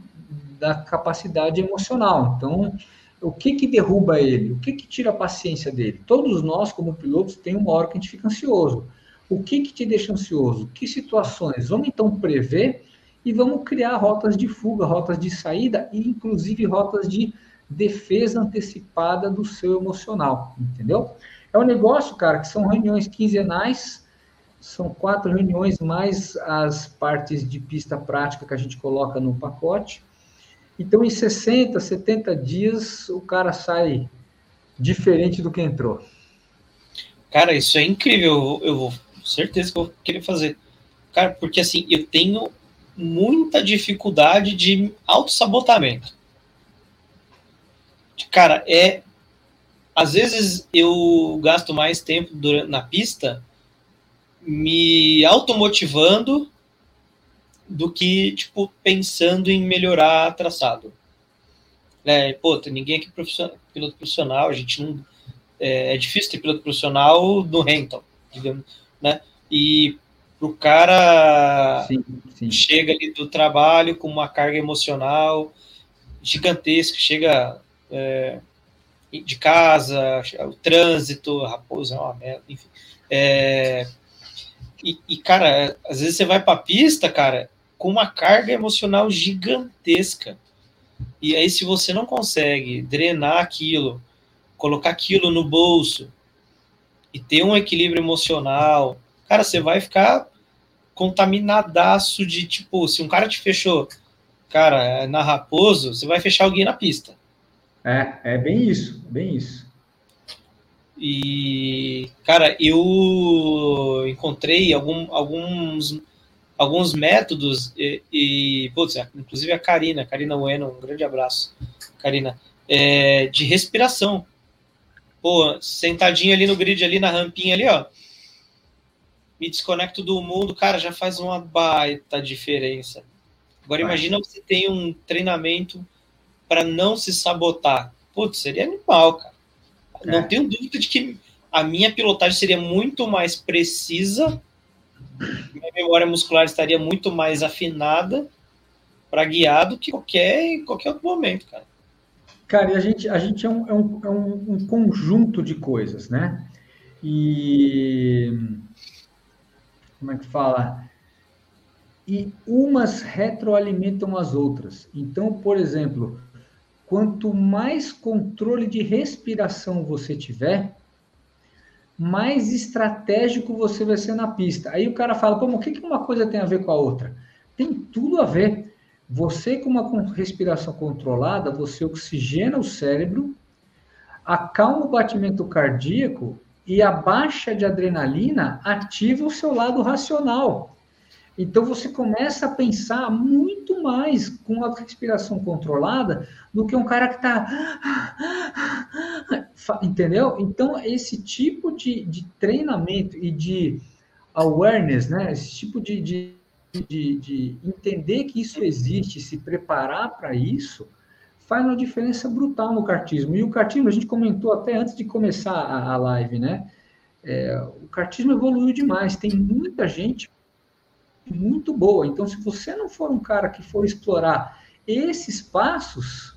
da capacidade emocional. Então, o que que derruba ele? O que que tira a paciência dele? Todos nós, como pilotos, tem uma hora que a gente fica ansioso. O que que te deixa ansioso? Que situações? Vamos então prever e vamos criar rotas de fuga, rotas de saída e inclusive rotas de defesa antecipada do seu emocional, entendeu? É um negócio, cara, que são reuniões quinzenais, são quatro reuniões mais as partes de pista prática que a gente coloca no pacote. Então, em 60, 70 dias, o cara sai diferente do que entrou. Cara, isso é incrível. Eu vou, certeza que eu vou querer fazer. Cara, porque assim, eu tenho muita dificuldade de autossabotamento. Cara, é. Às vezes eu gasto mais tempo durante, na pista me automotivando do que, tipo, pensando em melhorar traçado. É, pô, tem ninguém aqui profissional, piloto profissional, a gente não. É, é difícil ter piloto profissional no Rental, digamos, né? E pro cara sim, sim. chega ali do trabalho com uma carga emocional gigantesca, chega é, de casa, o trânsito, a raposa é uma merda, enfim. É, e, e, cara, às vezes você vai pra pista, cara, com uma carga emocional gigantesca. E aí, se você não consegue drenar aquilo, colocar aquilo no bolso e ter um equilíbrio emocional, cara, você vai ficar contaminadaço de tipo, se um cara te fechou, cara, na Raposo, você vai fechar alguém na pista. É, é bem isso, bem isso. E, cara, eu encontrei algum, alguns, alguns métodos e, e putz, inclusive a Karina, Karina Bueno, um grande abraço, Karina, é, de respiração. Pô, sentadinho ali no grid, ali na rampinha ali, ó, me desconecto do mundo, cara, já faz uma baita diferença. Agora Vai. imagina você tem um treinamento para não se sabotar. Putz, seria animal, cara. É. Não tenho dúvida de que a minha pilotagem seria muito mais precisa, minha memória muscular estaria muito mais afinada para guiar do que qualquer, qualquer outro momento, cara. Cara, e a gente, a gente é, um, é, um, é um, um conjunto de coisas, né? E como é que fala? E umas retroalimentam as outras. Então, por exemplo, quanto mais controle de respiração você tiver, mais estratégico você vai ser na pista. Aí o cara fala, como o que, uma coisa tem a ver com a outra? Tem tudo a ver. Você com uma respiração controlada, você oxigena o cérebro, acalma o batimento cardíaco e a baixa de adrenalina ativa o seu lado racional. Então você começa a pensar muito mais com a respiração controlada do que um cara que está. Entendeu? Então, esse tipo de, de, treinamento e de awareness, né? esse tipo de, de, de, de entender que isso existe, se preparar para isso, faz uma diferença brutal no cartismo. E o cartismo, a gente comentou até antes de começar a, a live, né? É, o cartismo evoluiu demais, tem muita gente muito boa. Então, se você não for um cara que for explorar esses passos,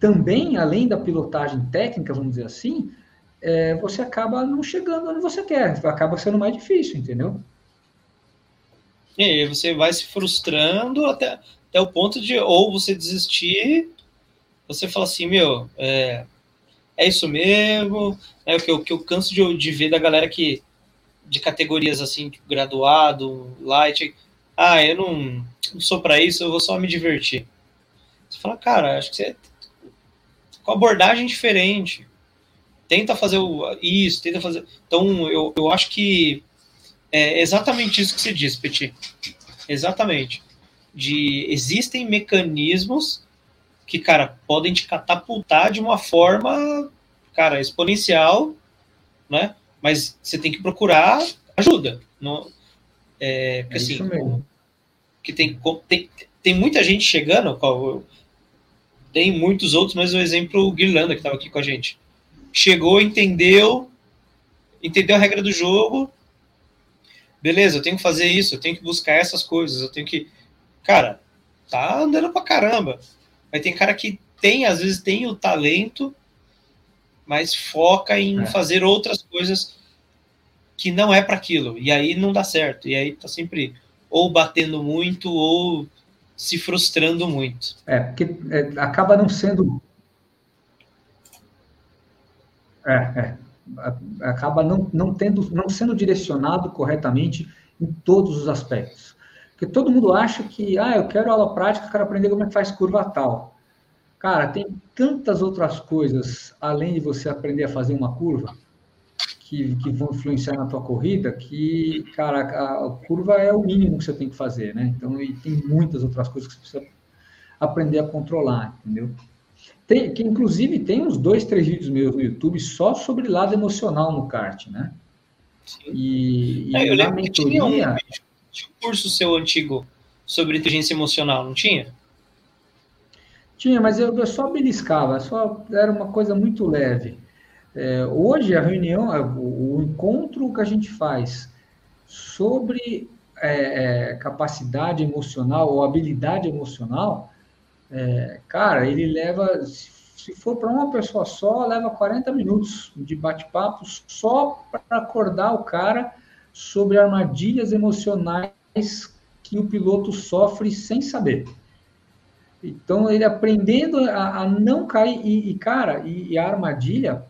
também, além da pilotagem técnica, vamos dizer assim, é, você acaba não chegando onde você quer, acaba sendo mais difícil, entendeu? E aí você vai se frustrando até, até o ponto de ou você desistir você fala assim, meu, é, é isso mesmo, é o que eu, que eu canso de, de ver da galera que de categorias assim, tipo, graduado, light, ah, eu não, não sou para isso, eu vou só me divertir. Você fala, cara, acho que você com abordagem diferente. Tenta fazer isso, tenta fazer. Então, eu, eu acho que é exatamente isso que você diz, Petit. Exatamente. De existem mecanismos que, cara, podem te catapultar de uma forma, cara, exponencial, né? Mas você tem que procurar ajuda. Não, é, porque, é assim, que tem, tem, tem muita gente chegando, tem muitos outros, mas o exemplo o Guirlanda, que estava aqui com a gente. Chegou, entendeu, entendeu a regra do jogo, beleza, eu tenho que fazer isso, eu tenho que buscar essas coisas, eu tenho que. Cara, tá andando pra caramba. Mas tem cara que tem, às vezes, tem o talento, mas foca em é. fazer outras coisas que não é para aquilo. E aí não dá certo. E aí tá sempre ou batendo muito ou se frustrando muito. É, porque é, acaba não sendo. É, é. Acaba não, não, tendo, não sendo direcionado corretamente em todos os aspectos. Porque todo mundo acha que, ah, eu quero aula prática, quero aprender como é que faz curva tal. Cara, tem tantas outras coisas além de você aprender a fazer uma curva que, que vão influenciar na tua corrida que, cara, a, a, curva é o mínimo que você tem que fazer, né? Então, e tem muitas outras coisas que você precisa aprender a controlar, entendeu? Tem, que inclusive tem uns dois, três vídeos meus no YouTube só sobre lado emocional no kart, né? Sim. E, e é, eu na mentoria... Tinha um, tinha um curso seu antigo sobre inteligência emocional, não tinha? Tinha, mas eu, eu só beliscava, só era uma coisa muito leve. É, hoje a reunião, o, o, encontro que a gente faz sobre é, é, capacidade emocional ou habilidade emocional, é, cara, ele leva, se for para uma pessoa só, leva 40 minutos de bate-papo só para acordar o cara sobre armadilhas emocionais que o piloto sofre sem saber. Então, ele aprendendo a, a não cair, e, e cara, e, e, a armadilha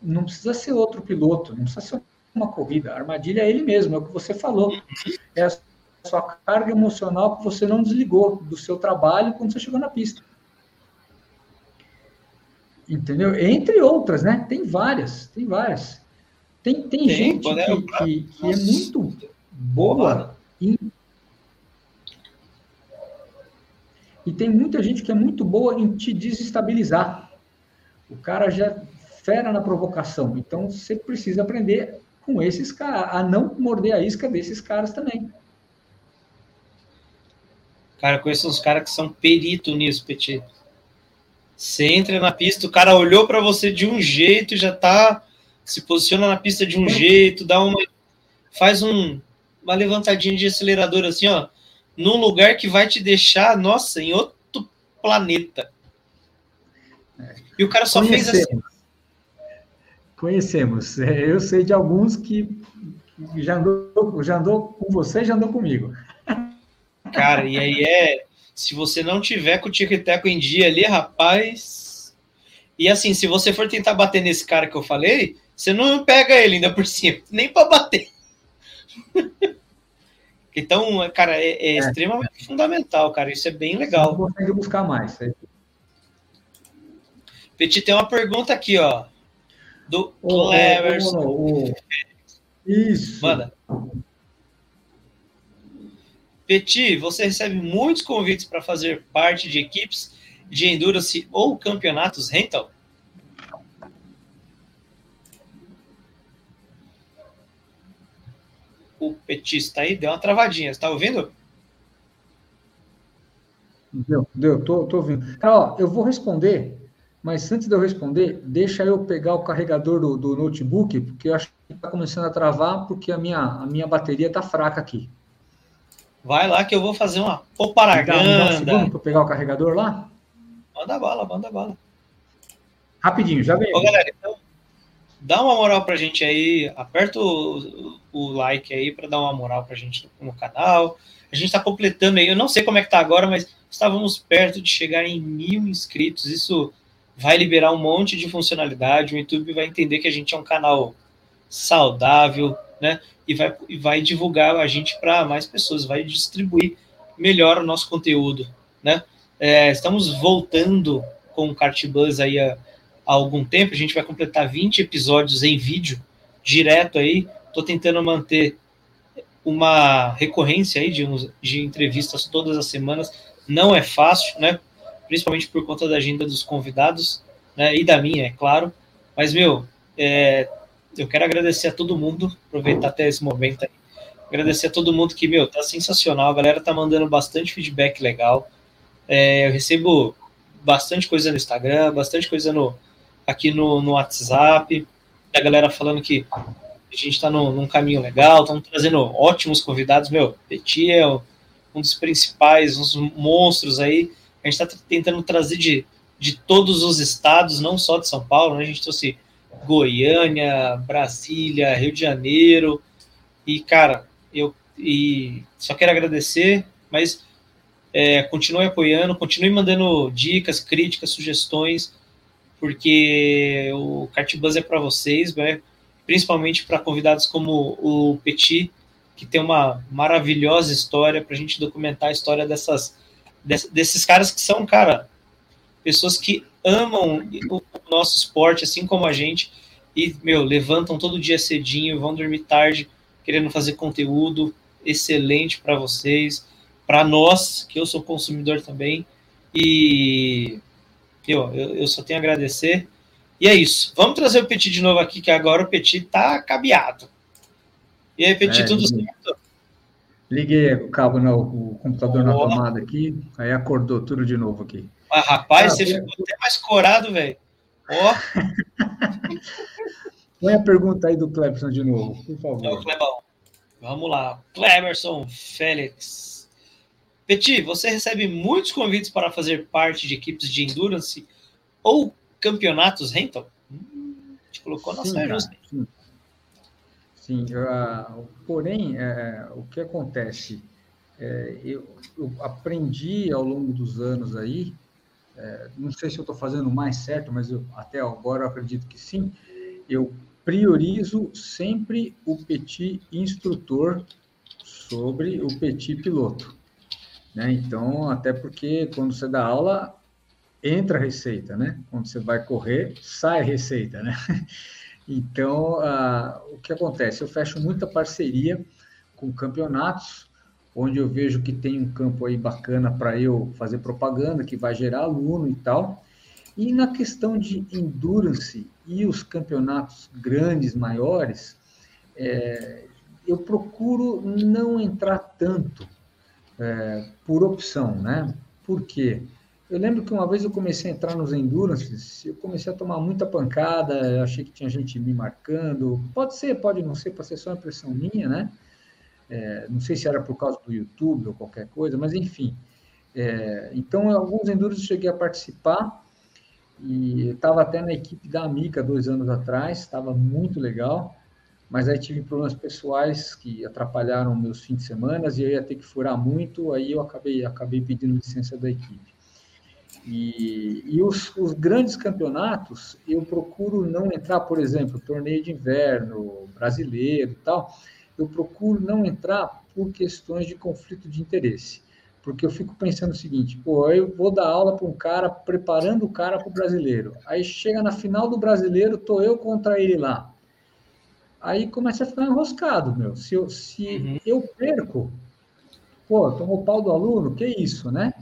não precisa ser outro piloto, não precisa ser uma corrida. A armadilha é ele mesmo, é o que você falou. É a sua carga emocional que você não desligou do seu trabalho quando você chegou na pista. Entendeu? Entre outras, né? Tem várias, tem várias. Tem, tem, tem gente que, que, que, é muito boa em E tem muita gente que é muito boa em te desestabilizar. O cara já fera na provocação. Então você precisa aprender com esses caras, a não morder a isca desses caras também. Cara, conheço uns caras que são perito nisso, Petit. Você entra na pista, o cara olhou para você de um jeito, já tá se posiciona na pista de um jeito, dá uma faz um, uma levantadinha de acelerador assim, ó, num lugar que vai te deixar, nossa, em outro planeta. E o cara só Conhecemos. fez assim. Conhecemos. É, eu sei de alguns que já andou, já andou com você, já andou comigo. Cara, e aí é. Se você não tiver com o tico-teco em dia ali, rapaz. E assim, se você for tentar bater nesse cara que eu falei, você não pega ele ainda por cima, nem para bater. Então, cara, é, é, é, extremamente fundamental, cara. Isso é bem legal. Você consegue buscar mais. Petit, tem uma pergunta aqui, ó. Do oh, Cleverson. Oh, oh, Isso. Manda. Petit, você recebe muitos convites para fazer parte de equipes de endurance ou campeonatos rental? O petista aí deu uma travadinha. Você tá ouvindo? Deu, deu, tô, tô ouvindo. ó, eu vou responder, mas antes de eu responder, deixa eu pegar o carregador do, do notebook, porque eu acho que está começando a travar, porque a minha, a minha bateria tá fraca aqui. Vai lá que eu vou fazer uma poparaganda. Dá, um para pegar o carregador lá? Manda bala, manda bala. Rapidinho, já veio. Ô, galera, então, dá uma moral pra gente aí, aperta o, o like aí para dar uma moral pra gente no canal. A gente está completando aí, eu não sei como é que tá agora, mas estávamos perto de chegar em mil inscritos. Isso vai liberar um monte de funcionalidade. O YouTube vai entender que a gente é um canal saudável, né? E vai, e vai divulgar a gente para mais pessoas, vai distribuir melhor o nosso conteúdo, né? É, estamos voltando com o Kart Buzz aí a, há algum tempo. A gente vai completar 20 episódios em vídeo direto aí. Estou tentando manter uma recorrência aí de, de entrevistas todas as semanas. Não é fácil, né? Principalmente por conta da agenda dos convidados, né? E da minha, é claro. Mas, meu, é, eu quero agradecer a todo mundo, aproveitar até esse momento aí. Agradecer a todo mundo que, meu, tá sensacional. A galera tá mandando bastante feedback legal. É, eu recebo bastante coisa no Instagram, bastante coisa no, aqui no, no WhatsApp. A galera falando que a gente está num caminho legal, estamos trazendo ótimos convidados. Meu, Petit é um dos principais, uns monstros aí. A gente está tentando trazer de, de todos os estados, não só de São Paulo, né? A gente trouxe Goiânia, Brasília, Rio de Janeiro. E, cara, eu e só quero agradecer, mas é, continue apoiando, continue mandando dicas, críticas, sugestões, porque o Cartbuzz é para vocês, né? principalmente para convidados como o Petit, que tem uma maravilhosa história para a gente documentar a história dessas, desses caras que são, cara, pessoas que amam o nosso esporte, assim como a gente, e, meu, levantam todo dia cedinho, vão dormir tarde, querendo fazer conteúdo excelente para vocês, para nós, que eu sou consumidor também, e eu, eu, eu, só tenho a agradecer. E é isso. Vamos trazer o Petit de novo aqui, que agora o Petit tá cabeado. E aí, Petit, é, tudo liguei. certo? Liguei o cabo no o computador oh. na tomada aqui, aí acordou tudo de novo aqui. Ah, rapaz, ah, você ficou até mais corado, velho. Ó. Põe a pergunta aí do Cleberson de novo, por favor. É o Clebão. Vamos lá. Cleberson Félix. Petit, você recebe muitos convites para fazer parte de equipes de endurance ou campeonatos rental? Hum, te colocou na saia Sim, sim. Uh, porém, é, o que acontece? É, eu, eu, aprendi ao longo dos anos aí, é, não sei se eu estou fazendo mais certo, mas eu, até agora eu acredito que sim, eu priorizo sempre o petit instrutor sobre o petit piloto. Né? Então, até porque quando você dá aula, entra a receita, né? Quando você vai correr, sai a receita, né? Então, uh, o que acontece? Eu fecho muita parceria com campeonatos, onde eu vejo que tem um campo aí bacana para eu fazer propaganda, que vai gerar aluno e tal. E na questão de endurance e os campeonatos grandes, maiores, é, eu procuro não entrar tanto é, por opção, né? Por quê? Eu lembro que uma vez eu comecei a entrar nos endurances, eu comecei a tomar muita pancada, achei que tinha gente me marcando. Pode ser, pode não ser, pode ser só impressão minha, né? É, não sei se era por causa do YouTube ou qualquer coisa, mas enfim. É, então, alguns enduros eu cheguei a participar e estava até na equipe da Amica dois anos atrás, estava muito legal, mas aí tive problemas pessoais que atrapalharam meus fins de semana e eu ia ter que furar muito, aí eu acabei, acabei pedindo licença da equipe. E, e os, os, grandes campeonatos, eu procuro não entrar, por exemplo, torneio de inverno, brasileiro e tal, eu procuro não entrar por questões de conflito de interesse porque eu fico pensando o seguinte, pô, eu vou dar aula para um cara, preparando o cara para o brasileiro. Aí chega na final do brasileiro, tô eu contra ele lá. Aí começa a ficar enroscado, meu. Se eu, se uhum. eu perco, pô, tomou pau do aluno, que isso, né?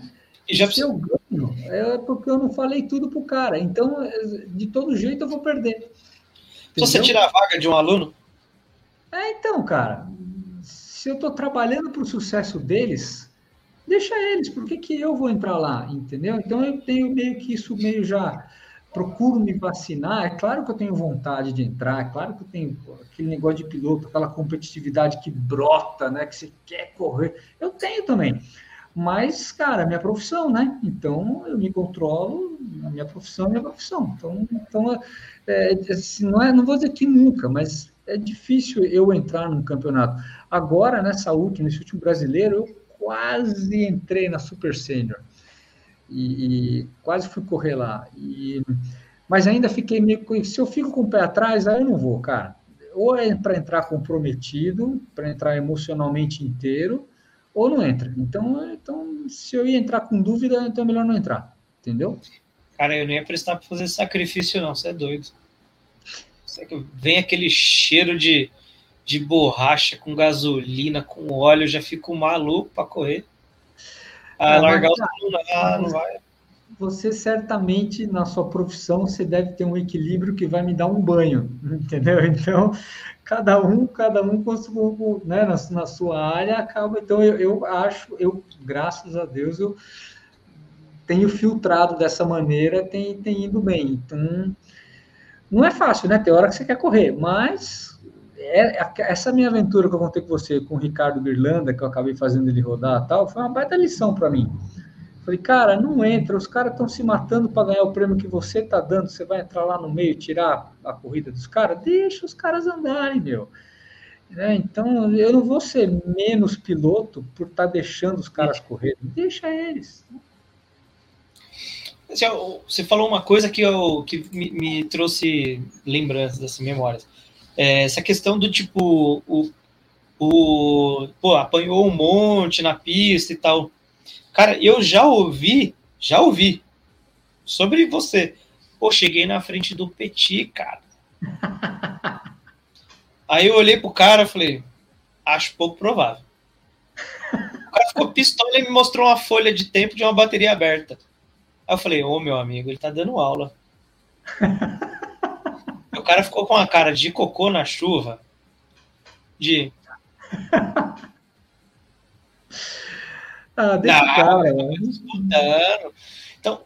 E já se eu ganho, é porque eu não falei tudo pro cara. Então, de todo jeito, eu vou perder. Se você tirar a vaga de um aluno? É, então, cara, se eu estou trabalhando para o sucesso deles, deixa eles, por que, que eu vou entrar lá, entendeu? Então eu tenho meio que isso meio já procuro me vacinar. É claro que eu tenho vontade de entrar, é claro que eu tenho aquele negócio de piloto, aquela competitividade que brota, né? Que você quer correr. Eu tenho também. Mas, cara, é minha profissão, né? Então eu me controlo, a minha profissão é minha profissão. Então, então é, assim, não, é, não vou dizer que nunca, mas é difícil eu entrar num campeonato. Agora, nessa última, nesse último brasileiro, eu quase entrei na Super Senior. E, e, quase fui correr lá. E, mas ainda fiquei meio. Se eu fico com o pé atrás, aí eu não vou, cara. Ou é para entrar comprometido, para entrar emocionalmente inteiro, ou não entra. Então, então, se eu ia entrar com dúvida, então é melhor não entrar. Entendeu? Cara, eu nem ia prestar para fazer sacrifício, não. Você é doido. Vem aquele cheiro de de borracha com gasolina, com óleo, eu já fico maluco para correr. Ah, largar o não, não vai. você certamente na sua profissão você deve ter um equilíbrio que vai me dar um banho, entendeu? Então, cada um, cada um né, na, na sua área acaba. Então, eu, eu acho, eu, graças a Deus, eu tenho filtrado dessa maneira, tem, tem ido bem. Então, não é fácil, né? Tem hora que você quer correr, mas essa minha aventura que eu contei com você, com o Ricardo Birlanda, que eu acabei fazendo ele rodar tal, foi uma baita lição para mim. Falei, cara, não entra, os caras estão se matando para ganhar o prêmio que você está dando, você vai entrar lá no meio tirar a corrida dos caras? Deixa os caras andarem, meu. É, então, eu não vou ser menos piloto por estar tá deixando os caras correrem. Deixa eles. Você falou uma coisa que, eu, que me, me trouxe lembranças, assim, memórias. É, essa questão do tipo, o, o pô, apanhou um monte na pista e tal. Cara, eu já ouvi, já ouvi sobre você. Pô, cheguei na frente do Petit, cara. Aí eu olhei pro cara e falei, acho pouco provável. O cara ficou pistola e me mostrou uma folha de tempo de uma bateria aberta. Aí eu falei, ô oh, meu amigo, ele tá dando aula. o cara ficou com a cara de cocô na chuva. De. Ah, deixa não, cara, né? Então,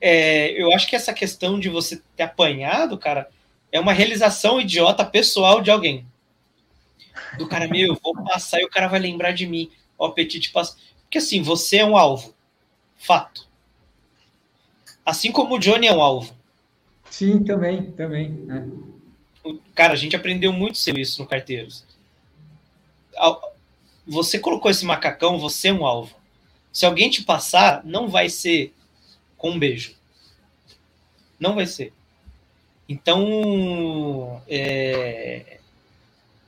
é, eu acho que essa questão de você ter apanhado, cara, é uma realização idiota pessoal de alguém. Do cara, meu, eu vou passar e o cara vai lembrar de mim. O apetite passa. Porque assim, você é um alvo. Fato. Assim como o Johnny é um alvo. Sim, também, também. Né? Cara, a gente aprendeu muito cedo isso no Carteiros. Você colocou esse macacão, você é um alvo. Se alguém te passar, não vai ser com um beijo. Não vai ser. Então, é...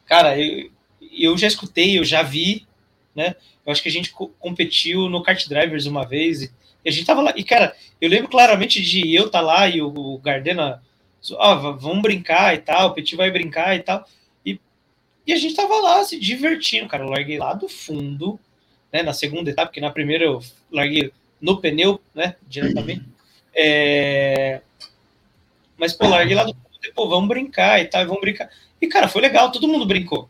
cara, eu, eu já escutei, eu já vi, né? Eu acho que a gente competiu no Kart Drivers uma vez e, e a gente tava lá. E, cara, eu lembro claramente de eu estar tá lá e o, o Gardena, vamos brincar e tal, o Petit vai brincar e tal. E, e a gente tava lá se divertindo, cara. Eu larguei lá do fundo né, na segunda etapa, porque na primeira eu larguei no pneu, né, diretamente. É... Mas, pô, larguei lá do pô, vamos brincar e tal, vamos brincar. E, cara, foi legal, todo mundo brincou.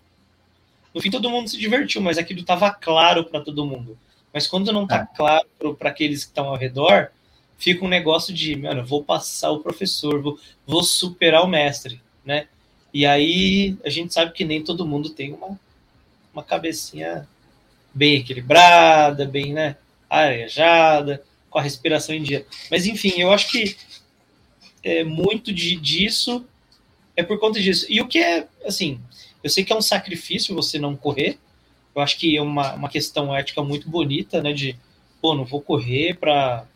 No fim, todo mundo se divertiu, mas aquilo tava claro para todo mundo. Mas quando não tá é. claro para aqueles que estão ao redor, fica um negócio de, mano, vou passar o professor, vou, vou superar o mestre, né? E aí a gente sabe que nem todo mundo tem uma, uma cabecinha bem equilibrada, bem né, arejada, com a respiração em dia. Mas enfim, eu acho que é, muito de, disso é por conta disso. E o que é, assim, eu sei que é um sacrifício você não correr, eu acho que é uma, uma questão ética muito bonita, né, de, pô, não vou correr para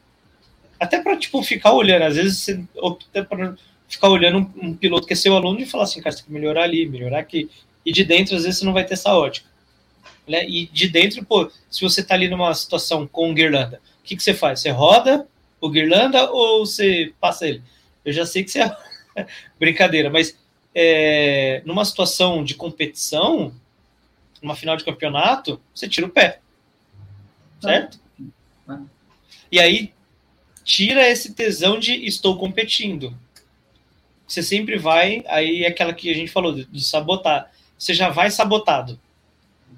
até para tipo ficar olhando, às vezes você opta para ficar olhando um, um, piloto que é seu aluno e falar assim, cara, você tem que melhorar ali, melhorar aqui. E de dentro, às vezes, você não vai ter essa ótica. Né? E de dentro, pô, se você tá ali numa situação com Guirlanda, o que, que você faz? Você roda o Guirlanda ou você passa ele? Eu já sei que você é brincadeira, mas é, numa situação de competição, numa final de campeonato, você tira o pé. Certo? Ah. E aí tira esse tesão de estou competindo. Você sempre vai, aí é aquela que a gente falou, de sabotar. Você já vai sabotado.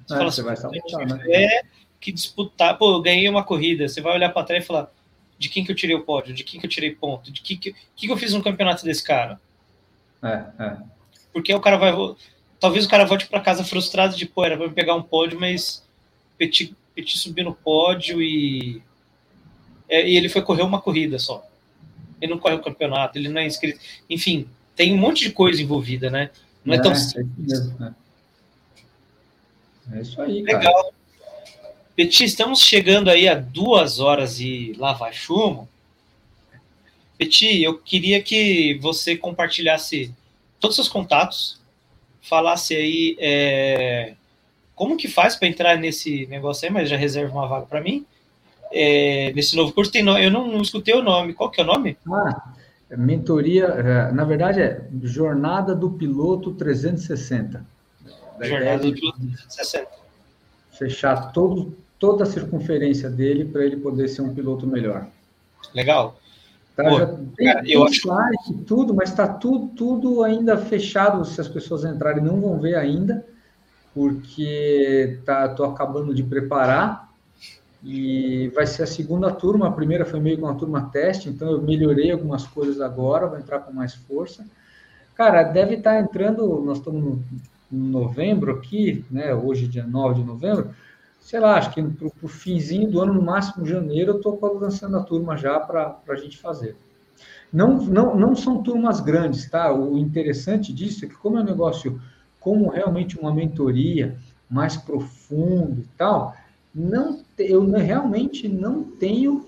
Você, é, fala você assim, vai sabotar, né? É que disputar, pô, eu ganhei uma corrida, você vai olhar para trás e falar de quem que eu tirei o pódio, de quem que eu tirei ponto, de que que, que, que eu fiz no campeonato desse cara. É, é. Porque o cara vai. Talvez o cara volte para casa frustrado de, pô, era para pegar um pódio, mas Petit, Petit subiu no pódio e. É, e ele foi correr uma corrida só. Ele não corre o campeonato, ele não é inscrito. Enfim, tem um monte de coisa envolvida, né? Não é, é tão simples. É, é isso aí, cara. Legal. Petit, estamos chegando aí a duas horas e lá vai chumbo. Petit, eu queria que você compartilhasse todos os seus contatos, falasse aí é, como que faz para entrar nesse negócio aí, mas já reserva uma vaga para mim. É, nesse novo curso tem eu não, não, escutei o nome. Qual que é o nome? Ah, mentoria, é, na verdade é Jornada do Piloto 360. Jornada do piloto 360. Fechar todo, toda a circunferência dele para ele poder ser um piloto melhor. Legal. Tá, Pô, já tem, cara, eu acho... tudo, mas está tudo, tudo ainda fechado. Se as pessoas entrarem, não vão ver ainda, porque tá, tô acabando de preparar e vai ser a segunda turma. A primeira foi meio que uma turma teste, então eu melhorei algumas coisas agora, vou entrar com mais força. Cara, deve estar tá entrando, nós estamos no, no novembro aqui, né? Hoje, dia 9 de novembro sei lá, acho que para o finzinho do ano, no máximo janeiro, eu estou lançando a turma já para a gente fazer. Não, não, não são turmas grandes, tá? O interessante disso é que, como é um negócio, como realmente uma mentoria mais profundo e tal, não, eu realmente não tenho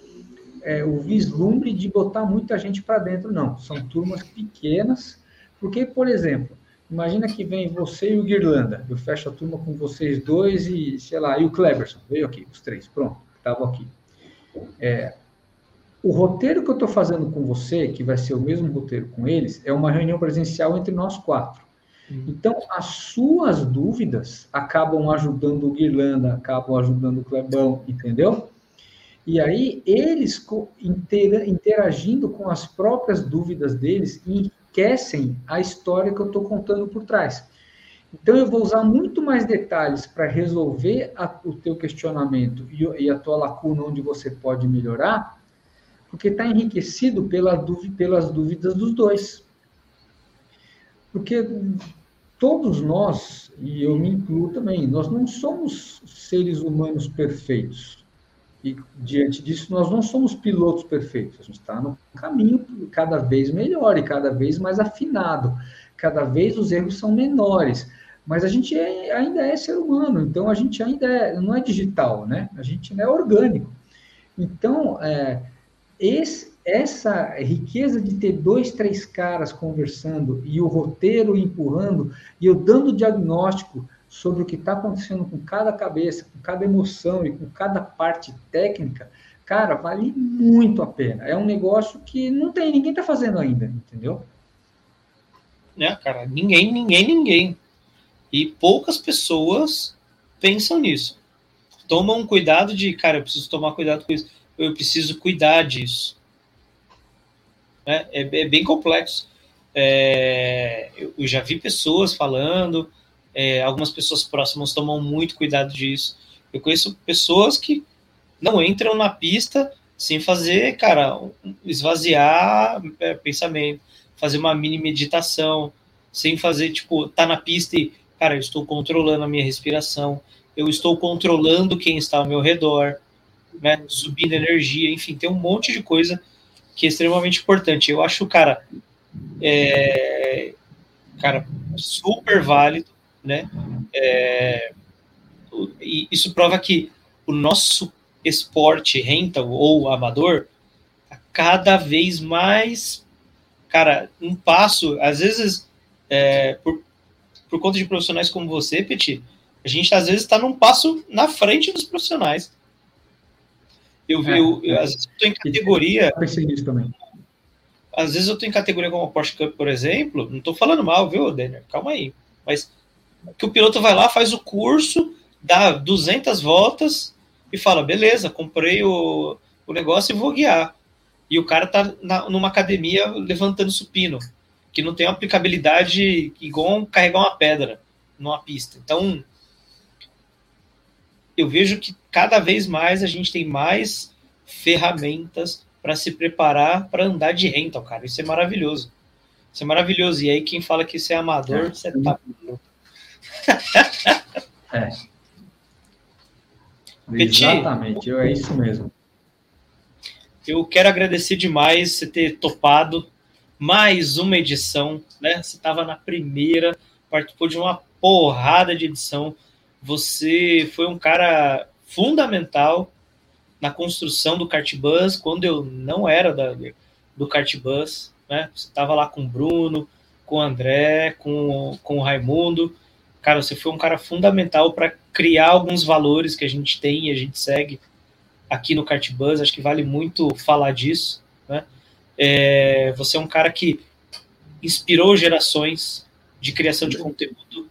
é, o vislumbre de botar muita gente para dentro, não. São turmas pequenas, porque, por exemplo, Imagina que vem você e o Guirlanda. Eu fecho a turma com vocês dois e, sei lá, e o Cleverson. Veio aqui, os três. Pronto, estavam aqui. É, o roteiro que eu estou fazendo com você, que vai ser o mesmo roteiro com eles, é uma reunião presencial entre nós quatro. Uhum. Então, as suas dúvidas acabam ajudando o Guirlanda, acabam ajudando o Clebão, entendeu? E aí, eles interagindo com as próprias dúvidas deles e enriquecem a história que eu estou contando por trás. Então, eu vou usar muito mais detalhes para resolver a, o teu questionamento e, e, a tua lacuna onde você pode melhorar, porque está enriquecido pela dúvida, pelas dúvidas dos dois. Porque todos nós, e eu me incluo também, nós não somos seres humanos perfeitos. E diante disso, nós não somos pilotos perfeitos, a gente está no caminho cada vez melhor e cada vez mais afinado, cada vez os erros são menores, mas a gente é, ainda é ser humano, então a gente ainda é, não é digital, né? A gente não é orgânico. Então, é, esse, essa riqueza de ter dois, três caras conversando e o roteiro empurrando e eu dando diagnóstico sobre o que está acontecendo com cada cabeça, com cada emoção e com cada parte técnica, cara, vale muito a pena. É um negócio que não tem, ninguém está fazendo ainda, entendeu? É, cara, ninguém, ninguém, ninguém. E poucas pessoas pensam nisso. Tomam cuidado de, cara, eu preciso tomar cuidado com isso, eu preciso cuidar disso. É, é, é bem complexo. É, eu já vi pessoas falando, é, algumas pessoas próximas tomam muito cuidado disso. Eu conheço pessoas que não entram na pista sem fazer, cara, esvaziar é, pensamento, fazer uma mini meditação, sem fazer, tipo, tá na pista e, cara, eu estou controlando a minha respiração, eu estou controlando quem está ao meu redor, né, subindo energia, enfim, tem um monte de coisa que é extremamente importante. Eu acho, cara, é, cara, super válido né? É, e isso prova que o nosso esporte rental ou amador tá cada vez mais, cara, um passo, às vezes, é, por, por conta de profissionais como você, Petit, a gente às vezes está num passo na frente dos profissionais. Eu vi, é, eu, eu, às vezes estou em categoria. Eu também. Às vezes eu estou em categoria como a Porsche Cup, por exemplo. Não estou falando mal, viu, Daniel? Calma aí. Mas que o piloto vai lá, faz o curso, dá 200 voltas e fala: beleza, comprei o, o negócio e vou guiar. E o cara tá na, numa academia levantando supino, que não tem uma aplicabilidade igual carregar uma pedra numa pista. Então, eu vejo que cada vez mais a gente tem mais ferramentas para se preparar para andar de rental, cara. Isso é maravilhoso. Isso é maravilhoso. E aí, quem fala que isso é amador, é. você tá. é. Exatamente, é isso mesmo. Eu quero agradecer demais você ter topado mais uma edição, né? Você estava na primeira, participou de uma porrada de edição. Você foi um cara fundamental na construção do Cartbus, quando eu não era da, do Cartbus, né? Você estava lá com o Bruno, com o André, com, com o Raimundo, cara, você foi um cara fundamental para criar alguns valores que a gente tem e a gente segue aqui no Cartbus. Acho que vale muito falar disso. Né? É, você é um cara que inspirou gerações de criação de conteúdo.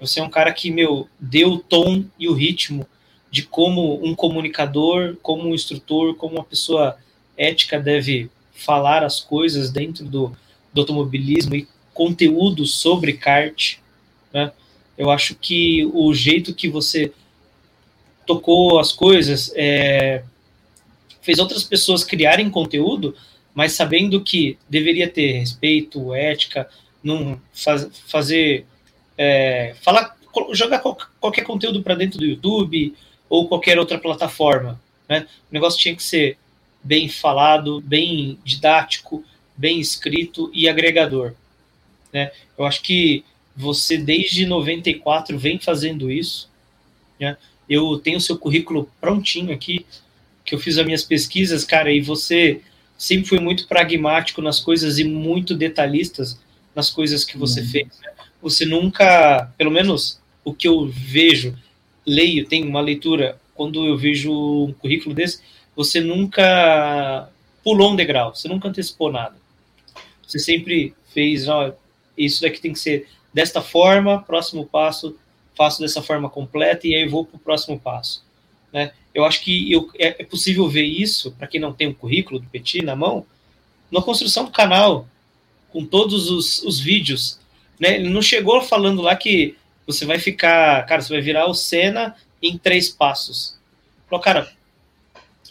Você é um cara que, meu, deu o tom e o ritmo de como um comunicador, como um instrutor, como uma pessoa ética deve falar as coisas dentro do, do automobilismo e conteúdo sobre kart. Né? Eu acho que o jeito que você tocou as coisas é, fez outras pessoas criarem conteúdo, mas sabendo que deveria ter respeito, ética, não faz, fazer é, falar, jogar qualquer conteúdo para dentro do YouTube ou qualquer outra plataforma. Né? O negócio tinha que ser bem falado, bem didático, bem escrito e agregador. Né? Eu acho que você, desde 94, vem fazendo isso. Né? Eu tenho seu currículo prontinho aqui, que eu fiz as minhas pesquisas, cara, e você sempre foi muito pragmático nas coisas e muito detalhistas nas coisas que você uhum. fez. Né? Você nunca, pelo menos o que eu vejo, leio, tenho uma leitura, quando eu vejo um currículo desse, você nunca pulou um degrau, você nunca antecipou nada. Você sempre fez, ó, isso daqui tem que ser desta forma, próximo passo, faço dessa forma completa e aí vou para o próximo passo. Né? Eu acho que eu, é, é possível ver isso, para quem não tem um currículo do Petit na mão, na construção do canal, com todos os, os vídeos. Né? Ele não chegou falando lá que você vai ficar, cara, você vai virar o Senna em três passos. Falou, cara,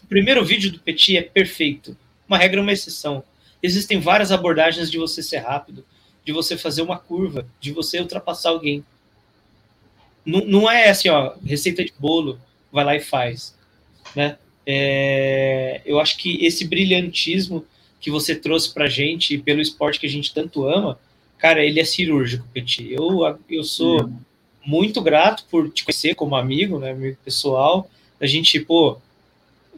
o primeiro vídeo do Petit é perfeito. Uma regra é uma exceção. Existem várias abordagens de você ser rápido, de você fazer uma curva, de você ultrapassar alguém. Não, não é assim, ó, receita de bolo, vai lá e faz. Né? É, eu acho que esse brilhantismo que você trouxe pra gente e pelo esporte que a gente tanto ama, cara, ele é cirúrgico, Petit. Eu, eu sou muito grato por te conhecer como amigo, né, amigo pessoal, a gente, pô,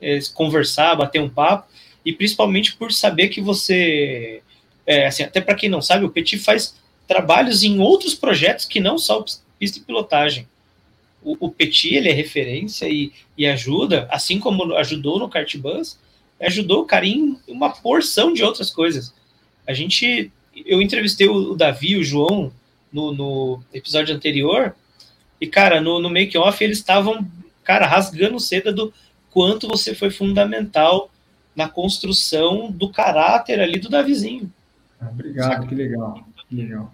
é, conversar, bater um papo, e principalmente por saber que você, é, assim, até para quem não sabe, o Petit faz trabalhos em outros projetos que não só pista e pilotagem. O, o Petit, ele é referência e, e ajuda, assim como ajudou no Kart Bus, ajudou o cara em uma porção de outras coisas. A gente, eu entrevistei o, Davi, o João, no, no episódio anterior, e, cara, no, no make-off eles estavam, cara, rasgando seda do quanto você foi fundamental na construção do caráter ali do Davizinho. Obrigado, que legal, que legal.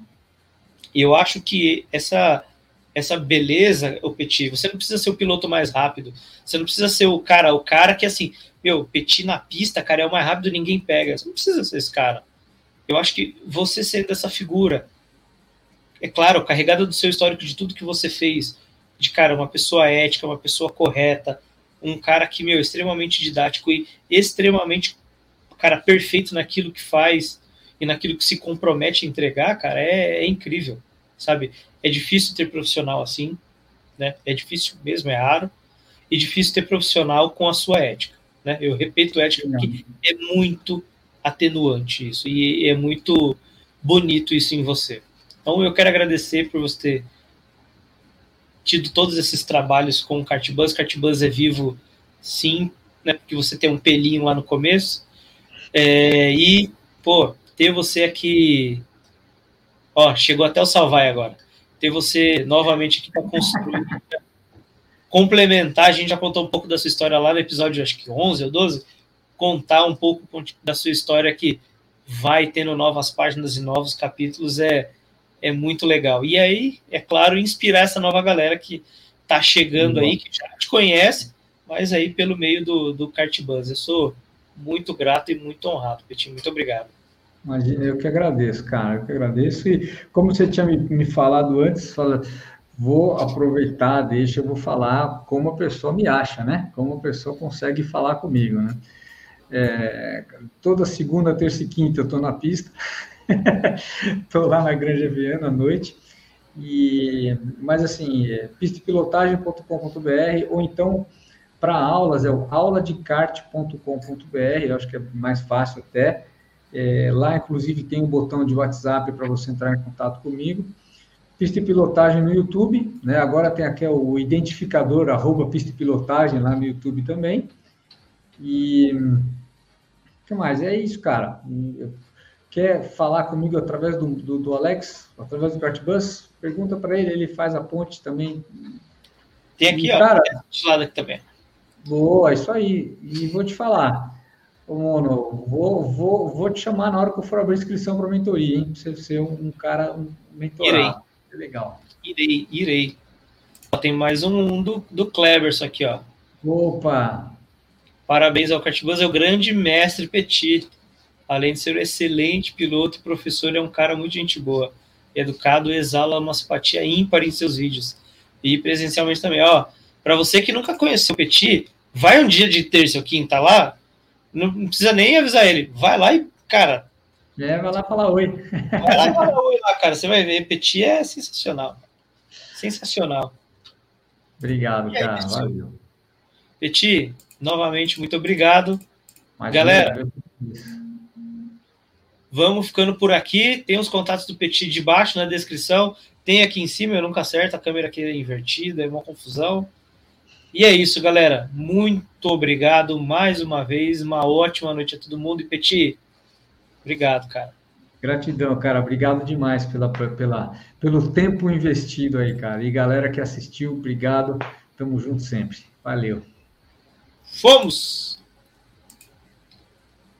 E eu acho que essa essa beleza, o Petit, você não precisa ser o piloto mais rápido, você não precisa ser o cara, o cara que assim, meu, Petit na pista, cara, é o mais rápido, ninguém pega. Você não precisa ser esse cara. Eu acho que você sendo essa figura, é claro, carregada do seu histórico de tudo que você fez, de cara, uma pessoa ética, uma pessoa correta, um cara que, meu, extremamente didático e extremamente, cara, perfeito naquilo que faz e naquilo que se compromete a entregar, cara, é, é incrível, sabe? É difícil ter profissional assim, né? É difícil mesmo, é raro, e difícil ter profissional com a sua ética, né? Eu repito ética porque é muito atenuante isso, e é muito bonito isso em você. Então eu quero agradecer por você ter tido todos esses trabalhos com o Cartbus. Cartbus é vivo, sim, né? Porque você tem um pelinho lá no começo. É, e, pô, ter você aqui. Ó, chegou até o Salvai agora. Ter você novamente aqui para construir. complementar, a gente já contou um pouco da sua história lá no episódio, acho que 11 ou 12. Contar um pouco da sua história que vai tendo novas páginas e novos capítulos é é muito legal. E aí, é claro, inspirar essa nova galera que tá chegando aí, que já te conhece, mas aí pelo meio do, do Kart Buzz. Eu sou muito grato e muito honrado, Petit. Muito obrigado. Imagina, eu que agradeço, cara. Eu que agradeço. E como você tinha me, me falado antes, fala, vou aproveitar, deixa, eu vou falar como a pessoa me acha, né? Como a pessoa consegue falar comigo, né? É, toda segunda, terça e quinta eu estou na pista. Estou lá na Granja Viana à noite. E, mas assim, é pistepilotagem.com.br ou então para aulas é o auladecart.com.br, eu acho que é mais fácil até. É, lá, inclusive, tem um botão de WhatsApp para você entrar em contato comigo. Pista e pilotagem no YouTube, né? Agora tem aqui o identificador, arroba pista e pilotagem lá no YouTube também. E o que mais? É isso, cara. Quer falar comigo através do, do, do Alex, através do Cartbus, pergunta para ele, ele faz a ponte também. Tem aqui, e, ó, cara, lado aqui também. Boa, isso aí. E vou te falar, Ô, Mono, vou, vou, vou te chamar na hora que eu for abrir inscrição para mentoria, hein? Pra você ser um, um cara um mentorado. Irei. É legal. Irei, irei. Tem mais um do, do Cleverson aqui, ó. Opa! Parabéns ao Cartibus, é o grande mestre Petit. Além de ser um excelente piloto e professor, é um cara muito gente boa. Educado, exala uma simpatia ímpar em seus vídeos. E presencialmente também. Ó, para você que nunca conheceu o Petit, vai um dia de terça ou quinta lá, não, não precisa nem avisar ele. Vai lá e, cara. É, vai lá falar oi. Vai lá e falar oi lá, cara. Você vai ver. Petit é sensacional. Sensacional. Obrigado, cara. Valeu. Petit, novamente, muito obrigado. Galera, vamos ficando por aqui. Tem os contatos do Petit de baixo na descrição. Tem aqui em cima, eu nunca acerto, a câmera aqui é invertida, é uma confusão. E é isso, galera. Muito obrigado mais uma vez. Uma ótima noite a todo mundo. E Petit, obrigado, cara. Gratidão, cara. Obrigado demais pela, pela, pelo tempo investido aí, cara. E galera que assistiu, obrigado. Tamo junto sempre. Valeu. Fomos!